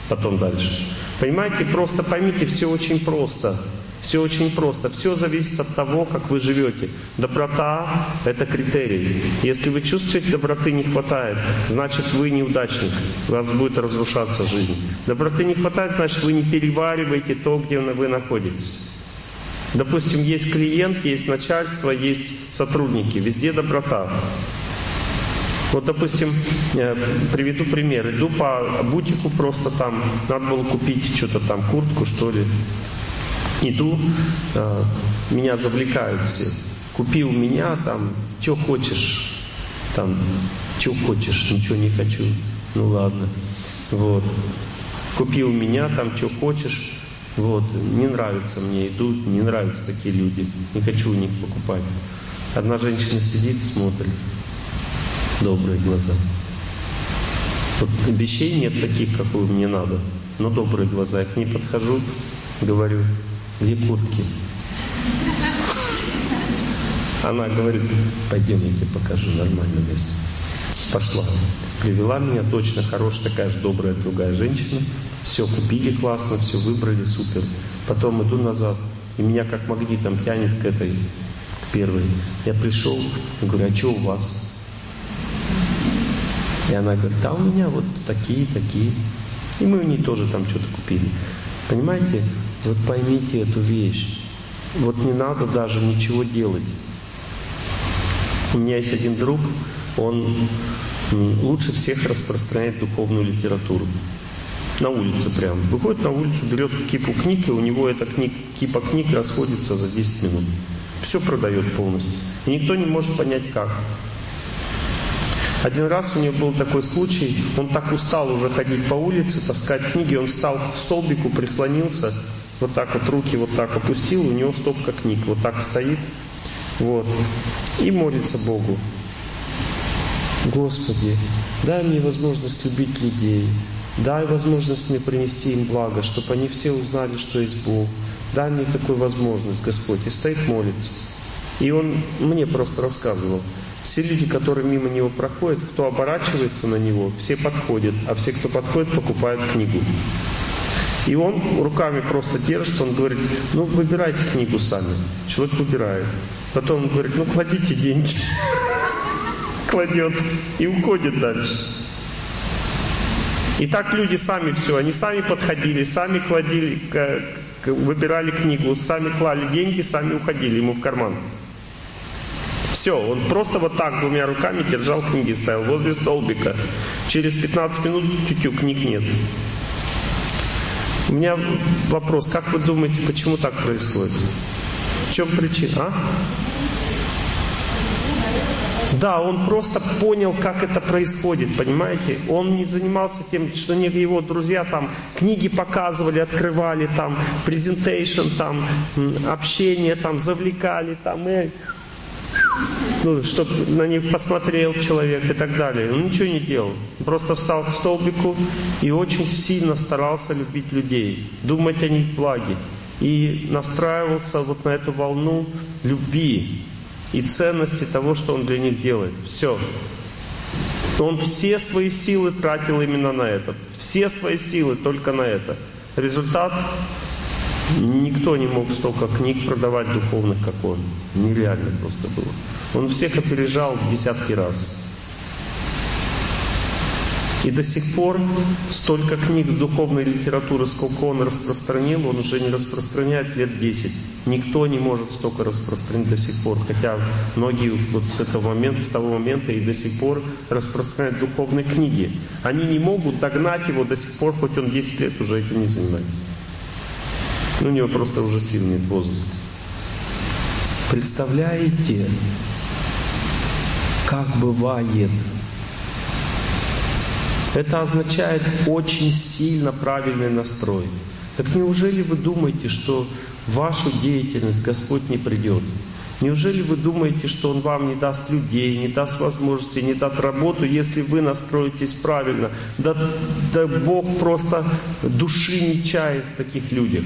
[SPEAKER 1] Потом дальше. Понимаете, просто поймите, все очень просто. Все очень просто. Все зависит от того, как вы живете. Доброта – это критерий. Если вы чувствуете, доброты не хватает, значит вы неудачник. У вас будет разрушаться жизнь. Доброты не хватает, значит вы не перевариваете то, где вы находитесь. Допустим, есть клиент, есть начальство, есть сотрудники. Везде доброта. Вот, допустим, э, приведу пример. Иду по бутику просто там, надо было купить что-то там, куртку, что ли. Иду, э, меня завлекают все. Купи у меня там, что хочешь. Там, что хочешь, ничего не хочу. Ну ладно. Вот. Купи у меня там, что хочешь. Вот, не нравится мне, идут, не нравятся такие люди, не хочу у них покупать. Одна женщина сидит, смотрит, добрые глаза. Вот вещей нет таких, как мне надо, но добрые глаза. Я к ней подхожу, говорю, где куртки? Она говорит, пойдем, я тебе покажу нормальное место. Пошла. Привела меня, точно хорошая такая же добрая другая женщина. Все купили классно, все выбрали, супер. Потом иду назад, и меня как магнитом тянет к этой, к первой. Я пришел, говорю, а что у вас? И она говорит, да у меня вот такие, такие. И мы у ней тоже там что-то купили. Понимаете? Вот поймите эту вещь. Вот не надо даже ничего делать. У меня есть один друг, он лучше всех распространяет духовную литературу. На улице прям. Выходит на улицу, берет кипу книг, и у него эта книг, кипа книг расходится за 10 минут. Все продает полностью. И никто не может понять, как. Один раз у него был такой случай, он так устал уже ходить по улице, таскать книги, он встал к столбику, прислонился, вот так вот руки вот так опустил, у него стопка книг, вот так стоит, вот, и молится Богу. Господи, дай мне возможность любить людей, дай возможность мне принести им благо, чтобы они все узнали, что есть Бог. Дай мне такую возможность, Господь. И стоит молится. И он мне просто рассказывал. Все люди, которые мимо него проходят, кто оборачивается на него, все подходят, а все, кто подходит, покупают книгу. И он руками просто держит, он говорит, ну выбирайте книгу сами. Человек выбирает. Потом он говорит, ну кладите деньги. кладет и уходит дальше. И так люди сами все, они сами подходили, сами кладили, выбирали книгу, сами клали деньги, сами уходили ему в карман. Все, он просто вот так двумя руками держал книги, ставил возле столбика. Через 15 минут тютю книг нет. У меня вопрос, как вы думаете, почему так происходит? В чем причина? А? Да, он просто понял, как это происходит, понимаете? Он не занимался тем, что его друзья там книги показывали, открывали, там, презентейшн, там, общение, там, завлекали, там, и ну, чтобы на них посмотрел человек и так далее. Он ничего не делал. Просто встал к столбику и очень сильно старался любить людей, думать о них благе. И настраивался вот на эту волну любви и ценности того, что он для них делает. Все. Он все свои силы тратил именно на это. Все свои силы только на это. Результат Никто не мог столько книг продавать духовных, как он. Нереально просто было. Он всех опережал в десятки раз. И до сих пор столько книг духовной литературы, сколько он распространил, он уже не распространяет лет 10. Никто не может столько распространить до сих пор. Хотя многие вот с этого момента, с того момента и до сих пор распространяют духовные книги. Они не могут догнать его до сих пор, хоть он 10 лет уже этим не занимается. Ну, у него просто уже сил нет возраст. Представляете, как бывает? Это означает очень сильно правильный настрой. Так неужели вы думаете, что в вашу деятельность Господь не придет? Неужели вы думаете, что Он вам не даст людей, не даст возможности, не даст работу, если вы настроитесь правильно? Да, да Бог просто души не чает в таких людях.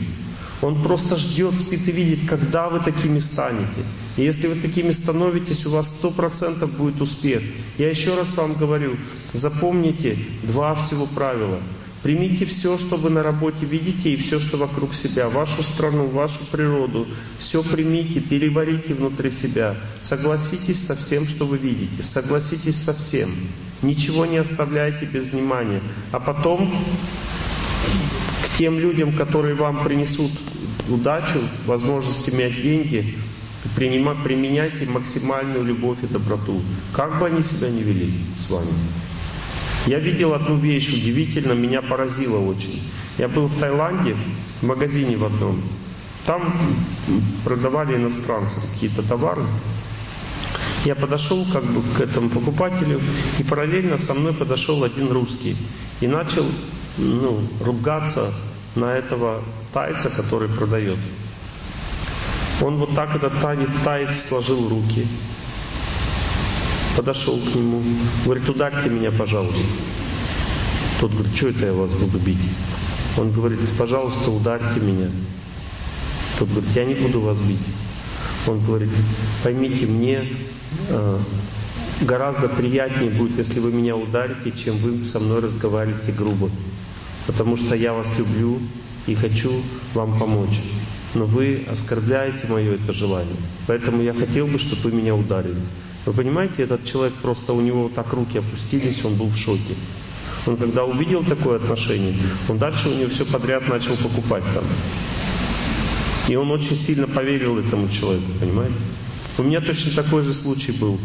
[SPEAKER 1] Он просто ждет, спит и видит, когда вы такими станете. И если вы такими становитесь, у вас сто процентов будет успех. Я еще раз вам говорю, запомните два всего правила. Примите все, что вы на работе видите, и все, что вокруг себя, вашу страну, вашу природу. Все примите, переварите внутри себя. Согласитесь со всем, что вы видите. Согласитесь со всем. Ничего не оставляйте без внимания. А потом тем людям, которые вам принесут удачу, возможность иметь деньги, принимать, применяйте максимальную любовь и доброту. Как бы они себя не вели с вами. Я видел одну вещь удивительно, меня поразило очень. Я был в Таиланде, в магазине в одном. Там продавали иностранцы какие-то товары. Я подошел как бы к этому покупателю, и параллельно со мной подошел один русский. И начал ну, ругаться на этого тайца, который продает. Он вот так этот таец, таец сложил руки, подошел к нему, говорит, ударьте меня, пожалуйста. Тот говорит, что это я вас буду бить? Он говорит, пожалуйста, ударьте меня. Тот говорит, я не буду вас бить. Он говорит, поймите, мне э, гораздо приятнее будет, если вы меня ударите, чем вы со мной разговариваете грубо потому что я вас люблю и хочу вам помочь. Но вы оскорбляете мое это желание. Поэтому я хотел бы, чтобы вы меня ударили. Вы понимаете, этот человек просто у него так руки опустились, он был в шоке. Он когда увидел такое отношение, он дальше у него все подряд начал покупать там. И он очень сильно поверил этому человеку, понимаете? У меня точно такой же случай был.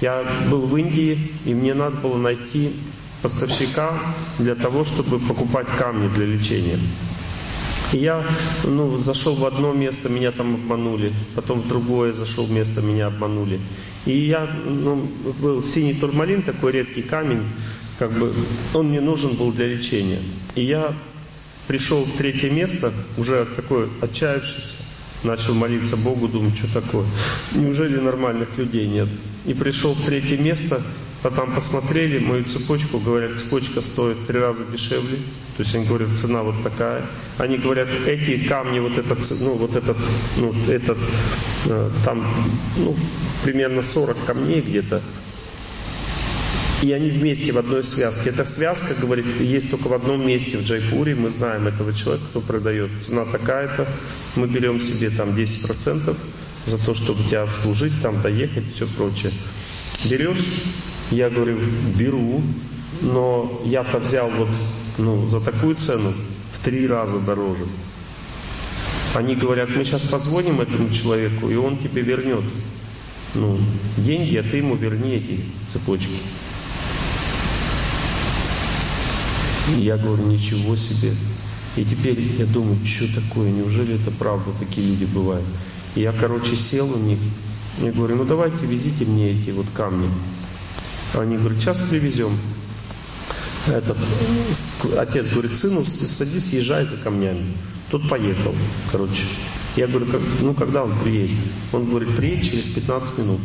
[SPEAKER 1] Я был в Индии, и мне надо было найти поставщика для того, чтобы покупать камни для лечения. И я ну, зашел в одно место, меня там обманули, потом в другое зашел место, меня обманули. И я, ну, был синий турмалин, такой редкий камень, как бы он мне нужен был для лечения. И я пришел в третье место, уже такой отчаявшийся, начал молиться Богу, думаю, что такое, неужели нормальных людей нет? И пришел в третье место, Потом посмотрели мою цепочку, говорят, цепочка стоит три раза дешевле. То есть они говорят, цена вот такая. Они говорят, эти камни, вот этот, ну, вот этот, ну, этот, э, там, ну, примерно 40 камней где-то. И они вместе в одной связке. Эта связка, говорит, есть только в одном месте в Джайпуре. Мы знаем этого человека, кто продает. Цена такая-то. Мы берем себе там 10% за то, чтобы тебя обслужить, там доехать, все прочее. Берешь Я говорю, беру, но я-то взял вот ну, за такую цену в три раза дороже. Они говорят, мы сейчас позвоним этому человеку, и он тебе вернет ну, деньги, а ты ему верни эти цепочки. И я говорю, ничего себе. И теперь я думаю, что такое, неужели это правда, такие люди бывают. И я, короче, сел у них, и говорю, ну давайте везите мне эти вот камни. Они говорят, сейчас привезем. Этот, отец говорит, сыну, садись, езжай за камнями. Тот поехал, короче. Я говорю, как, ну когда он приедет? Он говорит, приедет через 15 минут.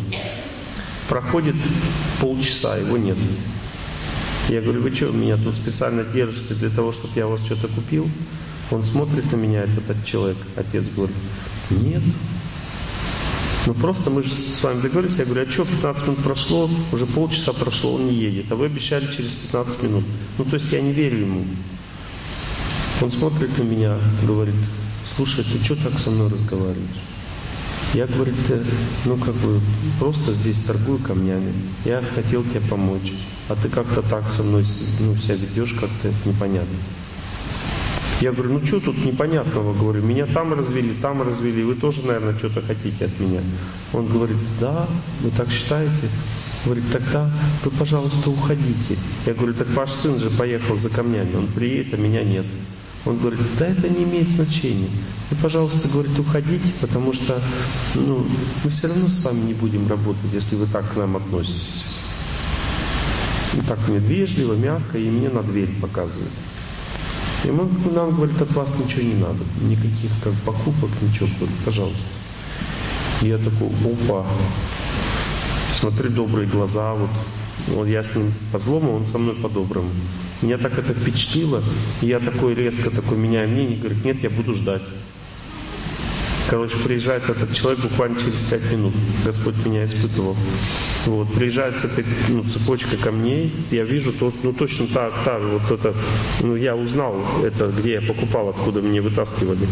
[SPEAKER 1] Проходит полчаса, его нет. Я говорю, вы что, меня тут специально держите для того, чтобы я у вас что-то купил? Он смотрит на меня, этот человек, отец говорит, нет. Ну просто мы же с вами договорились, я говорю, а что, 15 минут прошло, уже полчаса прошло, он не едет, а вы обещали через 15 минут. Ну то есть я не верю ему. Он смотрит на меня, говорит, слушай, ты что так со мной разговариваешь? Я, говорит, ну как бы просто здесь торгую камнями. Я хотел тебе помочь а ты как-то так со мной ну, себя ведешь как-то непонятно. Я говорю, ну что тут непонятного, говорю, меня там развели, там развели, вы тоже, наверное, что-то хотите от меня. Он говорит, да, вы так считаете? Говорит, тогда вы, пожалуйста, уходите. Я говорю, так ваш сын же поехал за камнями, он приедет, а меня нет. Он говорит, да это не имеет значения. Вы, пожалуйста, говорит, уходите, потому что ну, мы все равно с вами не будем работать, если вы так к нам относитесь. И так мне вежливо, мягко, и мне на дверь показывает. И мы, нам говорит, от вас ничего не надо. Никаких как покупок, ничего. Пожалуйста. И я такой, опа. Смотрю, добрые глаза. Вот. вот я с ним по злому, он со мной по-доброму. Меня так это впечатлило. И я такой резко такой меняю мнение. Говорит, нет, я буду ждать. Короче, приезжает этот человек буквально через пять минут. Господь меня испытывал. Вот, приезжает с этой ну, цепочкой камней. Я вижу, то, ну точно та, та, вот это, ну я узнал это, где я покупал, откуда мне вытаскивали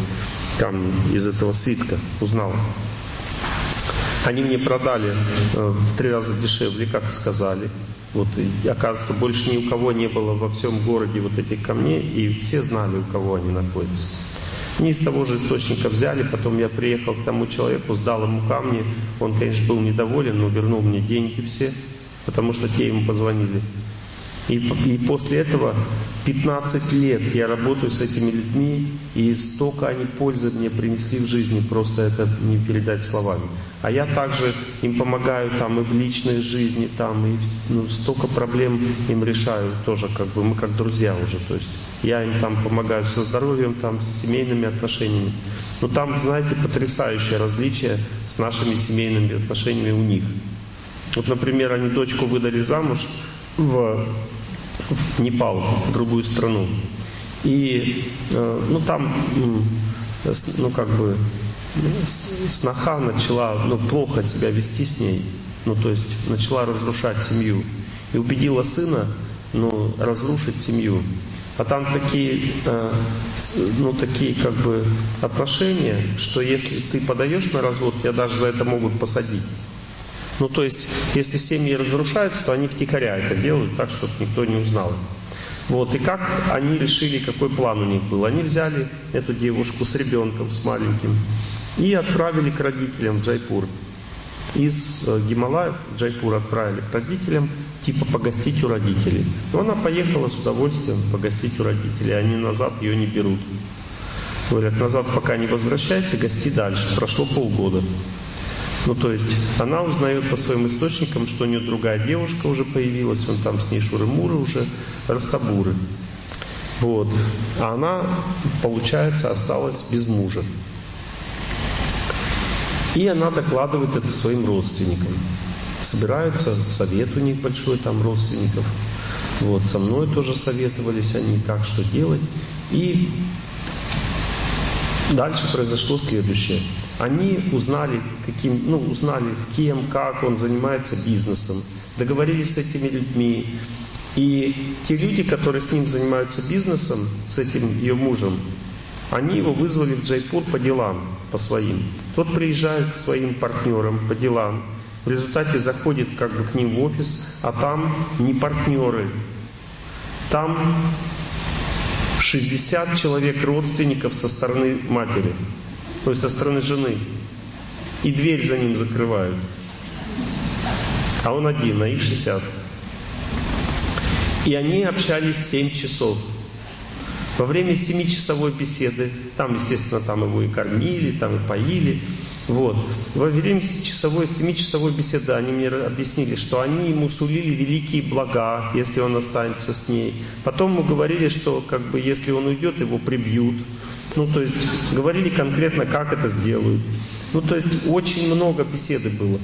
[SPEAKER 1] камни из этого свитка. Узнал. Они мне продали э, в три раза дешевле, как сказали. Вот, и, оказывается, больше ни у кого не было во всем городе вот этих камней, и все знали, у кого они находятся. Не из того же источника взяли, потом я приехал к тому человеку, сдал ему камни. Он, конечно, был недоволен, но вернул мне деньги все, потому что те ему позвонили. И, и после этого 15 лет я работаю с этими людьми, и столько они пользы мне принесли в жизни, просто это не передать словами. А я также им помогаю там и в личной жизни, там и ну, столько проблем им решаю тоже, как бы мы как друзья уже, то есть я им там помогаю со здоровьем, там с семейными отношениями. Но там, знаете, потрясающее различие с нашими семейными отношениями у них. Вот, например, они дочку выдали замуж в в Непал, в другую страну. И, э, ну, там, ну, как бы, сноха начала, ну, плохо себя вести с ней, ну, то есть, начала разрушать семью. И убедила сына, ну, разрушить семью. А там такие, э, ну, такие, как бы, отношения, что если ты подаешь на развод, тебя даже за это могут посадить. Ну, то есть, если семьи разрушаются, то они втихаря это делают так, чтобы никто не узнал. Вот, и как они решили, какой план у них был? Они взяли эту девушку с ребенком, с маленьким, и отправили к родителям в Джайпур. Из э, Гималаев в Джайпур отправили к родителям, типа погостить у родителей. Но она поехала с удовольствием погостить у родителей, они назад ее не берут. Говорят, назад пока не возвращайся, гости дальше. Прошло полгода. Ну, то есть она узнает по своим источникам, что у нее другая девушка уже появилась, он там с ней шуры-муры уже, растабуры. Вот. А она, получается, осталась без мужа. И она докладывает это своим родственникам. Собираются, совет у них большой там родственников. Вот, со мной тоже советовались они, как что делать. И дальше произошло следующее они узнали, каким, ну, узнали с кем, как он занимается бизнесом, договорились с этими людьми. И те люди, которые с ним занимаются бизнесом, с этим ее мужем, они его вызвали в Джайпур по делам, по своим. Тот приезжает к своим партнерам по делам, В результате заходит как бы к ним в офис, а там не партнеры. Там 60 человек родственников со стороны матери, то есть со стороны жены. И дверь за ним закрывают. А он один, а их 60. И они общались 7 часов. Во время семичасовой беседы, там, естественно, там его и кормили, там и поили, вот. Во время часовой, семичасовой беседы они мне объяснили, что они ему сулили великие блага, если он останется с ней. Потом ему говорили, что как бы если он уйдет, его прибьют. Ну, то есть говорили конкретно, как это сделают. Ну, то есть очень много беседы было.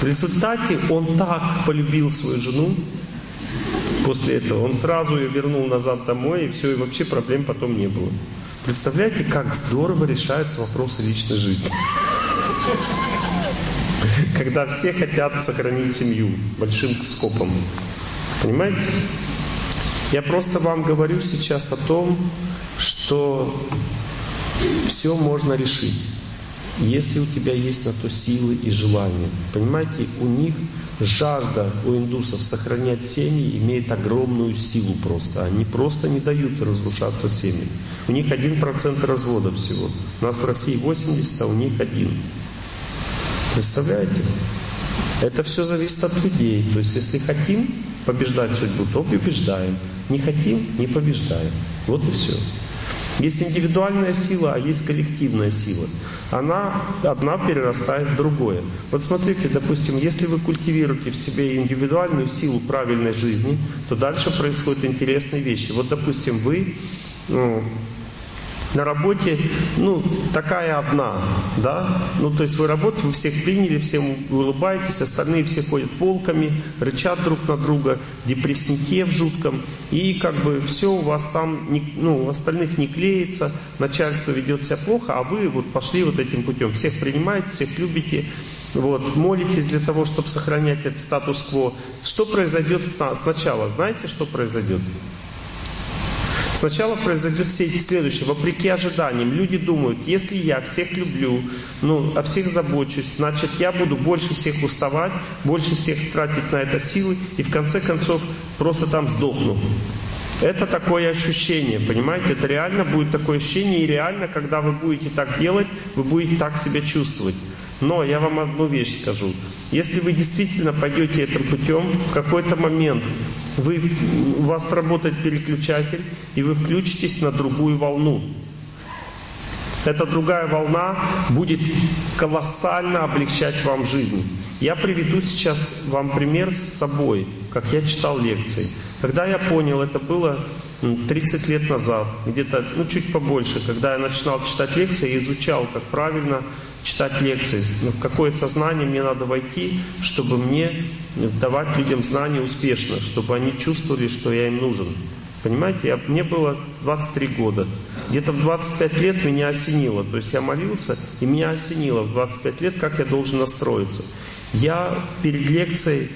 [SPEAKER 1] В результате он так полюбил свою жену, после этого. Он сразу ее вернул назад домой, и все, и вообще проблем потом не было. Представляете, как здорово решаются вопросы личной жизни. Когда все хотят сохранить семью большим скопом. Понимаете? Я просто вам говорю сейчас о том, что все можно решить, если у тебя есть на то силы и желания. Понимаете, у них жажда у индусов сохранять семьи имеет огромную силу просто. Они просто не дают разрушаться семьи. У них один процент развода всего. У нас в России 80, а у них один. Представляете? Это все зависит от людей. То есть, если хотим побеждать судьбу, то побеждаем. Не хотим, не побеждаем. Вот и все. Есть индивидуальная сила, а есть коллективная сила. Она одна перерастает в другое. Вот смотрите, допустим, если вы культивируете в себе индивидуальную силу правильной жизни, то дальше происходят интересные вещи. Вот, допустим, вы ну, на работе, ну, такая одна, да, ну, то есть вы работаете, вы всех приняли, всем улыбаетесь, остальные все ходят волками, рычат друг на друга, депресснике в жутком, и как бы все у вас там, не, ну, у остальных не клеится, начальство ведет себя плохо, а вы вот пошли вот этим путем, всех принимаете, всех любите, вот, молитесь для того, чтобы сохранять этот статус-кво. Что произойдет сначала? Знаете, что произойдет? Сначала произойдет следующее. Вопреки ожиданиям, люди думают, если я всех люблю, ну, о всех забочусь, значит, я буду больше всех уставать, больше всех тратить на это силы, и в конце концов просто там сдохну. Это такое ощущение, понимаете? Это реально будет такое ощущение, и реально, когда вы будете так делать, вы будете так себя чувствовать. Но я вам одну вещь скажу. Если вы действительно пойдете этим путем, в какой-то момент вы, у вас работает переключатель, и вы включитесь на другую волну. Эта другая волна будет колоссально облегчать вам жизнь. Я приведу сейчас вам пример с собой, как я читал лекции. Когда я понял, это было 30 лет назад, где-то, ну, чуть побольше, когда я начинал читать лекции, я изучал, как правильно читать лекции, но в какое сознание мне надо войти, чтобы мне давать людям знания успешно, чтобы они чувствовали, что я им нужен. Понимаете, я, мне было 23 года. Где-то в 25 лет меня осенило. То есть я молился, и меня осенило в 25 лет, как я должен настроиться. Я перед лекцией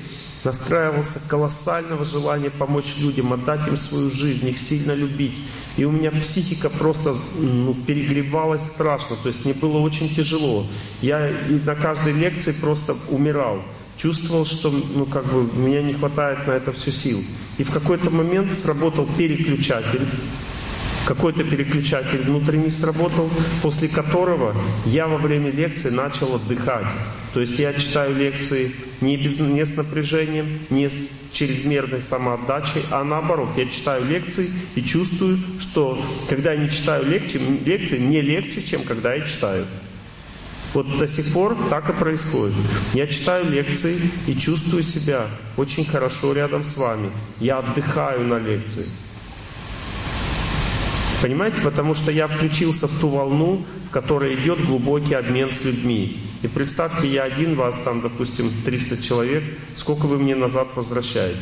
[SPEAKER 1] настраивался колоссального желания помочь людям, отдать им свою жизнь, их сильно любить. И у меня психика просто ну, перегревалась страшно, то есть мне было очень тяжело. Я на каждой лекции просто умирал. Чувствовал, что ну, как бы, у меня не хватает на это все сил. И в какой-то момент сработал переключатель, какой-то переключатель внутренний сработал, после которого я во время лекции начал отдыхать. То есть я читаю лекции не, без, не с напряжением, не с чрезмерной самоотдачей, а наоборот, я читаю лекции и чувствую, что когда я не читаю лекции, лекции мне легче, чем когда я читаю. Вот до сих пор так и происходит. Я читаю лекции и чувствую себя очень хорошо рядом с вами. Я отдыхаю на лекции. Понимаете? Потому что я включился в ту волну, в которой идет глубокий обмен с людьми. И представьте, я один, вас там, допустим, 300 человек, сколько вы мне назад возвращаете?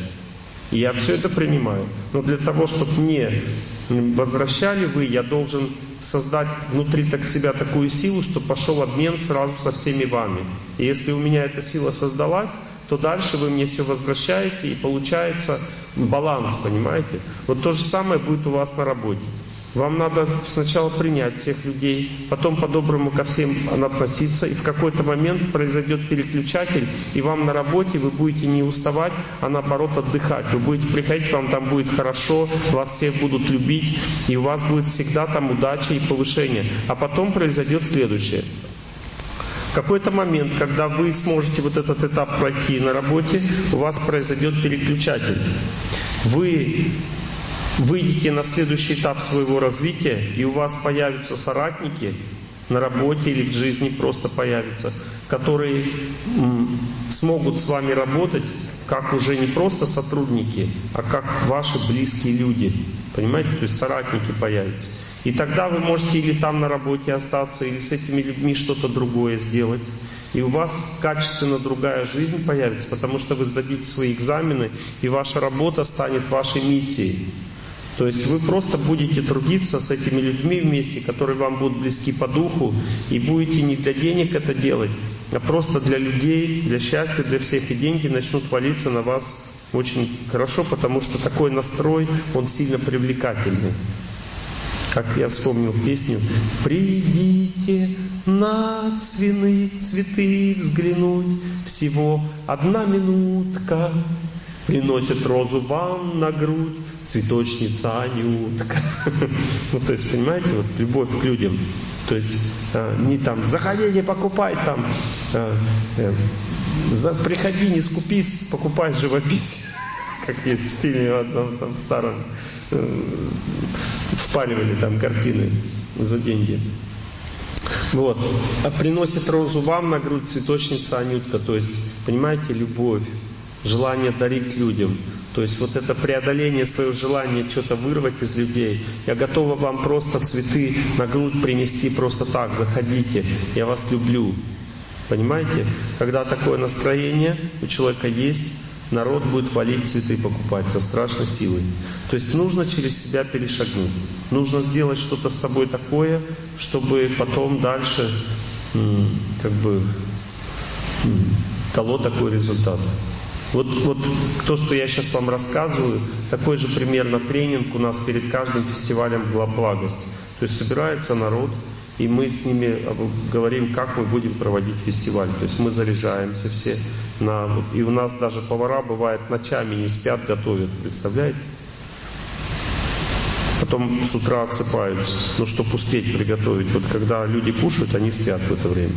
[SPEAKER 1] И я все это принимаю. Но для того, чтобы мне возвращали вы, я должен создать внутри так себя такую силу, что пошел обмен сразу со всеми вами. И если у меня эта сила создалась, то дальше вы мне все возвращаете, и получается баланс, понимаете? Вот то же самое будет у вас на работе. Вам надо сначала принять всех людей, потом по-доброму ко всем относиться, и в какой-то момент произойдет переключатель, и вам на работе вы будете не уставать, а наоборот отдыхать. Вы будете приходить, вам там будет хорошо, вас все будут любить, и у вас будет всегда там удача и повышение. А потом произойдет следующее. Какой-то момент, когда вы сможете вот этот этап пройти на работе, у вас произойдет переключатель. Вы выйдете на следующий этап своего развития, и у вас появятся соратники на работе или в жизни просто появятся, которые смогут с вами работать как уже не просто сотрудники, а как ваши близкие люди. Понимаете? То есть соратники появятся. И тогда вы можете или там на работе остаться, или с этими людьми что-то другое сделать. И у вас качественно другая жизнь появится, потому что вы сдадите свои экзамены, и ваша работа станет вашей миссией. То есть вы просто будете трудиться с этими людьми вместе, которые вам будут близки по духу, и будете не для денег это делать, а просто для людей, для счастья, для всех, и деньги начнут валиться на вас очень хорошо, потому что такой настрой, он сильно привлекательный. Как я вспомнил песню «Придите на цветы, цветы взглянуть, всего одна минутка, приносит розу вам на грудь, цветочница Анютка. ну, то есть, понимаете, вот любовь к людям. То есть, э, не там, заходите, покупай там, э, э, приходи, не скупись, покупай живопись. как есть в фильме одном там старом. Э, впаривали там картины за деньги. Вот. А приносит розу вам на грудь цветочница Анютка. То есть, понимаете, любовь, желание дарить людям. То есть вот это преодоление своего желания что-то вырвать из людей. Я готова вам просто цветы на грудь принести просто так. Заходите, я вас люблю. Понимаете? Когда такое настроение у человека есть, народ будет валить цветы покупать со страшной силой. То есть нужно через себя перешагнуть. Нужно сделать что-то с собой такое, чтобы потом дальше как бы дало такой результат. Вот, вот то, что я сейчас вам рассказываю, такой же примерно тренинг у нас перед каждым фестивалем «Благость». То есть собирается народ, и мы с ними говорим, как мы будем проводить фестиваль. То есть мы заряжаемся все. На, и у нас даже повара бывает ночами не спят, готовят. Представляете? Потом с утра отсыпаются, ну, чтобы успеть приготовить. Вот когда люди кушают, они спят в это время.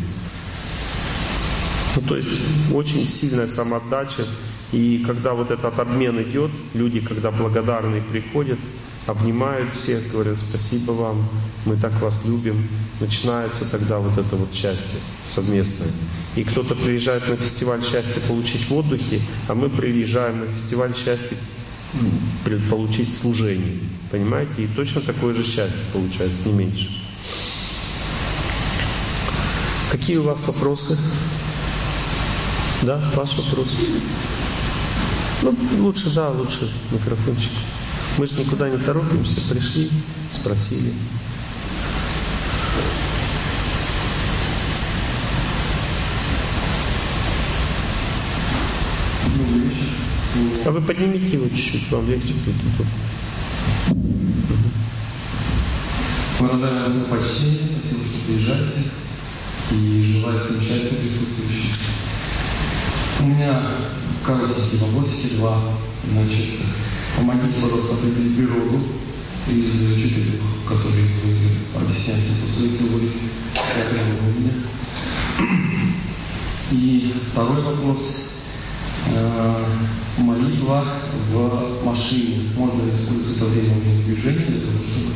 [SPEAKER 1] Ну, то есть очень сильная самоотдача. И когда вот этот обмен идет, люди, когда благодарные приходят, обнимают всех, говорят спасибо вам, мы так вас любим. Начинается тогда вот это вот счастье совместное. И кто-то приезжает на фестиваль счастья получить в отдыхе, а мы приезжаем на фестиваль счастья получить служение. Понимаете? И точно такое же счастье получается, не меньше. Какие у вас вопросы? Да, ваш вопрос. Ну, лучше, да, лучше микрофончик. Мы же никуда не торопимся, пришли, спросили. А вы поднимите его чуть-чуть, вам легче будет.
[SPEAKER 12] Благодарю за почтение, спасибо, что приезжаете и желаю всем счастья присутствующим. У меня коротенький вопрос, два. Значит, помогите, пожалуйста, определить природу из четырех, которые вы объясняете по своей теории уровня. И второй вопрос. Э, молитва в машине. Можно использовать это время движения для того, чтобы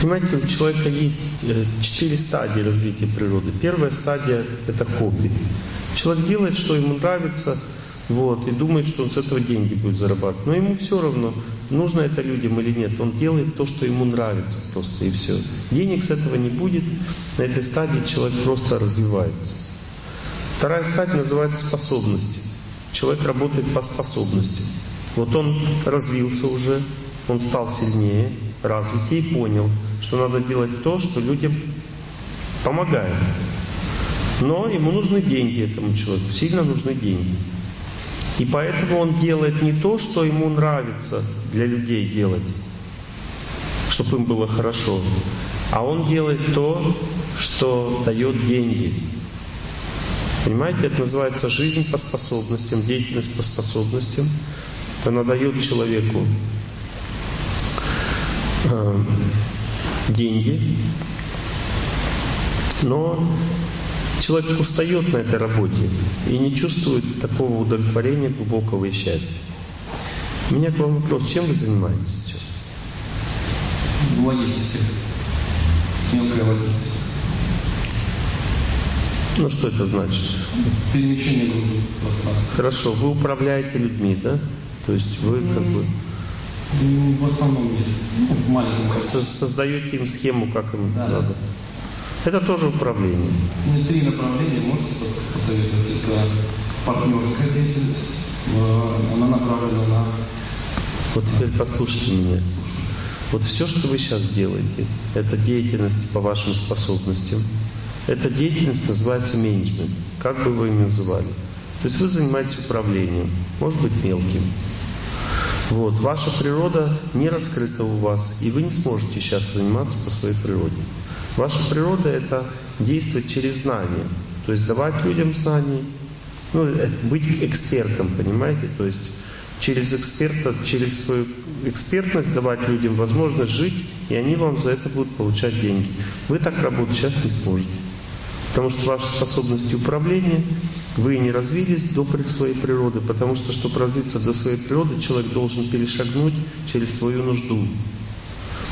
[SPEAKER 1] Понимаете, у человека есть э, четыре стадии развития природы. Первая стадия – это хобби. Человек делает, что ему нравится, вот, и думает, что он с этого деньги будет зарабатывать. Но ему все равно, нужно это людям или нет. Он делает то, что ему нравится просто, и все. Денег с этого не будет. На этой стадии человек просто развивается. Вторая стадия называется способности. Человек работает по способности. Вот он развился уже, он стал сильнее, развитие и понял, что надо делать то, что людям помогает. Но ему нужны деньги этому человеку, сильно нужны деньги. И поэтому он делает не то, что ему нравится для людей делать, чтобы им было хорошо, а он делает то, что дает деньги. Понимаете, это называется жизнь по способностям, деятельность по способностям. Она дает человеку э, деньги, но человек устает на этой работе и не чувствует такого удовлетворения глубокого и счастья. У меня к вам вопрос, чем вы занимаетесь сейчас?
[SPEAKER 12] Логистика. Мелкая логистика.
[SPEAKER 1] Ну что это значит?
[SPEAKER 12] Перемещение.
[SPEAKER 1] Хорошо, вы управляете людьми, да? То есть вы как бы
[SPEAKER 12] В основном нет. Ну, в маленьком
[SPEAKER 1] со- создаете им схему, как им
[SPEAKER 12] Да,
[SPEAKER 1] надо. Это тоже управление.
[SPEAKER 12] Мне три направления можете пос- посоветовать. Это партнерская деятельность, э, она направлена на
[SPEAKER 1] Вот теперь послушайте меня. Вот все, что вы сейчас делаете, это деятельность по вашим способностям. Эта деятельность называется менеджмент, как бы вы ее называли. То есть вы занимаетесь управлением, может быть мелким. Вот. Ваша природа не раскрыта у вас, и вы не сможете сейчас заниматься по своей природе. Ваша природа — это действовать через знания, то есть давать людям знания, ну, э, быть экспертом, понимаете? То есть через эксперта, через свою экспертность давать людям возможность жить, и они вам за это будут получать деньги. Вы так работать сейчас не сможете. Потому что ваши способности управления, вы не развились до своей природы, потому что, чтобы развиться до своей природы, человек должен перешагнуть через свою нужду.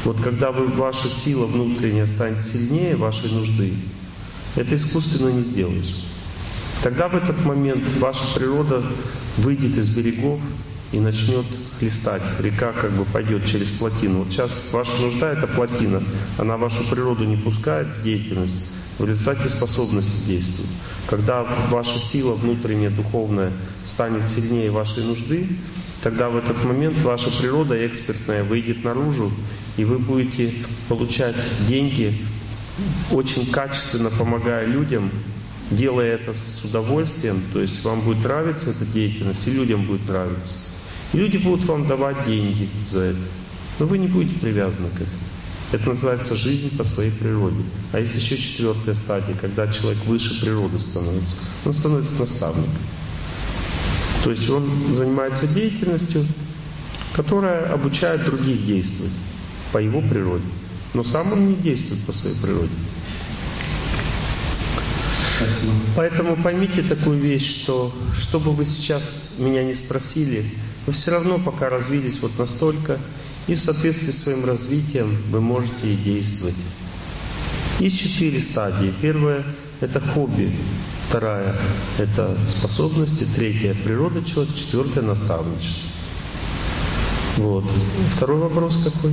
[SPEAKER 1] Вот когда вы, ваша сила внутренняя станет сильнее вашей нужды, это искусственно не сделаешь. Тогда в этот момент ваша природа выйдет из берегов и начнет хлестать. Река как бы пойдет через плотину. Вот сейчас ваша нужда — это плотина. Она вашу природу не пускает в деятельность. В результате способности действует. Когда ваша сила внутренняя, духовная, станет сильнее вашей нужды, тогда в этот момент ваша природа экспертная выйдет наружу, и вы будете получать деньги, очень качественно помогая людям, делая это с удовольствием, то есть вам будет нравиться эта деятельность, и людям будет нравиться. И люди будут вам давать деньги за это. Но вы не будете привязаны к этому. Это называется жизнь по своей природе. А есть еще четвертая стадия, когда человек выше природы становится. Он становится наставником. То есть он занимается деятельностью, которая обучает других действовать по его природе. Но сам он не действует по своей природе. Поэтому поймите такую вещь, что что бы вы сейчас меня не спросили, вы все равно пока развились вот настолько, и в соответствии с своим развитием вы можете и действовать. Есть четыре стадии. Первая – это хобби. Вторая – это способности. Третья – природа человека. Четвертая – наставничество. Вот. Второй вопрос какой?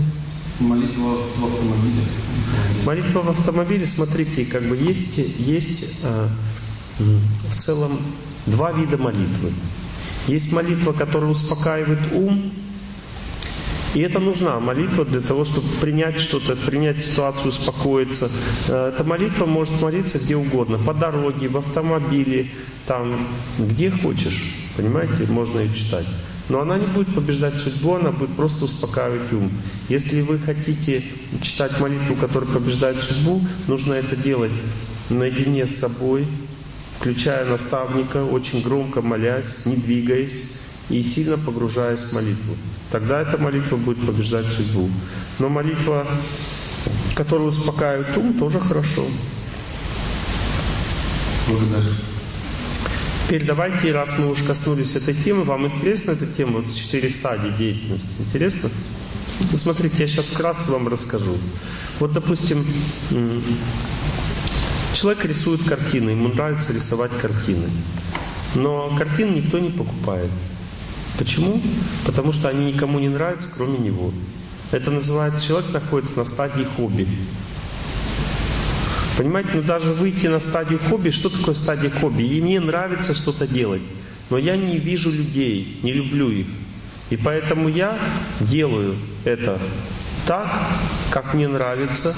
[SPEAKER 12] молитва в автомобиле.
[SPEAKER 1] Молитва в автомобиле, смотрите, как бы есть, есть э, в целом два вида молитвы. Есть молитва, которая успокаивает ум, и это нужна молитва для того, чтобы принять что-то, принять ситуацию, успокоиться. Э, Эта молитва может молиться где угодно, по дороге, в автомобиле, там, где хочешь. Понимаете, можно ее читать. Но она не будет побеждать судьбу, она будет просто успокаивать ум. Если вы хотите читать молитву, которая побеждает судьбу, нужно это делать наедине с собой, включая наставника, очень громко молясь, не двигаясь и сильно погружаясь в молитву. Тогда эта молитва будет побеждать судьбу. Но молитва, которая успокаивает ум, тоже хорошо.
[SPEAKER 12] Благодарю.
[SPEAKER 1] Теперь давайте, раз мы уж коснулись этой темы, вам интересна эта тема, вот четыре стадии деятельности? Интересно? Ну, смотрите, я сейчас вкратце вам расскажу. Вот, допустим, человек рисует картины, ему нравится рисовать картины. Но картин никто не покупает. Почему? Потому что они никому не нравятся, кроме него. Это называется, человек находится на стадии хобби. Понимаете, ну даже выйти на стадию хобби, что такое стадия хобби? И мне нравится что-то делать, но я не вижу людей, не люблю их. И поэтому я делаю это так, как мне нравится,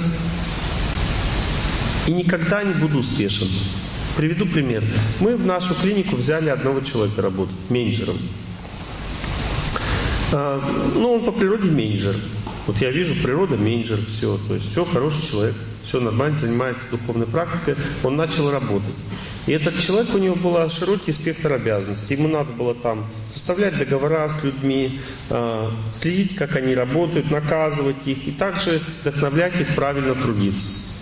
[SPEAKER 1] и никогда не буду успешен. Приведу пример. Мы в нашу клинику взяли одного человека работать, менеджером. А, ну, он по природе менеджер. Вот я вижу, природа менеджер, все. То есть все, хороший человек, все нормально, занимается духовной практикой. Он начал работать. И этот человек, у него был широкий спектр обязанностей. Ему надо было там составлять договора с людьми, а, следить, как они работают, наказывать их и также вдохновлять их правильно трудиться.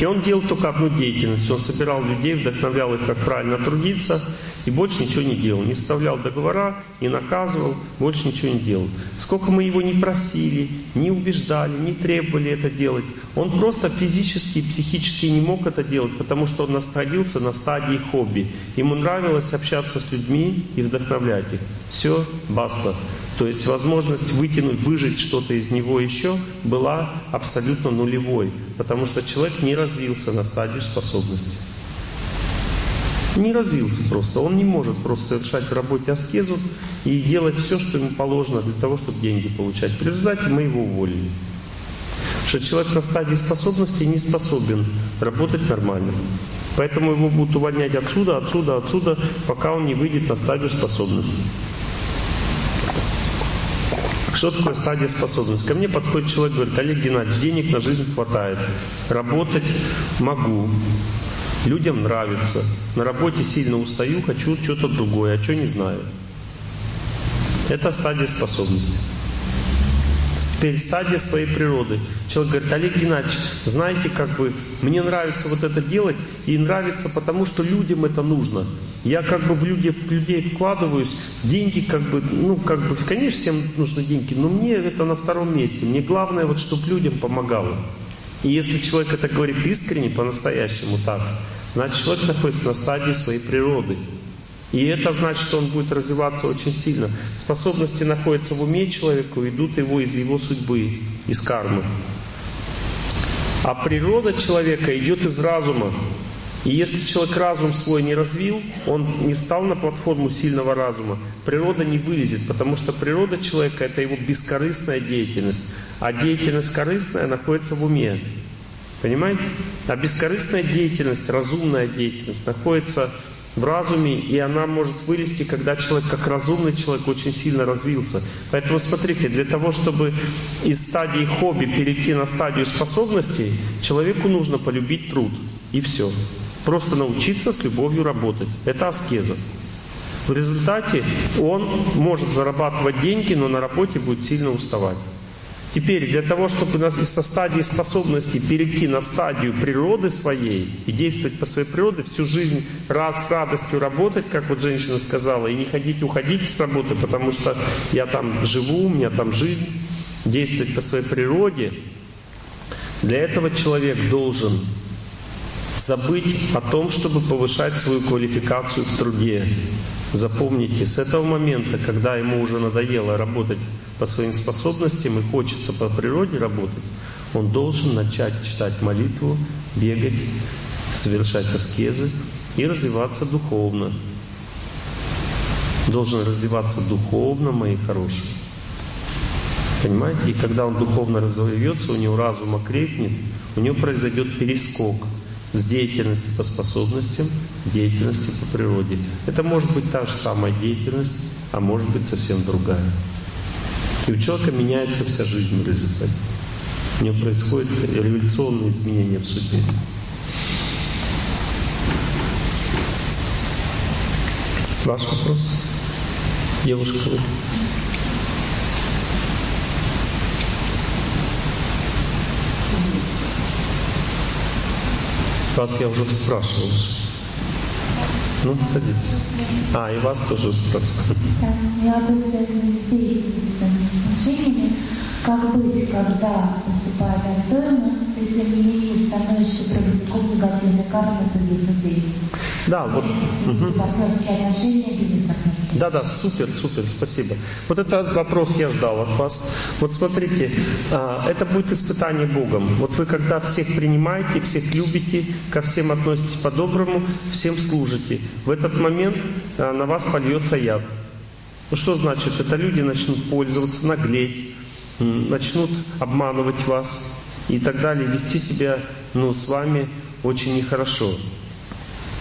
[SPEAKER 1] И он делал только одну деятельность. Он собирал людей, вдохновлял их, как правильно трудиться, и больше ничего не делал. Не составлял договора, не наказывал, больше ничего не делал. Сколько мы его не просили, не убеждали, не требовали это делать, он просто физически и психически не мог это делать, потому что он находился на стадии хобби. Ему нравилось общаться с людьми и вдохновлять их. Все, баста. То есть возможность вытянуть, выжить что-то из него еще была абсолютно нулевой, потому что человек не развился на стадию способности. Не развился просто. Он не может просто совершать в работе аскезу и делать все, что ему положено для того, чтобы деньги получать. В результате мы его уволили. Что человек на стадии способности не способен работать нормально. Поэтому его будут увольнять отсюда, отсюда, отсюда, пока он не выйдет на стадию способности. Что такое стадия способности? Ко мне подходит человек, говорит, Олег Геннадьевич, денег на жизнь хватает, работать могу, людям нравится, на работе сильно устаю, хочу что-то другое, а что не знаю. Это стадия способности. Теперь стадия своей природы. Человек говорит, Олег Геннадьевич, знаете, как бы, мне нравится вот это делать, и нравится потому, что людям это нужно. Я как бы в людей, в людей вкладываюсь, деньги как бы, ну как бы, конечно, всем нужны деньги, но мне это на втором месте. Мне главное вот, чтобы людям помогало. И если человек это говорит искренне, по-настоящему так, значит человек находится на стадии своей природы. И это значит, что он будет развиваться очень сильно. Способности находятся в уме человека, идут его из его судьбы, из кармы. А природа человека идет из разума. И если человек разум свой не развил, он не стал на платформу сильного разума, природа не вылезет, потому что природа человека это его бескорыстная деятельность, а деятельность корыстная находится в уме. Понимаете? А бескорыстная деятельность, разумная деятельность находится в разуме, и она может вылезти, когда человек, как разумный человек, очень сильно развился. Поэтому смотрите, для того, чтобы из стадии хобби перейти на стадию способностей, человеку нужно полюбить труд. И все. Просто научиться с любовью работать. Это аскеза. В результате он может зарабатывать деньги, но на работе будет сильно уставать. Теперь, для того, чтобы нас со стадии способности перейти на стадию природы своей и действовать по своей природе, всю жизнь рад, с радостью работать, как вот женщина сказала, и не ходить, уходить с работы, потому что я там живу, у меня там жизнь, действовать по своей природе, для этого человек должен забыть о том, чтобы повышать свою квалификацию в труде. Запомните, с этого момента, когда ему уже надоело работать по своим способностям и хочется по природе работать, он должен начать читать молитву, бегать, совершать аскезы и развиваться духовно. Должен развиваться духовно, мои хорошие. Понимаете? И когда он духовно развивается, у него разум окрепнет, у него произойдет перескок – с деятельности по способностям к деятельности по природе. Это может быть та же самая деятельность, а может быть совсем другая. И у человека меняется вся жизнь в результате. У него происходят революционные изменения в судьбе. Ваш вопрос? Девушка, вы? Вас я уже спрашивал. Ну, садитесь. А, и вас тоже спрашиваю.
[SPEAKER 4] Как быть, когда поступая достойно, ты тем не менее становишься проводником негативной кармы других людей.
[SPEAKER 1] Да, вот. Угу. Да, да, супер, супер, спасибо. Вот этот вопрос я ждал от вас. Вот смотрите, а, это будет испытание Богом. Вот вы когда всех принимаете, всех любите, ко всем относитесь по-доброму, всем служите, в этот момент а, на вас польется яд. Ну что значит? Это люди начнут пользоваться, наглеть, начнут обманывать вас и так далее, вести себя ну, с вами очень нехорошо.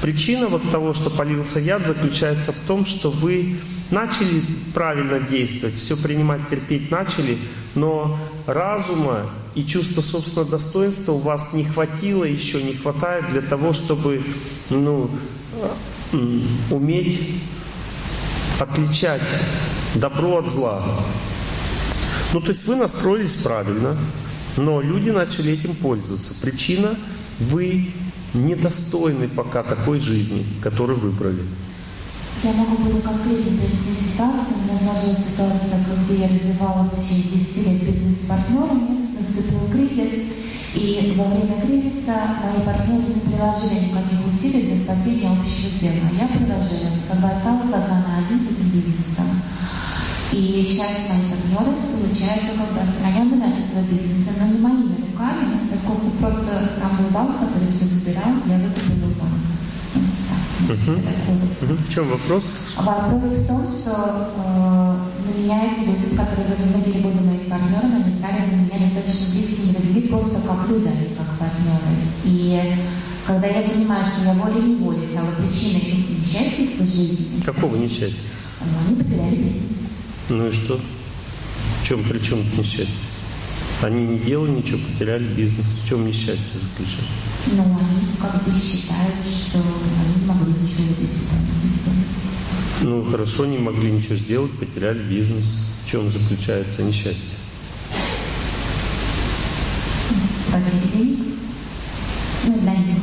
[SPEAKER 1] Причина вот того, что полился яд, заключается в том, что вы начали правильно действовать, все принимать, терпеть начали, но разума и чувства собственного достоинства у вас не хватило, еще не хватает для того, чтобы ну, уметь отличать добро от зла. Ну, то есть вы настроились правильно, но люди начали этим пользоваться. Причина – вы недостойны пока такой жизни, которую выбрали.
[SPEAKER 4] Я могу буду конкретно привести ситуацию. У меня сложилась ситуация, когда я развивала в течение 10 лет бизнес с партнерами, наступил кризис, и во время кризиса мои партнеры не приложили никаких усилий для спасения общего дела. Я приложила, когда осталась одна на один с бизнесом. И сейчас мои партнеры получают как бы от этого бизнеса, но не моими руками, поскольку просто там был банк, который все забирал, я выкупила банк.
[SPEAKER 1] Угу. В чем вопрос?
[SPEAKER 4] Вопрос в том, что э, на меня эти люди, которые многие годы моими партнерами, они стали на меня достаточно близкими людьми просто как люди, а не как партнеры. И когда я понимаю, что я волей-неволей стала причиной несчастья в жизни.
[SPEAKER 1] Какого несчастья?
[SPEAKER 4] Они потеряли бизнес.
[SPEAKER 1] Ну и что? В чем причем несчастье? Они не делали ничего, потеряли бизнес. В чем несчастье заключается?
[SPEAKER 4] Ну, они как бы считают, что они могли ничего сделать.
[SPEAKER 1] Ну, хорошо, не могли ничего сделать, потеряли бизнес. В чем заключается несчастье?
[SPEAKER 4] Ну, для них.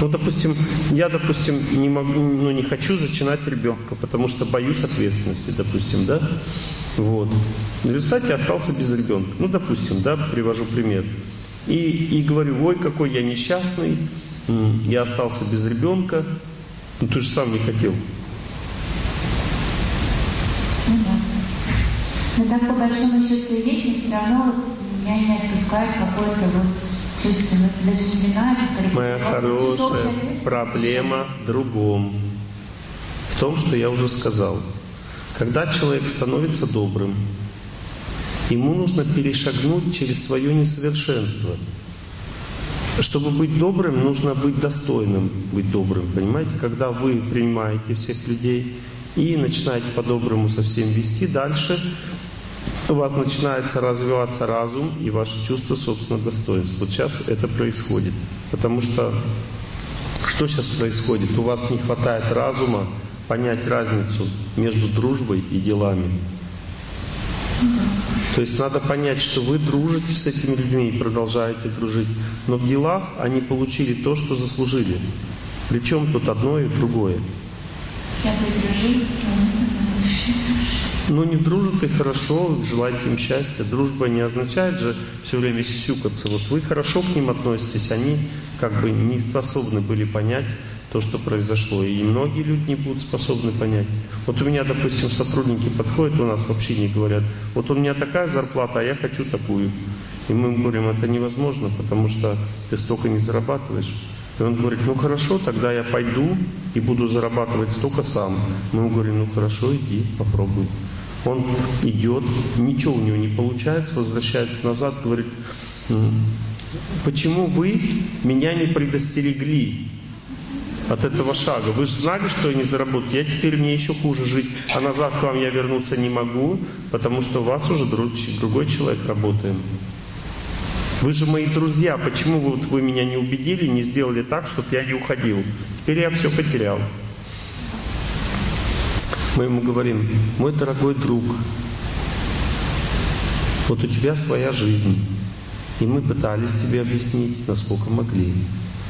[SPEAKER 1] Ну, допустим, я, допустим, не могу, ну, не хочу зачинать ребенка, потому что боюсь ответственности, допустим, да? Вот. В результате остался без ребенка. Ну, допустим, да, привожу пример. И, и говорю, ой, какой я несчастный, я остался без ребенка. Ну, ты же сам не хотел.
[SPEAKER 4] Ну, да. Но так по большому счету вещи все равно меня не отпускает какой-то вот
[SPEAKER 1] Моя хорошая проблема в другом. В том, что я уже сказал. Когда человек становится добрым, ему нужно перешагнуть через свое несовершенство. Чтобы быть добрым, нужно быть достойным быть добрым. Понимаете? Когда вы принимаете всех людей и начинаете по-доброму со всеми вести, дальше у вас начинается развиваться разум и ваше чувство собственного достоинства. Вот сейчас это происходит. Потому что что сейчас происходит? У вас не хватает разума понять разницу между дружбой и делами. То есть надо понять, что вы дружите с этими людьми и продолжаете дружить, но в делах они получили то, что заслужили. Причем тут одно и другое.
[SPEAKER 4] Я
[SPEAKER 1] ну, не дружат и хорошо, желайте им счастья. Дружба не означает же все время сюсюкаться. Вот вы хорошо к ним относитесь, они как бы не способны были понять то, что произошло. И многие люди не будут способны понять. Вот у меня, допустим, сотрудники подходят у нас вообще не говорят, вот у меня такая зарплата, а я хочу такую. И мы им говорим, это невозможно, потому что ты столько не зарабатываешь. И он говорит, ну хорошо, тогда я пойду и буду зарабатывать столько сам. Мы ему говорим, ну хорошо, иди, попробуй. Он идет, ничего у него не получается, возвращается назад, говорит, почему вы меня не предостерегли от этого шага? Вы же знали, что я не заработаю. Я теперь мне еще хуже жить, а назад к вам я вернуться не могу, потому что у вас уже другой человек работает. Вы же мои друзья, почему вот, вы меня не убедили, не сделали так, чтобы я не уходил? Теперь я все потерял. Мы ему говорим, мой дорогой друг, вот у тебя своя жизнь. И мы пытались тебе объяснить, насколько могли.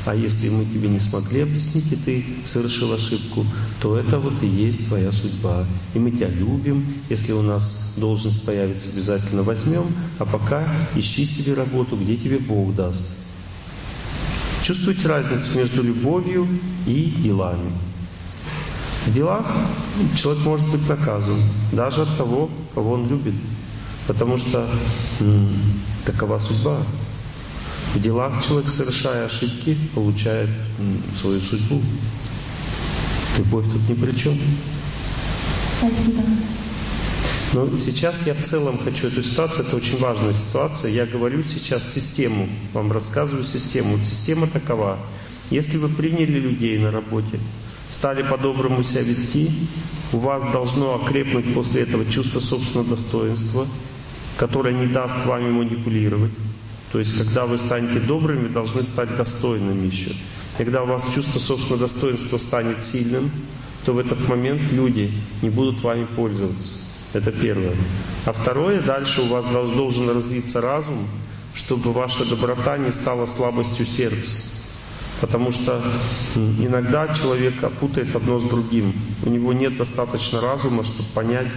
[SPEAKER 1] А если мы тебе не смогли объяснить, и ты совершил ошибку, то это вот и есть твоя судьба. И мы тебя любим. Если у нас должность появится, обязательно возьмем. А пока ищи себе работу, где тебе Бог даст. Чувствуете разницу между любовью и делами? В делах человек может быть наказан даже от того, кого он любит, потому что м, такова судьба. В делах человек, совершая ошибки, получает м, свою судьбу. Любовь тут ни при чем.
[SPEAKER 4] Спасибо.
[SPEAKER 1] Но сейчас я в целом хочу эту ситуацию, это очень важная ситуация. Я говорю сейчас систему, вам рассказываю систему. Вот система такова. Если вы приняли людей на работе, стали по-доброму себя вести, у вас должно окрепнуть после этого чувство собственного достоинства, которое не даст вами манипулировать. То есть, когда вы станете добрыми, должны стать достойными еще. Когда у вас чувство собственного достоинства станет сильным, то в этот момент люди не будут вами пользоваться. Это первое. А второе, дальше у вас должен развиться разум, чтобы ваша доброта не стала слабостью сердца. Потому что иногда человек опутает одно с другим. У него нет достаточно разума, чтобы понять,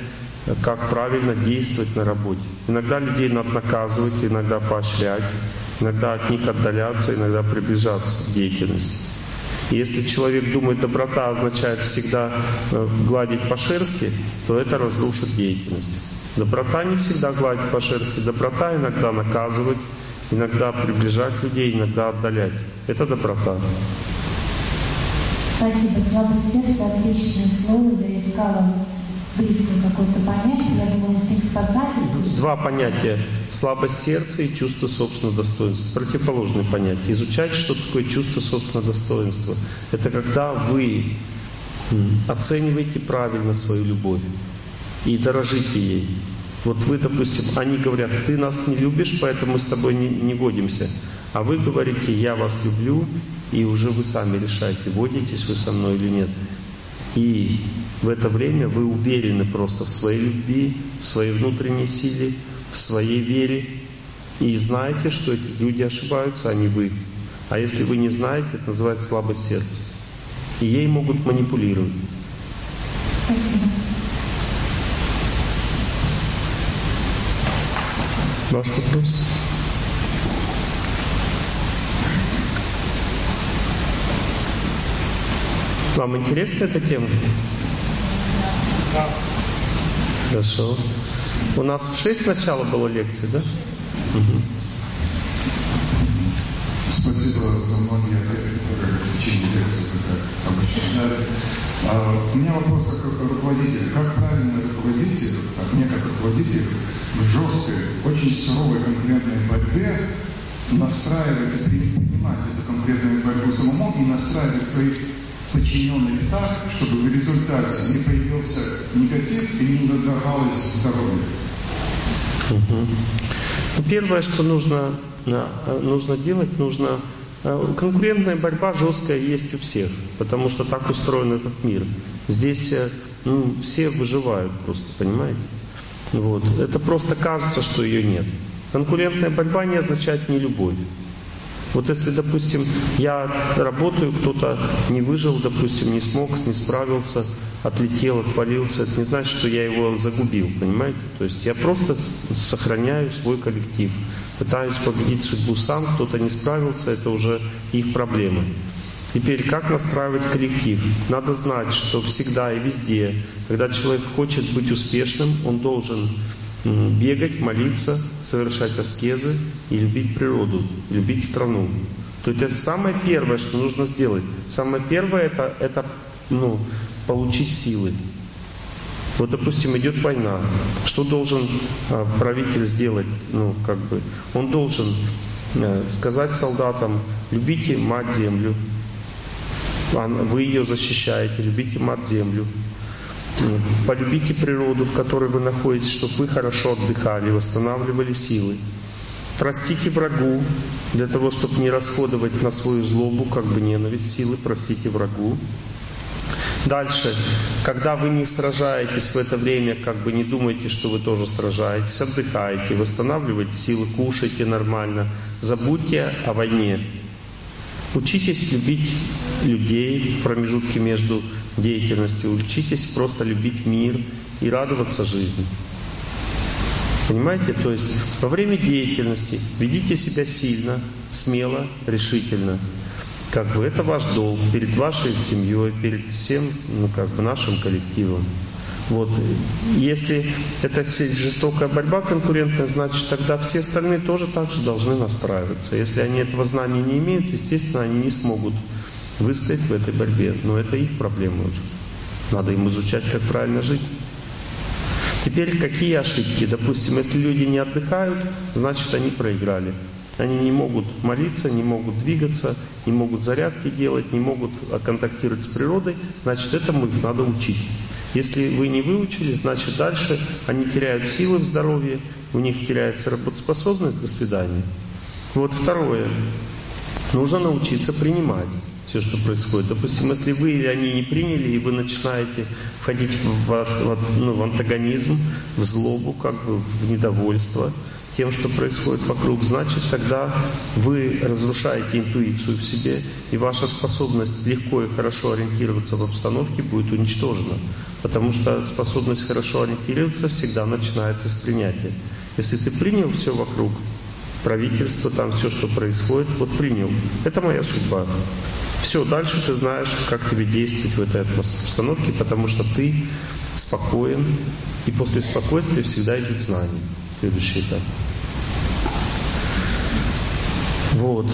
[SPEAKER 1] как правильно действовать на работе. Иногда людей надо наказывать, иногда поощрять, иногда от них отдаляться, иногда приближаться к деятельности. Если человек думает, доброта означает всегда э, гладить по шерсти, то это разрушит деятельность. Доброта не всегда гладить по шерсти, доброта иногда наказывать, иногда приближать людей, иногда отдалять. Это доброта.
[SPEAKER 4] Спасибо. Слабое сердце – отличное слово. Я искала близко какое-то понятие. Я думала, с них сказать.
[SPEAKER 1] Два понятия. Слабость сердца и чувство собственного достоинства. Противоположные понятия. Изучать, что такое чувство собственного достоинства. Это когда вы оцениваете правильно свою любовь и дорожите ей. Вот вы, допустим, они говорят, ты нас не любишь, поэтому с тобой не, не годимся. А вы говорите, я вас люблю, и уже вы сами решаете, водитесь вы со мной или нет. И в это время вы уверены просто в своей любви, в своей внутренней силе, в своей вере. И знаете, что эти люди ошибаются, а не вы. А если вы не знаете, это называется слабость сердца. И ей могут манипулировать. Ваш вопрос? Вам интересна эта тема? Да. Хорошо. У нас в 6 начала было лекции, да? Угу.
[SPEAKER 13] Спасибо за многие ответы, которые в течение лекции, как обычно. А, у меня вопрос как руководитель. Как правильно руководитель, как мне как руководитель, в жесткой, очень суровой конкурентной борьбе настраивать и принимать эту конкурентную борьбу самому и настраивать своих подчиненных так, чтобы в результате не появился негатив и не надорвалось здоровье.
[SPEAKER 1] Угу. Первое, что нужно, нужно делать, нужно... Э, конкурентная борьба жесткая есть у всех, потому что так устроен этот мир. Здесь э, ну, все выживают просто, понимаете? Вот. Это просто кажется, что ее нет. Конкурентная борьба не означает не любовь. Вот если, допустим, я работаю, кто-то не выжил, допустим, не смог, не справился, отлетел, отвалился, это не значит, что я его загубил, понимаете? То есть я просто сохраняю свой коллектив, пытаюсь победить судьбу сам, кто-то не справился, это уже их проблемы. Теперь, как настраивать коллектив? Надо знать, что всегда и везде, когда человек хочет быть успешным, он должен бегать, молиться, совершать аскезы и любить природу, любить страну. То есть это самое первое, что нужно сделать. Самое первое это, это ну, получить силы. Вот, допустим, идет война. Что должен э, правитель сделать? Ну, как бы, он должен э, сказать солдатам, любите мать землю, вы ее защищаете, любите мать землю. Полюбите природу, в которой вы находитесь, чтобы вы хорошо отдыхали, восстанавливали силы. Простите врагу, для того, чтобы не расходовать на свою злобу, как бы ненависть, силы, простите врагу. Дальше, когда вы не сражаетесь в это время, как бы не думайте, что вы тоже сражаетесь, отдыхайте, восстанавливайте силы, кушайте нормально, забудьте о войне. Учитесь любить людей в промежутке между деятельностью, учитесь просто любить мир и радоваться жизни. Понимаете? То есть во время деятельности ведите себя сильно, смело, решительно. Как бы это ваш долг перед вашей семьей, перед всем ну, как бы нашим коллективом. Вот. Если это жестокая борьба конкурентная, значит тогда все остальные тоже так же должны настраиваться. Если они этого знания не имеют, естественно, они не смогут выстоять в этой борьбе. Но это их проблема уже. Надо им изучать, как правильно жить. Теперь какие ошибки? Допустим, если люди не отдыхают, значит они проиграли. Они не могут молиться, не могут двигаться, не могут зарядки делать, не могут контактировать с природой, значит, этому их надо учить. Если вы не выучили, значит дальше они теряют силы в здоровье, у них теряется работоспособность, до свидания. Вот второе. Нужно научиться принимать все, что происходит. Допустим, если вы или они не приняли, и вы начинаете входить в, в, ну, в антагонизм, в злобу, как бы в недовольство тем, что происходит вокруг, значит, тогда вы разрушаете интуицию в себе, и ваша способность легко и хорошо ориентироваться в обстановке будет уничтожена. Потому что способность хорошо ориентироваться всегда начинается с принятия. Если ты принял все вокруг, правительство, там все, что происходит, вот принял. Это моя судьба. Все, дальше ты знаешь, как тебе действовать в этой обстановке, потому что ты спокоен, и после спокойствия всегда идет знание. Следующий этап. Вот.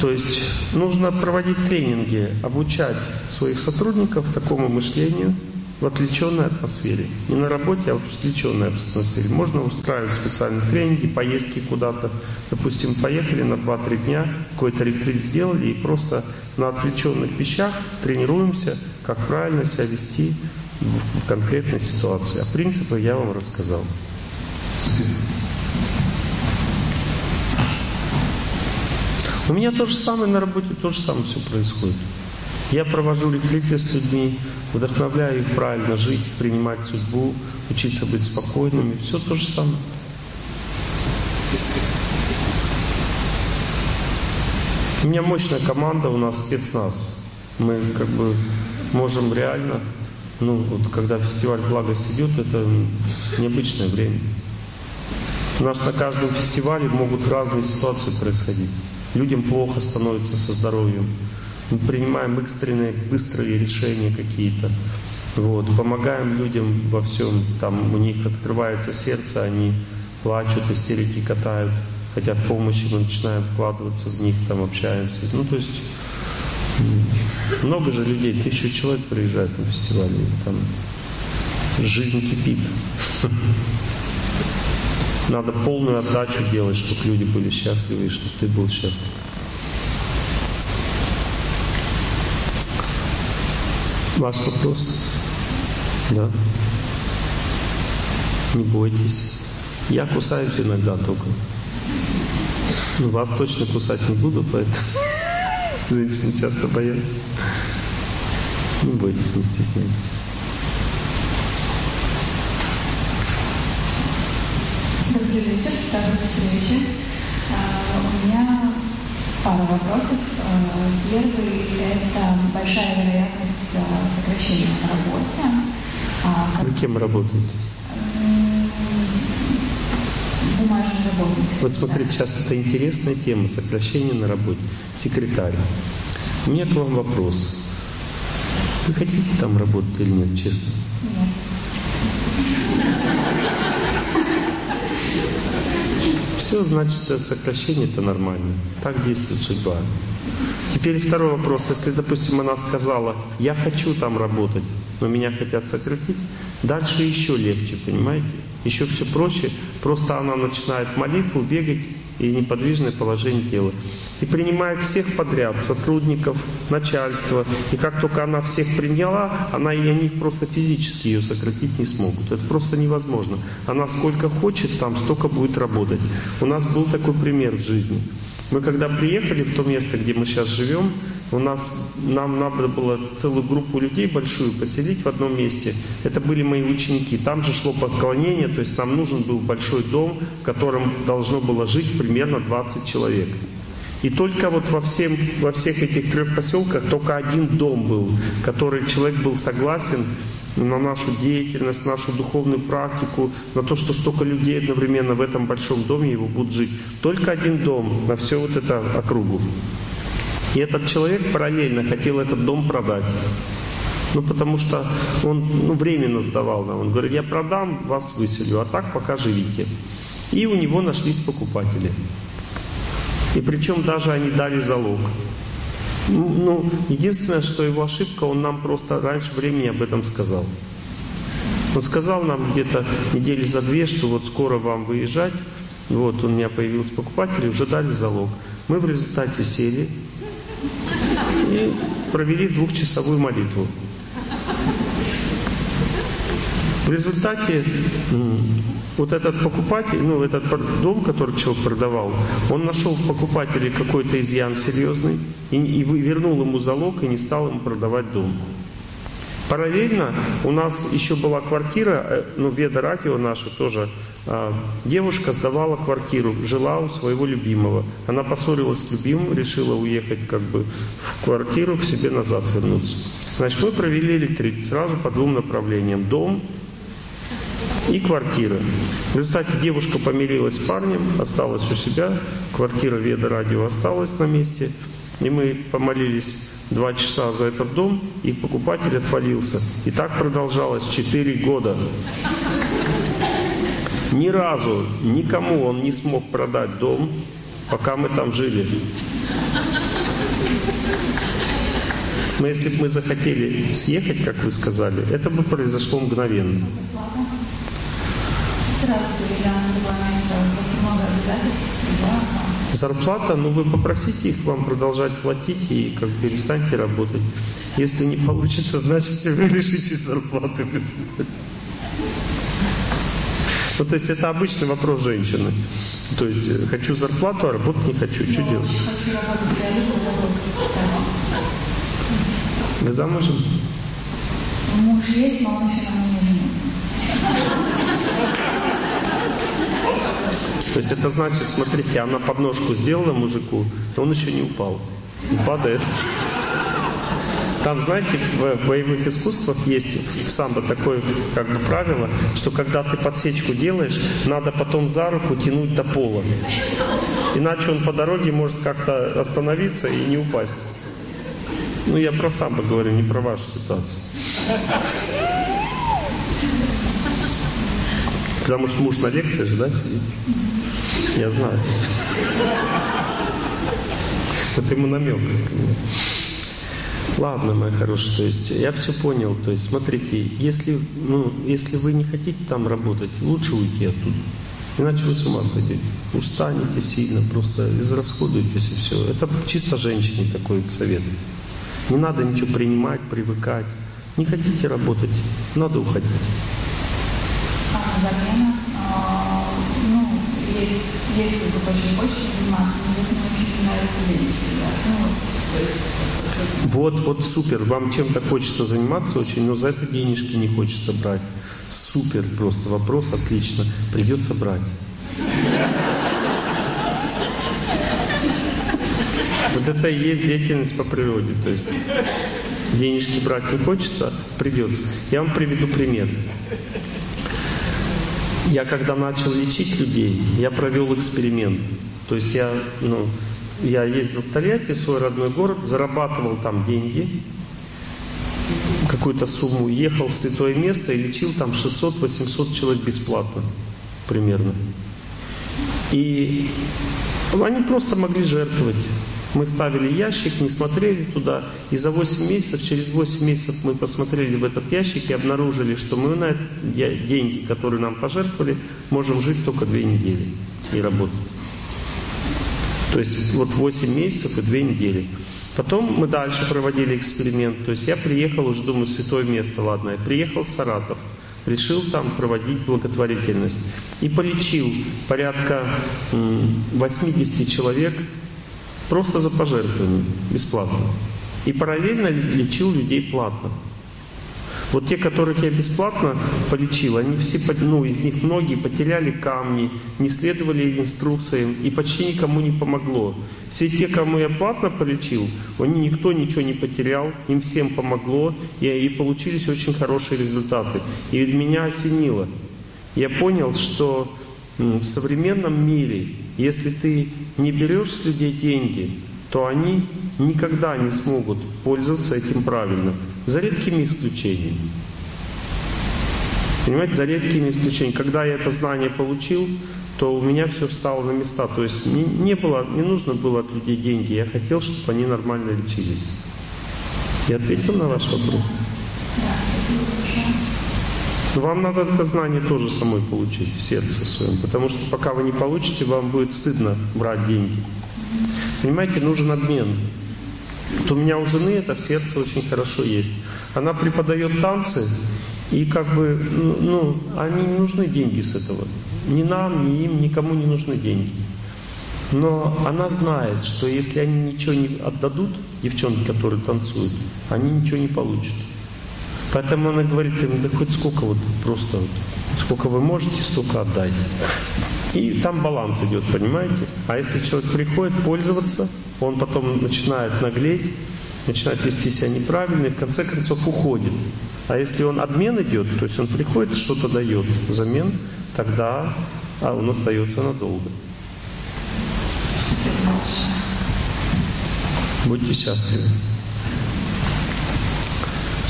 [SPEAKER 1] То есть нужно проводить тренинги, обучать своих сотрудников такому мышлению в отвлеченной атмосфере. Не на работе, а в отвлеченной атмосфере. Можно устраивать специальные тренинги, поездки куда-то. Допустим, поехали на 2-3 дня, какой-то ретрит сделали и просто на отвлеченных вещах тренируемся, как правильно себя вести в, конкретной ситуации. А принципы я вам рассказал. У меня то же самое на работе, то же самое все происходит. Я провожу ретриты с людьми, вдохновляю их правильно жить, принимать судьбу, учиться быть спокойными. Все то же самое. У меня мощная команда, у нас спецназ. Мы как бы можем реально, ну вот когда фестиваль благость идет, это необычное время. У нас на каждом фестивале могут разные ситуации происходить. Людям плохо становится со здоровьем. Мы принимаем экстренные, быстрые решения какие-то. Вот, помогаем людям во всем. Там у них открывается сердце, они плачут, истерики катают, хотят помощи, мы начинаем вкладываться в них, там общаемся. Ну, то есть много же людей, тысячу человек приезжают на фестиваль, там жизнь кипит. Надо полную отдачу делать, чтобы люди были счастливы и чтобы ты был счастлив. Ваш вопрос? Да? Не бойтесь. Я кусаюсь иногда только. Ну, вас точно кусать не буду, поэтому женщины часто боятся. Не бойтесь, не стесняйтесь.
[SPEAKER 6] Добрый вечер, второй встречи. У меня пара вопросов. Первый – это большая вероятность сокращения на работе.
[SPEAKER 1] Вы кем работаете?
[SPEAKER 6] Бумажный работник.
[SPEAKER 1] Вот смотрите, сейчас это интересная тема, сокращение на работе. Секретарь. У меня к вам вопрос. Вы хотите там работать или нет, честно?
[SPEAKER 6] Нет.
[SPEAKER 1] Все, значит, сокращение это нормально. Так действует судьба. Теперь второй вопрос. Если, допустим, она сказала, я хочу там работать, но меня хотят сократить, дальше еще легче, понимаете? Еще все проще. Просто она начинает молитву, бегать и неподвижное положение тела. И принимает всех подряд, сотрудников, начальства. И как только она всех приняла, она и они просто физически ее сократить не смогут. Это просто невозможно. Она сколько хочет там, столько будет работать. У нас был такой пример в жизни. Мы когда приехали в то место, где мы сейчас живем, у нас, нам надо было целую группу людей большую поселить в одном месте. Это были мои ученики. Там же шло поклонение, то есть нам нужен был большой дом, в котором должно было жить примерно 20 человек. И только вот во, всем, во всех этих трех поселках только один дом был, который человек был согласен на нашу деятельность, нашу духовную практику, на то, что столько людей одновременно в этом большом доме его будут жить. Только один дом на всю вот эту округу. И этот человек параллельно хотел этот дом продать. Ну, потому что он ну, временно сдавал нам. Он говорит, я продам, вас выселю, а так пока живите. И у него нашлись покупатели. И причем даже они дали залог. Ну, единственное, что его ошибка, он нам просто раньше времени об этом сказал. Он сказал нам где-то недели за две, что вот скоро вам выезжать, Вот, у меня появился покупатель, уже дали залог. Мы в результате сели и провели двухчасовую молитву. В результате вот этот покупатель, ну, этот дом, который человек продавал, он нашел в покупателе какой-то изъян серьезный и, и вернул ему залог и не стал ему продавать дом. Параллельно у нас еще была квартира, э, ну, Веда Радио наша тоже, а, девушка сдавала квартиру, жила у своего любимого. Она поссорилась с любимым, решила уехать как бы в квартиру, к себе назад вернуться. Значит, мы провели электрик сразу по двум направлениям. Дом и квартира. В результате девушка помирилась с парнем, осталась у себя, квартира Веда Радио осталась на месте, и мы помолились два часа за этот дом, и покупатель отвалился. И так продолжалось четыре года. Ни разу никому он не смог продать дом, пока мы там жили. Но если бы мы захотели съехать, как вы сказали, это бы произошло мгновенно. Зарплата, ну вы попросите их вам продолжать платить и как перестаньте работать. Если не получится, значит вы лишитесь зарплаты. Ну, то есть это обычный вопрос женщины. То есть э, хочу зарплату, а работать не хочу. Что делать? Вы замужем?
[SPEAKER 6] Муж есть, но он еще на мне
[SPEAKER 1] То есть это значит, смотрите, она подножку сделала мужику, но он еще не упал. И падает. Там, знаете, в боевых искусствах есть в самбо такое как бы правило, что когда ты подсечку делаешь, надо потом за руку тянуть до пола. Иначе он по дороге может как-то остановиться и не упасть. Ну, я про самбо говорю, не про вашу ситуацию. Потому что муж на лекции же, да, сидит? Я знаю. Это ему намек. Ладно, моя хорошая, то есть я все понял. То есть смотрите, если, ну, если вы не хотите там работать, лучше уйти оттуда. Иначе вы с ума сойдете. Устанете сильно, просто израсходуетесь и все. Это чисто женщине такой совет. Не надо ничего принимать, привыкать. Не хотите работать, надо уходить.
[SPEAKER 6] А замена, есть, если очень хочете заниматься, мне очень нравится денежки, да. Ну, то есть
[SPEAKER 1] вот, вот супер, вам чем-то хочется заниматься очень, но за это денежки не хочется брать. Супер просто, вопрос отлично, придется брать. Вот это и есть деятельность по природе. То есть денежки брать не хочется, придется. Я вам приведу пример. Я когда начал лечить людей, я провел эксперимент. То есть я, ну, я ездил в Тольятти, свой родной город, зарабатывал там деньги, какую-то сумму, ехал в святое место и лечил там 600-800 человек бесплатно примерно. И они просто могли жертвовать. Мы ставили ящик, не смотрели туда, и за 8 месяцев, через 8 месяцев мы посмотрели в этот ящик и обнаружили, что мы на деньги, которые нам пожертвовали, можем жить только 2 недели и работать. То есть вот 8 месяцев и 2 недели. Потом мы дальше проводили эксперимент. То есть я приехал, уже думаю, святое место, ладно. Я приехал в Саратов, решил там проводить благотворительность. И полечил порядка 80 человек просто за пожертвование, бесплатно. И параллельно лечил людей платно. Вот те, которых я бесплатно полечил, они все, ну, из них многие потеряли камни, не следовали инструкциям, и почти никому не помогло. Все те, кому я платно полечил, они никто ничего не потерял, им всем помогло, и, и получились очень хорошие результаты. И меня осенило. Я понял, что в современном мире, если ты не берешь с людей деньги, то они никогда не смогут пользоваться этим правильно. За редкими исключениями. Понимаете, за редкими исключениями. Когда я это знание получил, то у меня все встало на места. То есть не, не, было, не нужно было от людей деньги. Я хотел, чтобы они нормально лечились. Я ответил на ваш вопрос? Вам надо это знание тоже самой получить в сердце своем, потому что пока вы не получите, вам будет стыдно брать деньги. Понимаете, нужен обмен. Вот у меня у жены это в сердце очень хорошо есть. Она преподает танцы, и как бы, ну, ну, они не нужны деньги с этого. Ни нам, ни им, никому не нужны деньги. Но она знает, что если они ничего не отдадут, девчонки, которые танцуют, они ничего не получат. Поэтому она говорит им, да хоть сколько вот просто, вот, сколько вы можете, столько отдайте. И там баланс идет, понимаете? А если человек приходит пользоваться, он потом начинает наглеть, начинает вести себя неправильно и в конце концов уходит. А если он обмен идет, то есть он приходит, что-то дает взамен, тогда а он остается надолго. Будьте счастливы.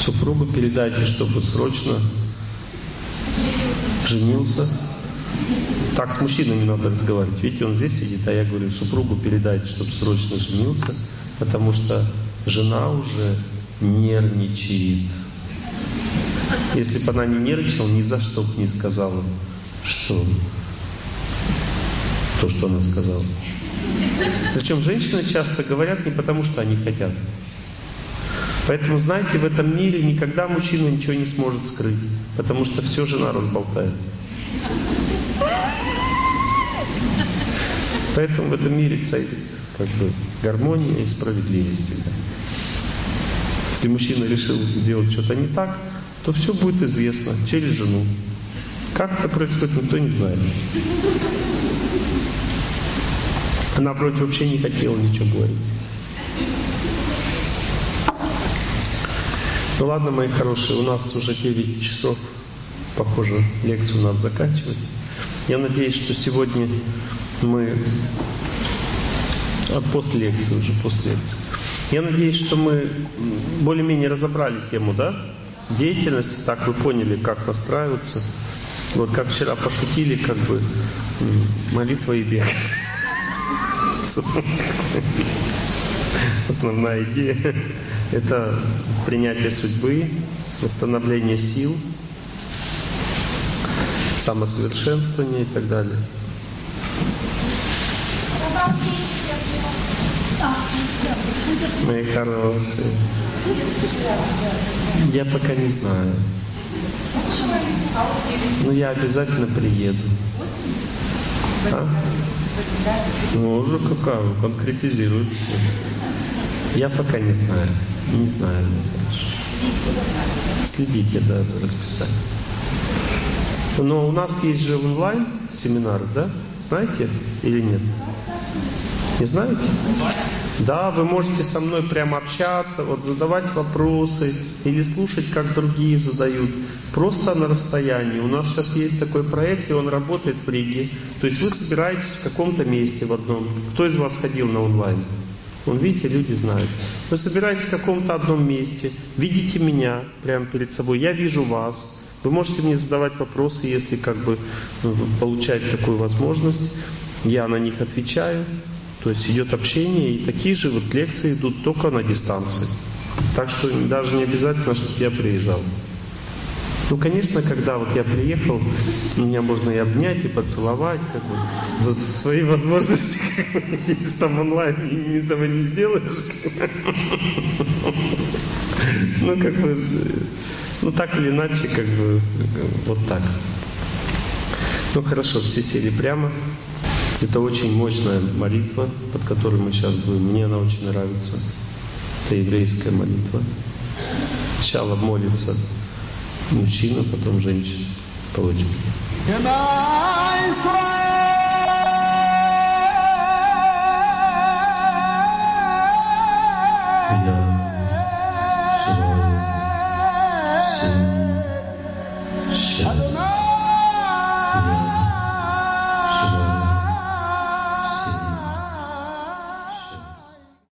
[SPEAKER 1] Супругу передайте, чтобы срочно женился. Так с мужчинами надо разговаривать. Видите, он здесь сидит, а я говорю, супругу передайте, чтобы срочно женился, потому что жена уже нервничает. Если бы она не нервничала, ни за что бы не сказала, что то, что она сказала. Причем женщины часто говорят не потому, что они хотят. Поэтому, знаете, в этом мире никогда мужчина ничего не сможет скрыть, потому что все жена разболтает. Поэтому в этом мире царит как бы гармония и справедливость. Если мужчина решил сделать что-то не так, то все будет известно через жену. Как это происходит, никто не знает. Она вроде вообще не хотела ничего говорить. Ну ладно, мои хорошие, у нас уже 9 часов. Похоже, лекцию надо заканчивать. Я надеюсь, что сегодня мы... А после лекции уже, после лекции. Я надеюсь, что мы более-менее разобрали тему, да? Деятельность, так вы поняли, как настраиваться. Вот как вчера пошутили, как бы молитва и бег. Основная идея – это принятие судьбы, восстановление сил, самосовершенствование и так далее. Мои хорошие. Я пока не знаю. Но я обязательно приеду. А? Ну, уже какая, конкретизирует Я пока не знаю. Не знаю. Следите, да, за расписанием. Но у нас есть же онлайн семинар, да? Знаете или нет? Не знаете? Да, вы можете со мной прямо общаться, вот задавать вопросы или слушать, как другие задают. Просто на расстоянии. У нас сейчас есть такой проект, и он работает в Риге. То есть вы собираетесь в каком-то месте в одном. Кто из вас ходил на онлайн? Вон, видите, люди знают. Вы собираетесь в каком-то одном месте, видите меня прямо перед собой, я вижу вас. Вы можете мне задавать вопросы, если как бы ну, получать такую возможность. Я на них отвечаю. То есть идет общение, и такие же вот лекции идут только на дистанции. Так что даже не обязательно, чтобы я приезжал. Ну, конечно, когда вот я приехал, меня можно и обнять, и поцеловать, как бы, за свои возможности, если там онлайн этого не сделаешь. Ну, как бы, ну, так или иначе, как бы, вот так. Ну, хорошо, все сели прямо. Это очень мощная молитва, под которой мы сейчас будем. Мне она очень нравится. Это еврейская молитва. Сначала молится мужчина, потом женщина. Получится.